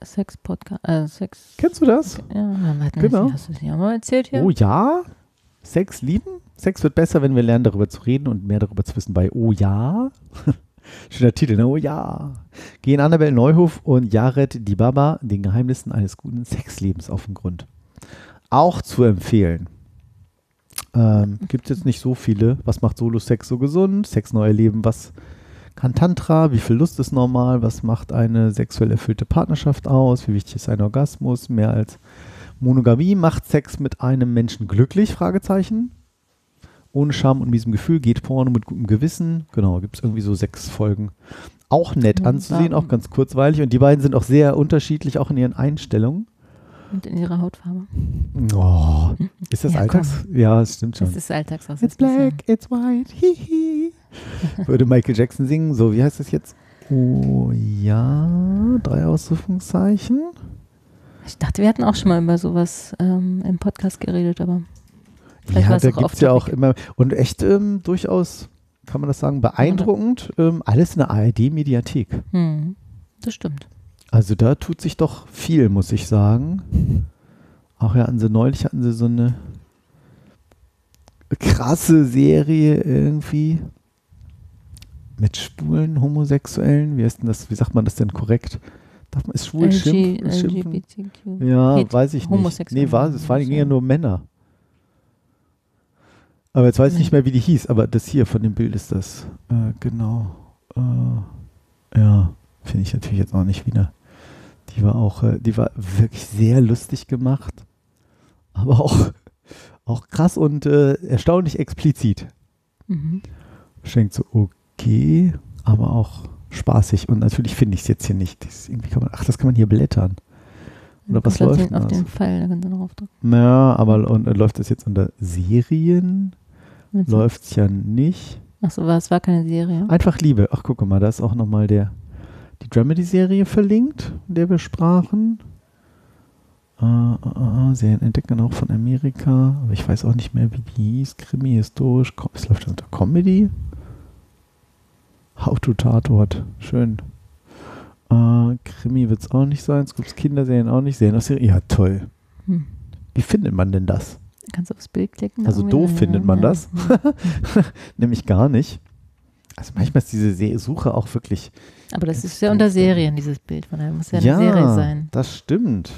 Sex-Podcast? Äh, Sex. Kennst du das? Ja, Genau. hast du das ja mal erzählt hier? Oh ja. Sex lieben? Sex wird besser, wenn wir lernen, darüber zu reden und mehr darüber zu wissen bei Oh ja. Schöner Titel, ne? Oh ja. Gehen Annabel Neuhof und Jared Dibaba den Geheimnissen eines guten Sexlebens auf den Grund. Auch zu empfehlen. Ähm, Gibt es jetzt nicht so viele. Was macht Solo-Sex so gesund? Sex neu erleben. Was kann Tantra? Wie viel Lust ist normal? Was macht eine sexuell erfüllte Partnerschaft aus? Wie wichtig ist ein Orgasmus? Mehr als Monogamie macht Sex mit einem Menschen glücklich? Fragezeichen. Ohne Scham und miesem Gefühl geht Porno mit gutem Gewissen. Genau, gibt es irgendwie so sechs Folgen. Auch nett Ja, anzusehen, auch ganz kurzweilig. Und die beiden sind auch sehr unterschiedlich, auch in ihren Einstellungen. Und in ihrer Hautfarbe. Oh, ist das Ja, Alltags? Ja, es stimmt schon. Das ist Alltagsrassismus. It's black, it's white, hihi. Würde Michael Jackson singen. So, wie heißt das jetzt? Oh ja, drei Ausrufungszeichen. Ich dachte, wir hatten auch schon mal über sowas ähm, im Podcast geredet, aber Vielleicht ja, war es da auch gibt es ja auch immer. Und echt ähm, durchaus, kann man das sagen, beeindruckend. Ähm, alles in der ARD-Mediathek. hm, das stimmt. Also da tut sich doch viel, muss ich sagen. Auch ja, hatten sie neulich hatten sie so eine krasse Serie irgendwie mit schwulen Homosexuellen. Wie heißt denn das? Wie sagt man das denn korrekt? Darf man ist schwul LG, schimpfen? LGBTQ. Ja, Het- weiß ich nicht. Nee, war es waren ja nur Männer. Aber jetzt weiß ich nicht mehr, wie die hieß, aber das hier von dem Bild ist das. Äh, genau. Äh, ja, finde ich natürlich jetzt auch nicht wieder. Die war auch, äh, die war wirklich sehr lustig gemacht, aber auch, auch krass und äh, erstaunlich explizit. Mhm. Schenkt so, okay, aber auch spaßig. Und natürlich finde ich es jetzt hier nicht. Das man, ach, das kann man hier blättern. Oder was läuft den, denn auf das? den Pfeil, da kannst du drauf drücken. Ja, aber und, äh, läuft das jetzt unter Serien? Läuft es ja nicht. Ach so, es war keine Serie. Einfach Liebe. Ach, guck mal, da ist auch nochmal der, die Dramedy-Serie verlinkt, in der wir sprachen. Äh, äh, Serien entdecken auch von Amerika, aber ich weiß auch nicht mehr, wie die hieß. Krimi, historisch, es läuft unter Comedy. How to Tatort, schön. Äh, Krimi wird es auch nicht sein, es gibt Kinderserien auch nicht, Serien aus Serien. Ja, toll. Hm. Wie findet man denn das? Kannst du aufs Bild klicken? Also doof findet man Ja. das. Nämlich gar nicht. Also manchmal ist diese Se Suche auch wirklich. Aber das ist ja unter. Serien, dieses Bild. Von daher muss ja eine Serie sein. das stimmt.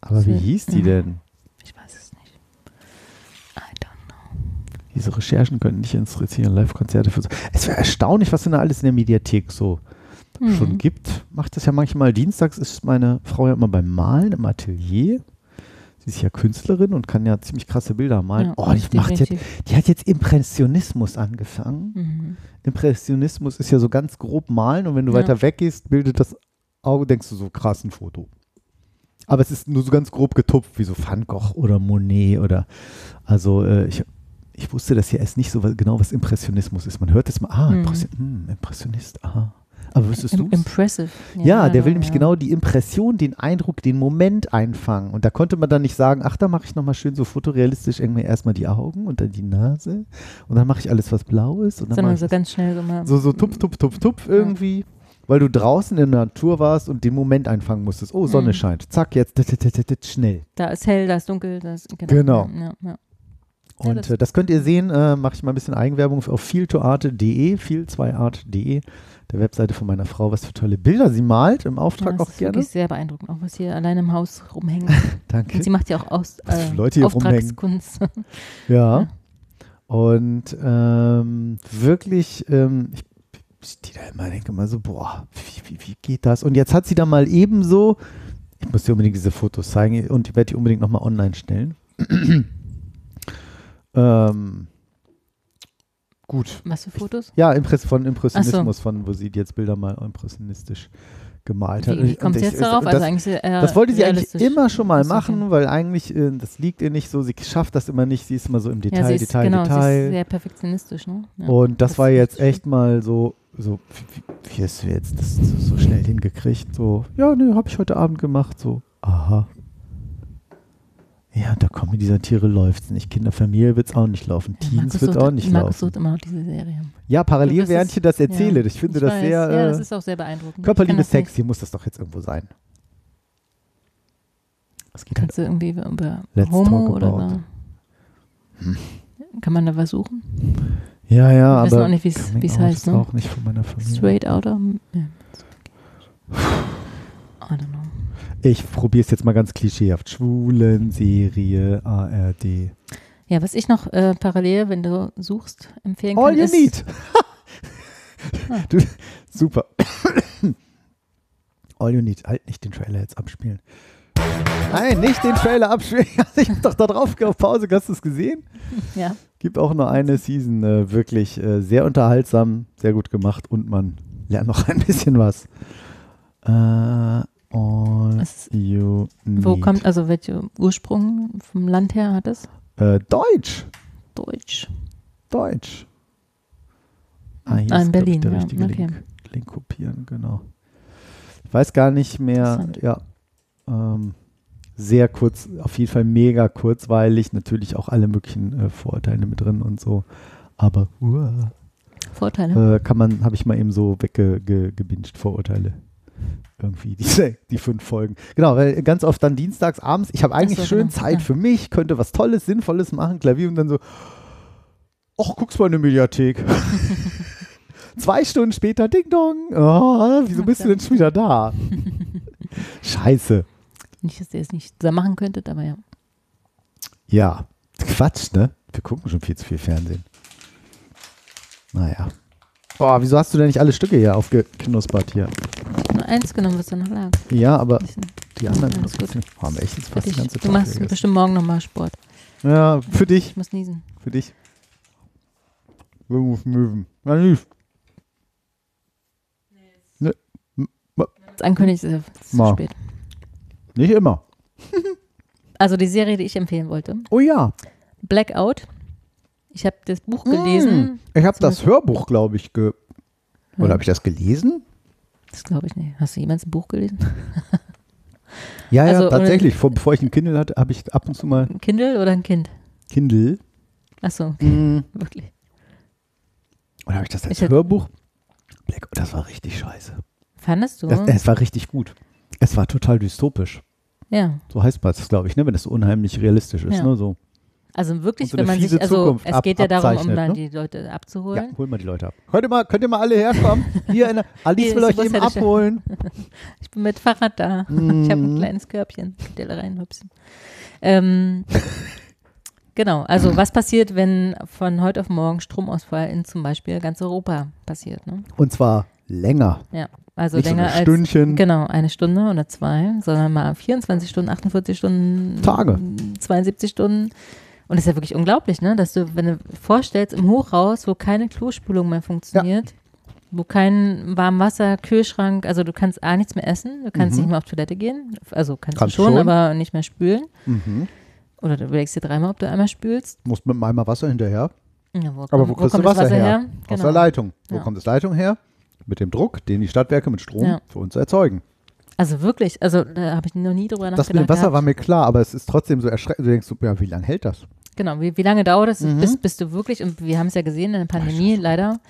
Aber wie hieß die ja. denn? Ich weiß es nicht. I don't know. Diese Recherchen könnten dich interessieren. Live-Konzerte für so. Es wäre erstaunlich, was denn da alles in der Mediathek so Mhm. schon gibt. Macht das ja manchmal. Dienstags ist meine Frau ja immer beim Malen im Atelier. Sie ist ja Künstlerin und kann ja ziemlich krasse Bilder malen. Ja, oh, die, macht jetzt, die hat jetzt Impressionismus angefangen. Mhm. Impressionismus ist ja so ganz grob malen und wenn du Ja. weiter weg gehst, bildet das Auge, denkst du so krass ein Foto. Aber es ist nur so ganz grob getupft, wie so Van Gogh oder Monet oder also äh, ich, ich wusste das ja erst nicht so genau, was Impressionismus ist. Man hört es mal, ah, Mhm. Impression, hm, Impressionist, aha. Aber wüsstest du Im, impressive. ja, der will nämlich ja. genau die Impression, den Eindruck, den Moment einfangen. Und da konnte man dann nicht sagen, ach, da mache ich nochmal schön so fotorealistisch irgendwie erstmal die Augen und dann die Nase und dann mache ich alles, was blau ist. Sondern so ganz schnell so mal. so, so tupf, tupf, tupf, tupf irgendwie. Weil du draußen in der Natur warst und den Moment einfangen musstest. Oh, Sonne Mhm. scheint. Zack, jetzt schnell. Da ist hell, da ist dunkel. Da ist, Genau. Ja, ja. Und das- das, äh, das könnt ihr sehen, äh, mache ich mal ein bisschen Eigenwerbung auf feeltoarte.de, feel2art.de, der Webseite von meiner Frau, was für tolle Bilder sie malt, im Ja, Auftrag das auch ist gerne. wirklich sehr beeindruckend, auch was hier allein im Haus rumhängt. Danke. Und sie macht ja auch aus, äh, Leute hier. Auftragskunst. Ja. Ja. Und ähm, wirklich, ähm, ich, ich die da immer denke mal so, boah, wie, wie, wie geht das? Und jetzt hat sie da mal ebenso, ich muss dir unbedingt diese Fotos zeigen und ich werde die unbedingt nochmal online stellen. Ähm, gut. was für Fotos? Ja, Impress von Impressionismus, von wo sie jetzt Bilder mal impressionistisch gemalt hat. Wie, wie kommt jetzt darauf? Das, also eigentlich sehr, äh, das wollte sie eigentlich immer schon mal Ach so, machen, weil eigentlich, äh, das liegt ihr nicht so, sie schafft das immer nicht, sie ist immer so im Detail, ja, sie ist, Detail, genau, Detail. Sie ist sehr perfektionistisch, ne? Ja. Und das, Das war jetzt echt mal so, so wie hast du jetzt das so, so schnell hingekriegt? So, ja, ne, habe ich heute Abend gemacht. So, aha. Ja, da kommen dieser Tiere läuft's nicht. Kinderfamilie wird's auch nicht laufen. Ja, Teens Markus wird sucht- auch nicht Markus laufen. sucht immer noch diese Serie. Ja, parallel, Das während ist- ich das erzähle. ja, Ich finde ich das weiß, sehr Ja, das äh, ist auch sehr beeindruckend. Ich Körperliebe das Sex. nicht. Hier muss das doch jetzt irgendwo sein. Das geht halt. Kannst du irgendwie über Let's Homo oder so? Kann man da was suchen? Ja, ja, wissen aber auch nicht, wie's- Coming wie's Out heißt, ne? auch nicht von meiner Familie. Straight Outer? Ja. I don't know. Ich probiere es jetzt mal ganz klischeehaft. Schwulen-Serie, ARD. Ja, was ich noch äh, parallel, wenn du suchst, empfehlen All kann, you ist, need. Ah. du, super. All you need. Halt nicht den Trailer jetzt abspielen. Nein, nicht den Trailer abspielen. Ich hab doch da drauf auf Pause. Hast du es gesehen? Ja, Gibt auch nur eine Season. Äh, wirklich äh, sehr unterhaltsam, sehr gut gemacht und man lernt noch ein bisschen was. Äh, all Es- you need. wo kommt, also welcher Ursprung vom Land her hat es? Äh, Deutsch. Deutsch. Deutsch. Ah, hier Ah, ist, in glaub ich, Berlin, der ja, richtige okay. Link. Link kopieren, genau. Ich weiß gar nicht mehr, ja. Ähm, sehr kurz, auf jeden Fall mega kurzweilig, natürlich auch alle möglichen äh, Vorurteile mit drin und so. Aber uah, Vorteile. äh, kann man, habe ich mal eben so weggebinged, Vorurteile. Irgendwie, die, die fünf Folgen. Genau, weil ganz oft dann dienstags abends, ich habe eigentlich so, schön genau, Zeit ja. für mich, könnte was Tolles, Sinnvolles machen, Klavier und dann so, ach, guck's mal in der Mediathek. Zwei Stunden später, Ding Dong. Oh, wieso bist du denn schon wieder da? Scheiße. Nicht, dass ihr es nicht zusammen machen könntet, aber ja. Ja, Quatsch, ne? Wir gucken schon viel zu viel Fernsehen. Naja. Boah, wieso hast du denn nicht alle Stücke hier aufgeknuspert hier? Nur eins genommen, was da noch lag. Ja, aber die anderen gut. nicht. Oh, haben echt jetzt für fast dich. den ganzen Du Tag machst gegessen. bestimmt morgen nochmal Sport. Ja, für dich. Ich muss niesen. Für dich. Irgendwo Möwen. Na, lief. Das ankündigt ist es zu spät. Nicht immer. Also die Serie, die ich empfehlen wollte. Oh ja. Blackout. Ich habe das Buch gelesen. Ich habe das Hörbuch, glaube ich, ge oder Ja. habe ich das gelesen? Das glaube ich nicht. Hast du jemals ein Buch gelesen? Ja, Also, ja, ohne- tatsächlich. Vor, bevor ich ein Kindle hatte, habe ich ab und zu mal Ein Kindle oder ein Kind? Kindle. Achso, okay. Mhm. wirklich. Oder habe ich das als Ich Hörbuch? Black, das war richtig scheiße. Fandest du? Das, es war richtig gut. Es war total dystopisch. ja. So heißt das, glaube ich, ne? wenn das so unheimlich realistisch ist. Ja. Ne? So. Also wirklich, so wenn eine man sich, also Zukunft es ab- geht ja darum, um dann ne? die Leute Ja, abzuholen. holen wir die Leute ab. Könnt ihr mal, könnt ihr mal alle herkommen? Hier, in der, Alice Hier will euch eben abholen. Ich bin mit Fahrrad da. Ich habe ein kleines Körbchen. Könnt ihr da reinhüpsen. Ähm, genau, also was passiert, wenn von heute auf morgen Stromausfall in zum Beispiel ganz Europa passiert? Ne? Und zwar länger. Ja, also Nicht so länger ein als Stündchen. genau eine Stunde oder zwei, sondern mal 24 Stunden, 48 Stunden, Tage. 72 Stunden. Und das ist ja wirklich unglaublich, ne? Dass du, wenn du vorstellst, im Hochhaus, wo keine Klospülung mehr funktioniert, wo kein warmes Wasser, Kühlschrank, also du kannst A nichts mehr essen, du kannst Mhm. nicht mehr auf Toilette gehen, also kannst, Kannst du schon, schon. aber nicht mehr spülen. Mhm. Oder du überlegst dir dreimal, ob du einmal spülst. Musst mit einem Eimer Wasser hinterher. Ja, wo, Aber wo, kommt- kriegst du kommt das Wasser, her? Aus Genau. der Leitung. Wo Ja. kommt das Leitung her? Mit dem Druck, den die Stadtwerke mit Strom Ja. für uns erzeugen. Also wirklich, also da habe ich noch nie drüber Das nachgedacht. mit dem Wasser gehabt. war mir klar, aber es ist trotzdem so erschreckend. Du denkst, so, ja, wie lange hält das? Genau, wie, wie lange dauert es, Mhm. bis, bis du wirklich, und wir haben es ja gesehen in der Pandemie leider,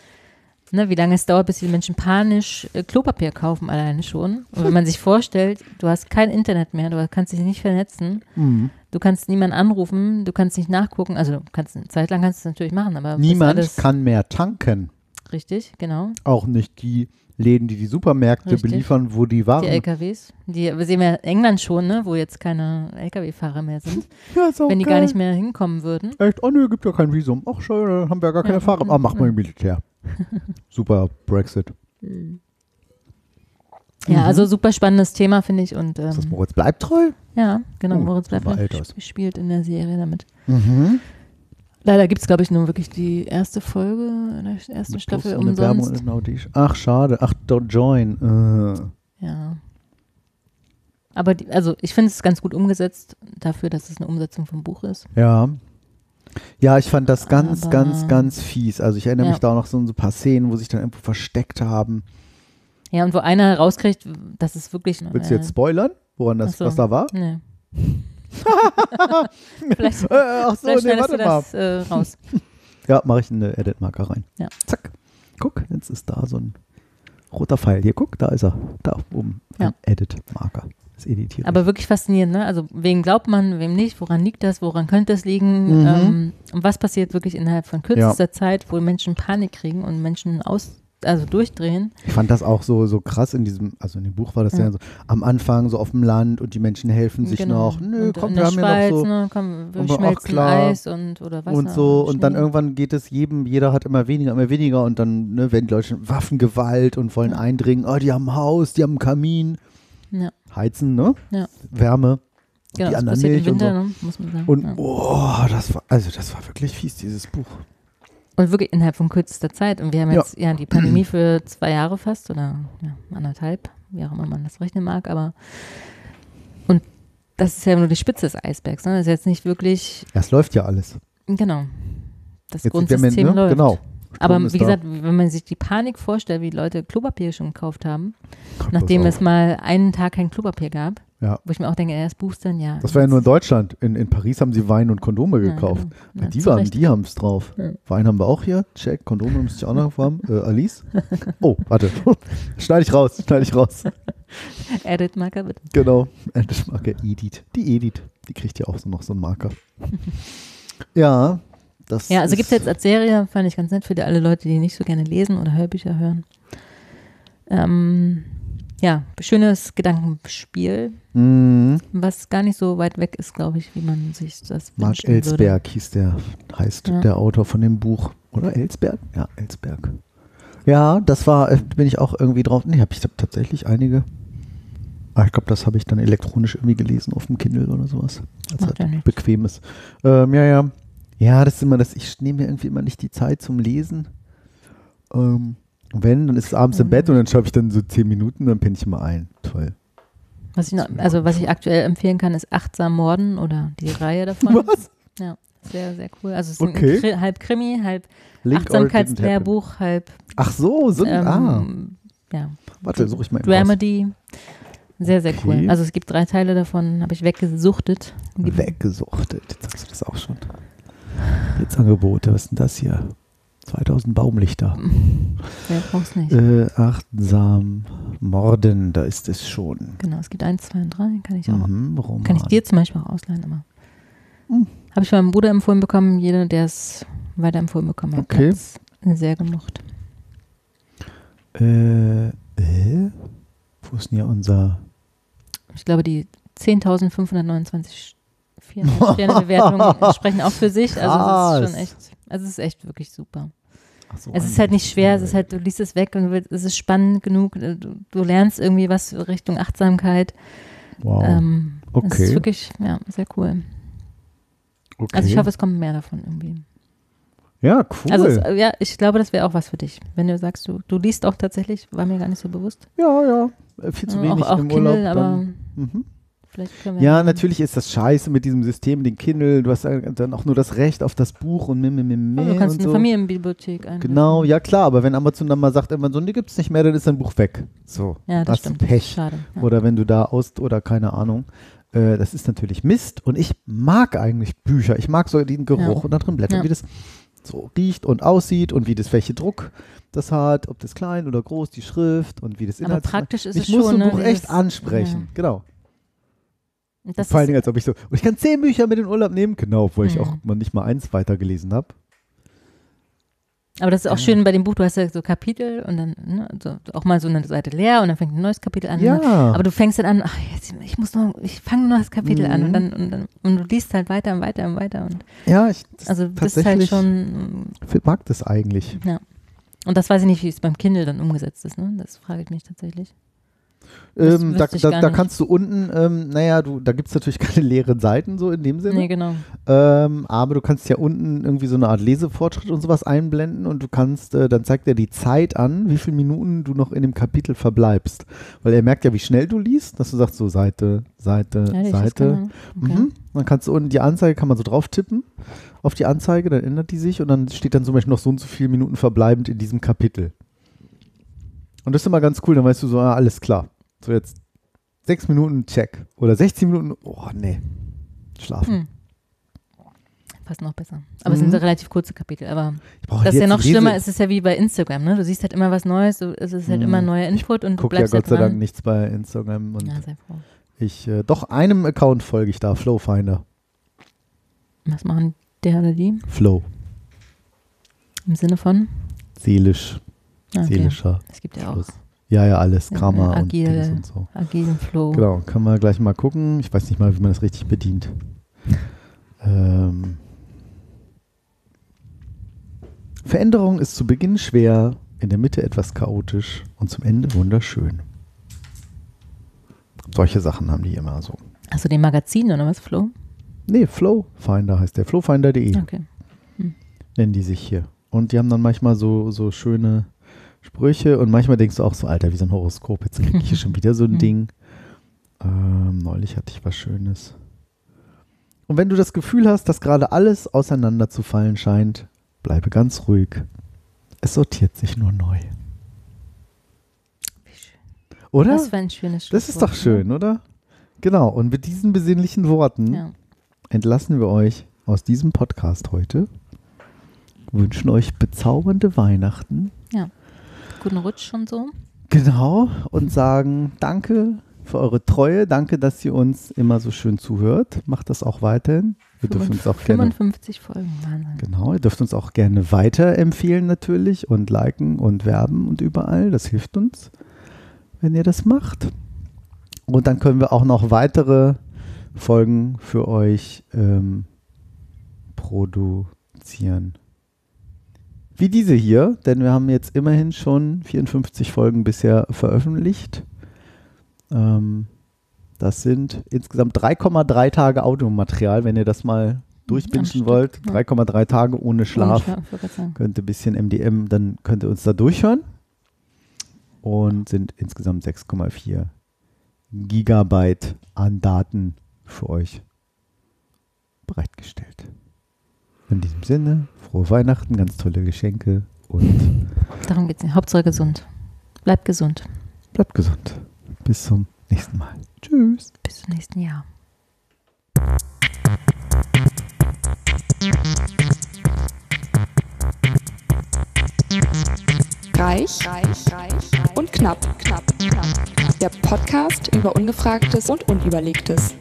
ne, wie lange es dauert, bis die Menschen panisch äh, Klopapier kaufen alleine schon. Und wenn man sich vorstellt, du hast kein Internet mehr, du kannst dich nicht vernetzen, Mhm. du kannst niemanden anrufen, du kannst nicht nachgucken, also du kannst eine Zeit lang kannst du es natürlich machen, aber Niemand kann mehr tanken. Richtig, genau. Auch nicht die Läden, die die Supermärkte Richtig. beliefern, wo die Waren. Die LKWs, die wir sehen ja England schon, ne, wo jetzt keine LKW-Fahrer mehr sind, ja, ist auch wenn die geil. gar nicht mehr hinkommen würden. Echt? Oh nö, gibt ja kein Visum. Ach schön, dann haben wir ja gar keine Ja. Fahrer. Ah, mach mal im Militär. Super Brexit. Ja, also super spannendes Thema, finde ich. Und Mhm. Ist das ähm, Moritz bleibt treu? ja, genau, Oh, Moritz bleibt noch Alters. gespielt in der Serie damit. Mhm. Leider gibt es, glaube ich, nur wirklich die erste Folge in der ersten Staffel Plus Werbung umsonst. Audition. Ach, schade. Ach, don't join. Äh. Ja. Aber die, also ich finde es ganz gut umgesetzt dafür, dass es eine Umsetzung vom Buch ist. Ja. Ja, ich fand das ganz, Aber- ganz, ganz fies. Also ich erinnere Ja. mich da auch noch so ein paar Szenen, wo sich dann irgendwo versteckt haben. Ja, und wo einer rauskriegt, dass es wirklich. Willst du jetzt spoilern, woran das, so. was da war? Nee. vielleicht Äh, ach so, vielleicht nee, warte du mal. das äh, raus. Ja, mache ich eine Edit-Marker rein. Ja. Zack. Guck, jetzt ist da so ein roter Pfeil. Hier, guck, da ist er. Da oben. Ja. Edit-Marker. Das editiere Aber wirklich faszinierend, ne? Also wem glaubt man, wem nicht, woran liegt das, woran könnte es liegen? Mhm. Ähm, und was passiert wirklich innerhalb von kürzester Zeit, wo Menschen Panik kriegen und Menschen aus, also durchdrehen? Ich fand das auch so, so krass in diesem, also in dem Buch war das ja, Ja. so am Anfang so auf dem Land und die Menschen helfen sich Genau. noch. Nö, und komm, wir haben Schweiz, ja noch so. ne, komm, wir Und schmelzen klar. Eis und oder Wasser. und so, und dann irgendwann geht es jedem, jeder hat immer weniger, immer weniger und dann ne, werden die Leute Waffengewalt und wollen Ja. eindringen. Oh, die haben ein Haus, die haben einen Kamin. Ja. Heizen, ne? Ja. Wärme. Genau, die anderen Milch und Winter, so. ne, muss man sagen. Und ja. oh, das war, also das war wirklich fies, dieses Buch. Und wirklich innerhalb von kürzester Zeit. Und wir haben Ja. jetzt ja, die Pandemie für zwei Jahre fast oder ja, anderthalb, wie auch immer man das rechnen mag, aber und das ist ja nur die Spitze des Eisbergs. Ne? Das ist jetzt nicht wirklich, Ja, es läuft ja alles. genau, das Jetzt Grundsystem mit, ne? läuft. Genau. Aber Strom ist wie da. gesagt, wenn man sich die Panik vorstellt, wie Leute Klopapier schon gekauft haben, Pass nachdem es mal einen Tag kein Klopapier gab, Ja. wo ich mir auch denke, erst boostern, ja. Das war ja nur in Deutschland. In, in Paris haben sie Wein und Kondome Ja, gekauft. genau. Ja, Ja, die waren, Recht. die haben es drauf. Ja. Wein haben wir auch hier. Check. Kondome müsste ich auch noch haben. Äh, Alice. Oh, warte. schneide ich raus. Schneide ich raus. Edit Marker bitte. Genau. Äh, Das Marker Edith. Die Edith. Die kriegt ja auch so noch so einen Marker. ja. Das Ja, also gibt es jetzt als Serie, fand ich ganz nett für die, alle Leute, die nicht so gerne lesen oder Hörbücher hören. Ähm, ja, schönes Gedankenspiel, Mhm. was gar nicht so weit weg ist, glaube ich, wie man sich das Mark wünschen würde. Ellsberg hieß der, heißt Ja. der Autor von dem Buch. Oder Ellsberg? Ja, Ellsberg. Ja, das war, äh, bin ich auch irgendwie drauf. Nee, habe ich hab tatsächlich einige. Ah, ich glaube, das habe ich dann elektronisch irgendwie gelesen auf dem Kindle oder sowas. Das Macht halt bequem ist. Ähm, ja, ja. Ja, das ist immer das, ich nehme mir irgendwie immer nicht die Zeit zum Lesen. Ähm, wenn, dann ist es abends im Mhm. Bett und dann schaffe ich dann so zehn Minuten, dann penne ich immer ein. Toll. Was ich noch, also was ich aktuell empfehlen kann, ist Achtsam Morden oder die Reihe davon. Was? Ja. Sehr, sehr cool. Also es ist Okay. ein halb Krimi, halb Link Achtsamkeitslehrbuch, halb. Ach so, so ein, ah, ähm, ja, warte, suche ich mal. Dramedy. Sehr, sehr Okay. cool. Also es gibt drei Teile davon, habe ich weggesuchtet. Weggesuchtet. Jetzt sagst du das auch schon. Jetzt Angebote, was ist denn das hier? 2000 Baumlichter. Wer braucht's nicht? Äh, achtsam morden, da ist es schon. Genau, es gibt eins, zwei und drei. Kann ich auch. Mhm, Roman. Kann ich dir zum Beispiel auch ausleihen, aber. Mhm. Habe ich von meinem Bruder empfohlen bekommen. Jeder, der es weiterempfohlen bekommen hat, Okay. hat es sehr gemocht. Äh, äh? Wo ist denn hier unser. Ich glaube, die 10.529 viereinhalb Sterne Bewertungen sprechen auch für sich. Also es ist schon echt, also es ist echt wirklich super. So, Es ist halt nicht schwer, es ist halt, du liest es weg und es ist spannend genug. Du, du lernst irgendwie was Richtung Achtsamkeit. Wow. Ähm, Es okay. ist wirklich, ja, sehr cool. okay. Also ich hoffe, es kommt mehr davon irgendwie. ja, cool. Also es, äh, ja, ich glaube, das wäre auch was für dich. Wenn du sagst, du, du liest auch tatsächlich, war mir gar nicht so bewusst. ja, ja. Äh, Viel zu wenig auch, auch im Kindle, Urlaub. aber Dann, mhm. Ja, natürlich ist das scheiße mit diesem System, den Kindle. Du hast dann auch nur das Recht auf das Buch und meh, meh, meh Aber du kannst eine so. Familienbibliothek einrichten. Genau, ja klar, aber wenn Amazon dann mal sagt, irgendwann so, die gibt es nicht mehr, dann ist dein Buch weg. So, Ja, das hast stimmt. Pech. Schade. Ja. Oder wenn du da aus oder keine Ahnung. Äh, das ist natürlich Mist und ich mag eigentlich Bücher. Ich mag so den Geruch Ja. und da drin blättern, Ja. wie das so riecht und aussieht und wie das, welche Druck das hat, ob das klein oder groß, die Schrift und wie das Aber Inhalt. praktisch ist ich es muss schon, so ein ne, Buch echt ansprechen. Genau. Das Vor allen Dingen, als ob ich so. Und ich kann zehn Bücher mit in den Urlaub nehmen, genau, obwohl ich Mhm. auch mal nicht mal eins weitergelesen habe. aber das ist auch schön bei dem Buch, du hast ja so Kapitel und dann ne, so, auch mal so eine Seite leer und dann fängt ein neues Kapitel an. Ja. Aber du fängst dann an, ach, jetzt, ich muss noch, ich fange nur das Kapitel an Mhm. und dann, und dann und du liest halt weiter und weiter und weiter und Ja, ich das also das ist halt schon mag das eigentlich. ja. Und das weiß ich nicht, wie es beim Kindle dann umgesetzt ist, ne? Das frage ich mich tatsächlich. Ähm, da da, da kannst du unten, ähm, naja, du, da gibt es natürlich keine leeren Seiten so in dem Sinne. Nee, genau. Ähm, aber du kannst ja unten irgendwie so eine Art Lesefortschritt und sowas einblenden und du kannst, äh, dann zeigt er die Zeit an, wie viele Minuten du noch in dem Kapitel verbleibst. Weil er merkt ja, wie schnell du liest, dass du sagst so Seite, Seite, Ja, Seite. Ahnung. Okay. Mhm. Dann kannst du unten die Anzeige, kann man so drauf tippen auf die Anzeige, dann ändert die sich und dann steht dann zum Beispiel noch so und so viele Minuten verbleibend in diesem Kapitel. Und das ist immer ganz cool, dann weißt du so, ah, alles klar. So jetzt sechs Minuten, check. Oder 16 Minuten, oh nee, schlafen. Hm. Fast noch besser. Aber es sind Mhm. so relativ kurze Kapitel. Aber Ich das ist ja noch schlimmer, es ist ja wie bei Instagram, ne? Du siehst halt immer was Neues, du, es ist halt Mhm. immer neuer Input und du gucke ja bleibst Gott sei halt Dank dran. nichts bei Instagram und Ja, sei froh. ich, äh, doch einem Account folge ich da, Flowfinder. Was machen der oder die? Flow, Im Sinne von? seelisch, Ah, okay. seelischer Es gibt ja auch Fluss. Ja, ja, alles, Ja, Karma und agil. Dings und so. agilen Flow. Genau, können wir gleich mal gucken. Ich weiß nicht mal, wie man das richtig bedient. Ähm. Veränderung ist zu Beginn schwer, in der Mitte etwas chaotisch und zum Ende wunderschön. Solche Sachen haben die immer so. Hast du den Magazin oder was, Flow? Nee, Flowfinder heißt der. Flowfinder.de Okay. nennen die sich hier. Und die haben dann manchmal so, so schöne Sprüche und manchmal denkst du auch so, Alter, wie so ein Horoskop. Jetzt kriege ich hier schon wieder so ein Mhm. Ding. Ähm, neulich hatte ich was Schönes. Und wenn du das Gefühl hast, dass gerade alles auseinanderzufallen scheint, bleibe ganz ruhig. Es sortiert sich nur neu. Oder? Was für ein schönes Das ist doch Schlusswort, schön, oder? Genau. Und mit diesen besinnlichen Worten Ne? Ja. entlassen wir euch aus diesem Podcast heute. Wünschen euch bezaubernde Weihnachten. Guten Rutsch und so. Genau. Und sagen Danke für eure Treue. Danke, dass ihr uns immer so schön zuhört. Macht das auch weiterhin. Ihr dürft uns auch gerne. 55 Folgen, Wahnsinn. Genau, ihr dürft uns auch gerne weiterempfehlen natürlich und liken und werben und überall. Das hilft uns, wenn ihr das macht. Und dann können wir auch noch weitere Folgen für euch ähm, produzieren. Wie diese hier, denn wir haben jetzt immerhin schon 54 Folgen bisher veröffentlicht. Ähm, das sind insgesamt 3,3 Tage Audiomaterial, wenn ihr das mal Stück, wollt. ja. 3,3 Tage ohne Schlaf. Ohne Schlaf. Könnt ihr ein bisschen MDM, dann könnt ihr uns da durchhören. Und sind insgesamt 6,4 Gigabyte an Daten für euch bereitgestellt. In diesem Sinne, frohe Weihnachten, ganz tolle Geschenke und Darum geht's nicht. Hauptsache gesund. Bleibt gesund. bleibt gesund. Bis zum nächsten Mal. Tschüss. Bis zum nächsten Jahr. Reich, reich, reich und knapp, knapp, knapp. Der Podcast über Ungefragtes und Unüberlegtes.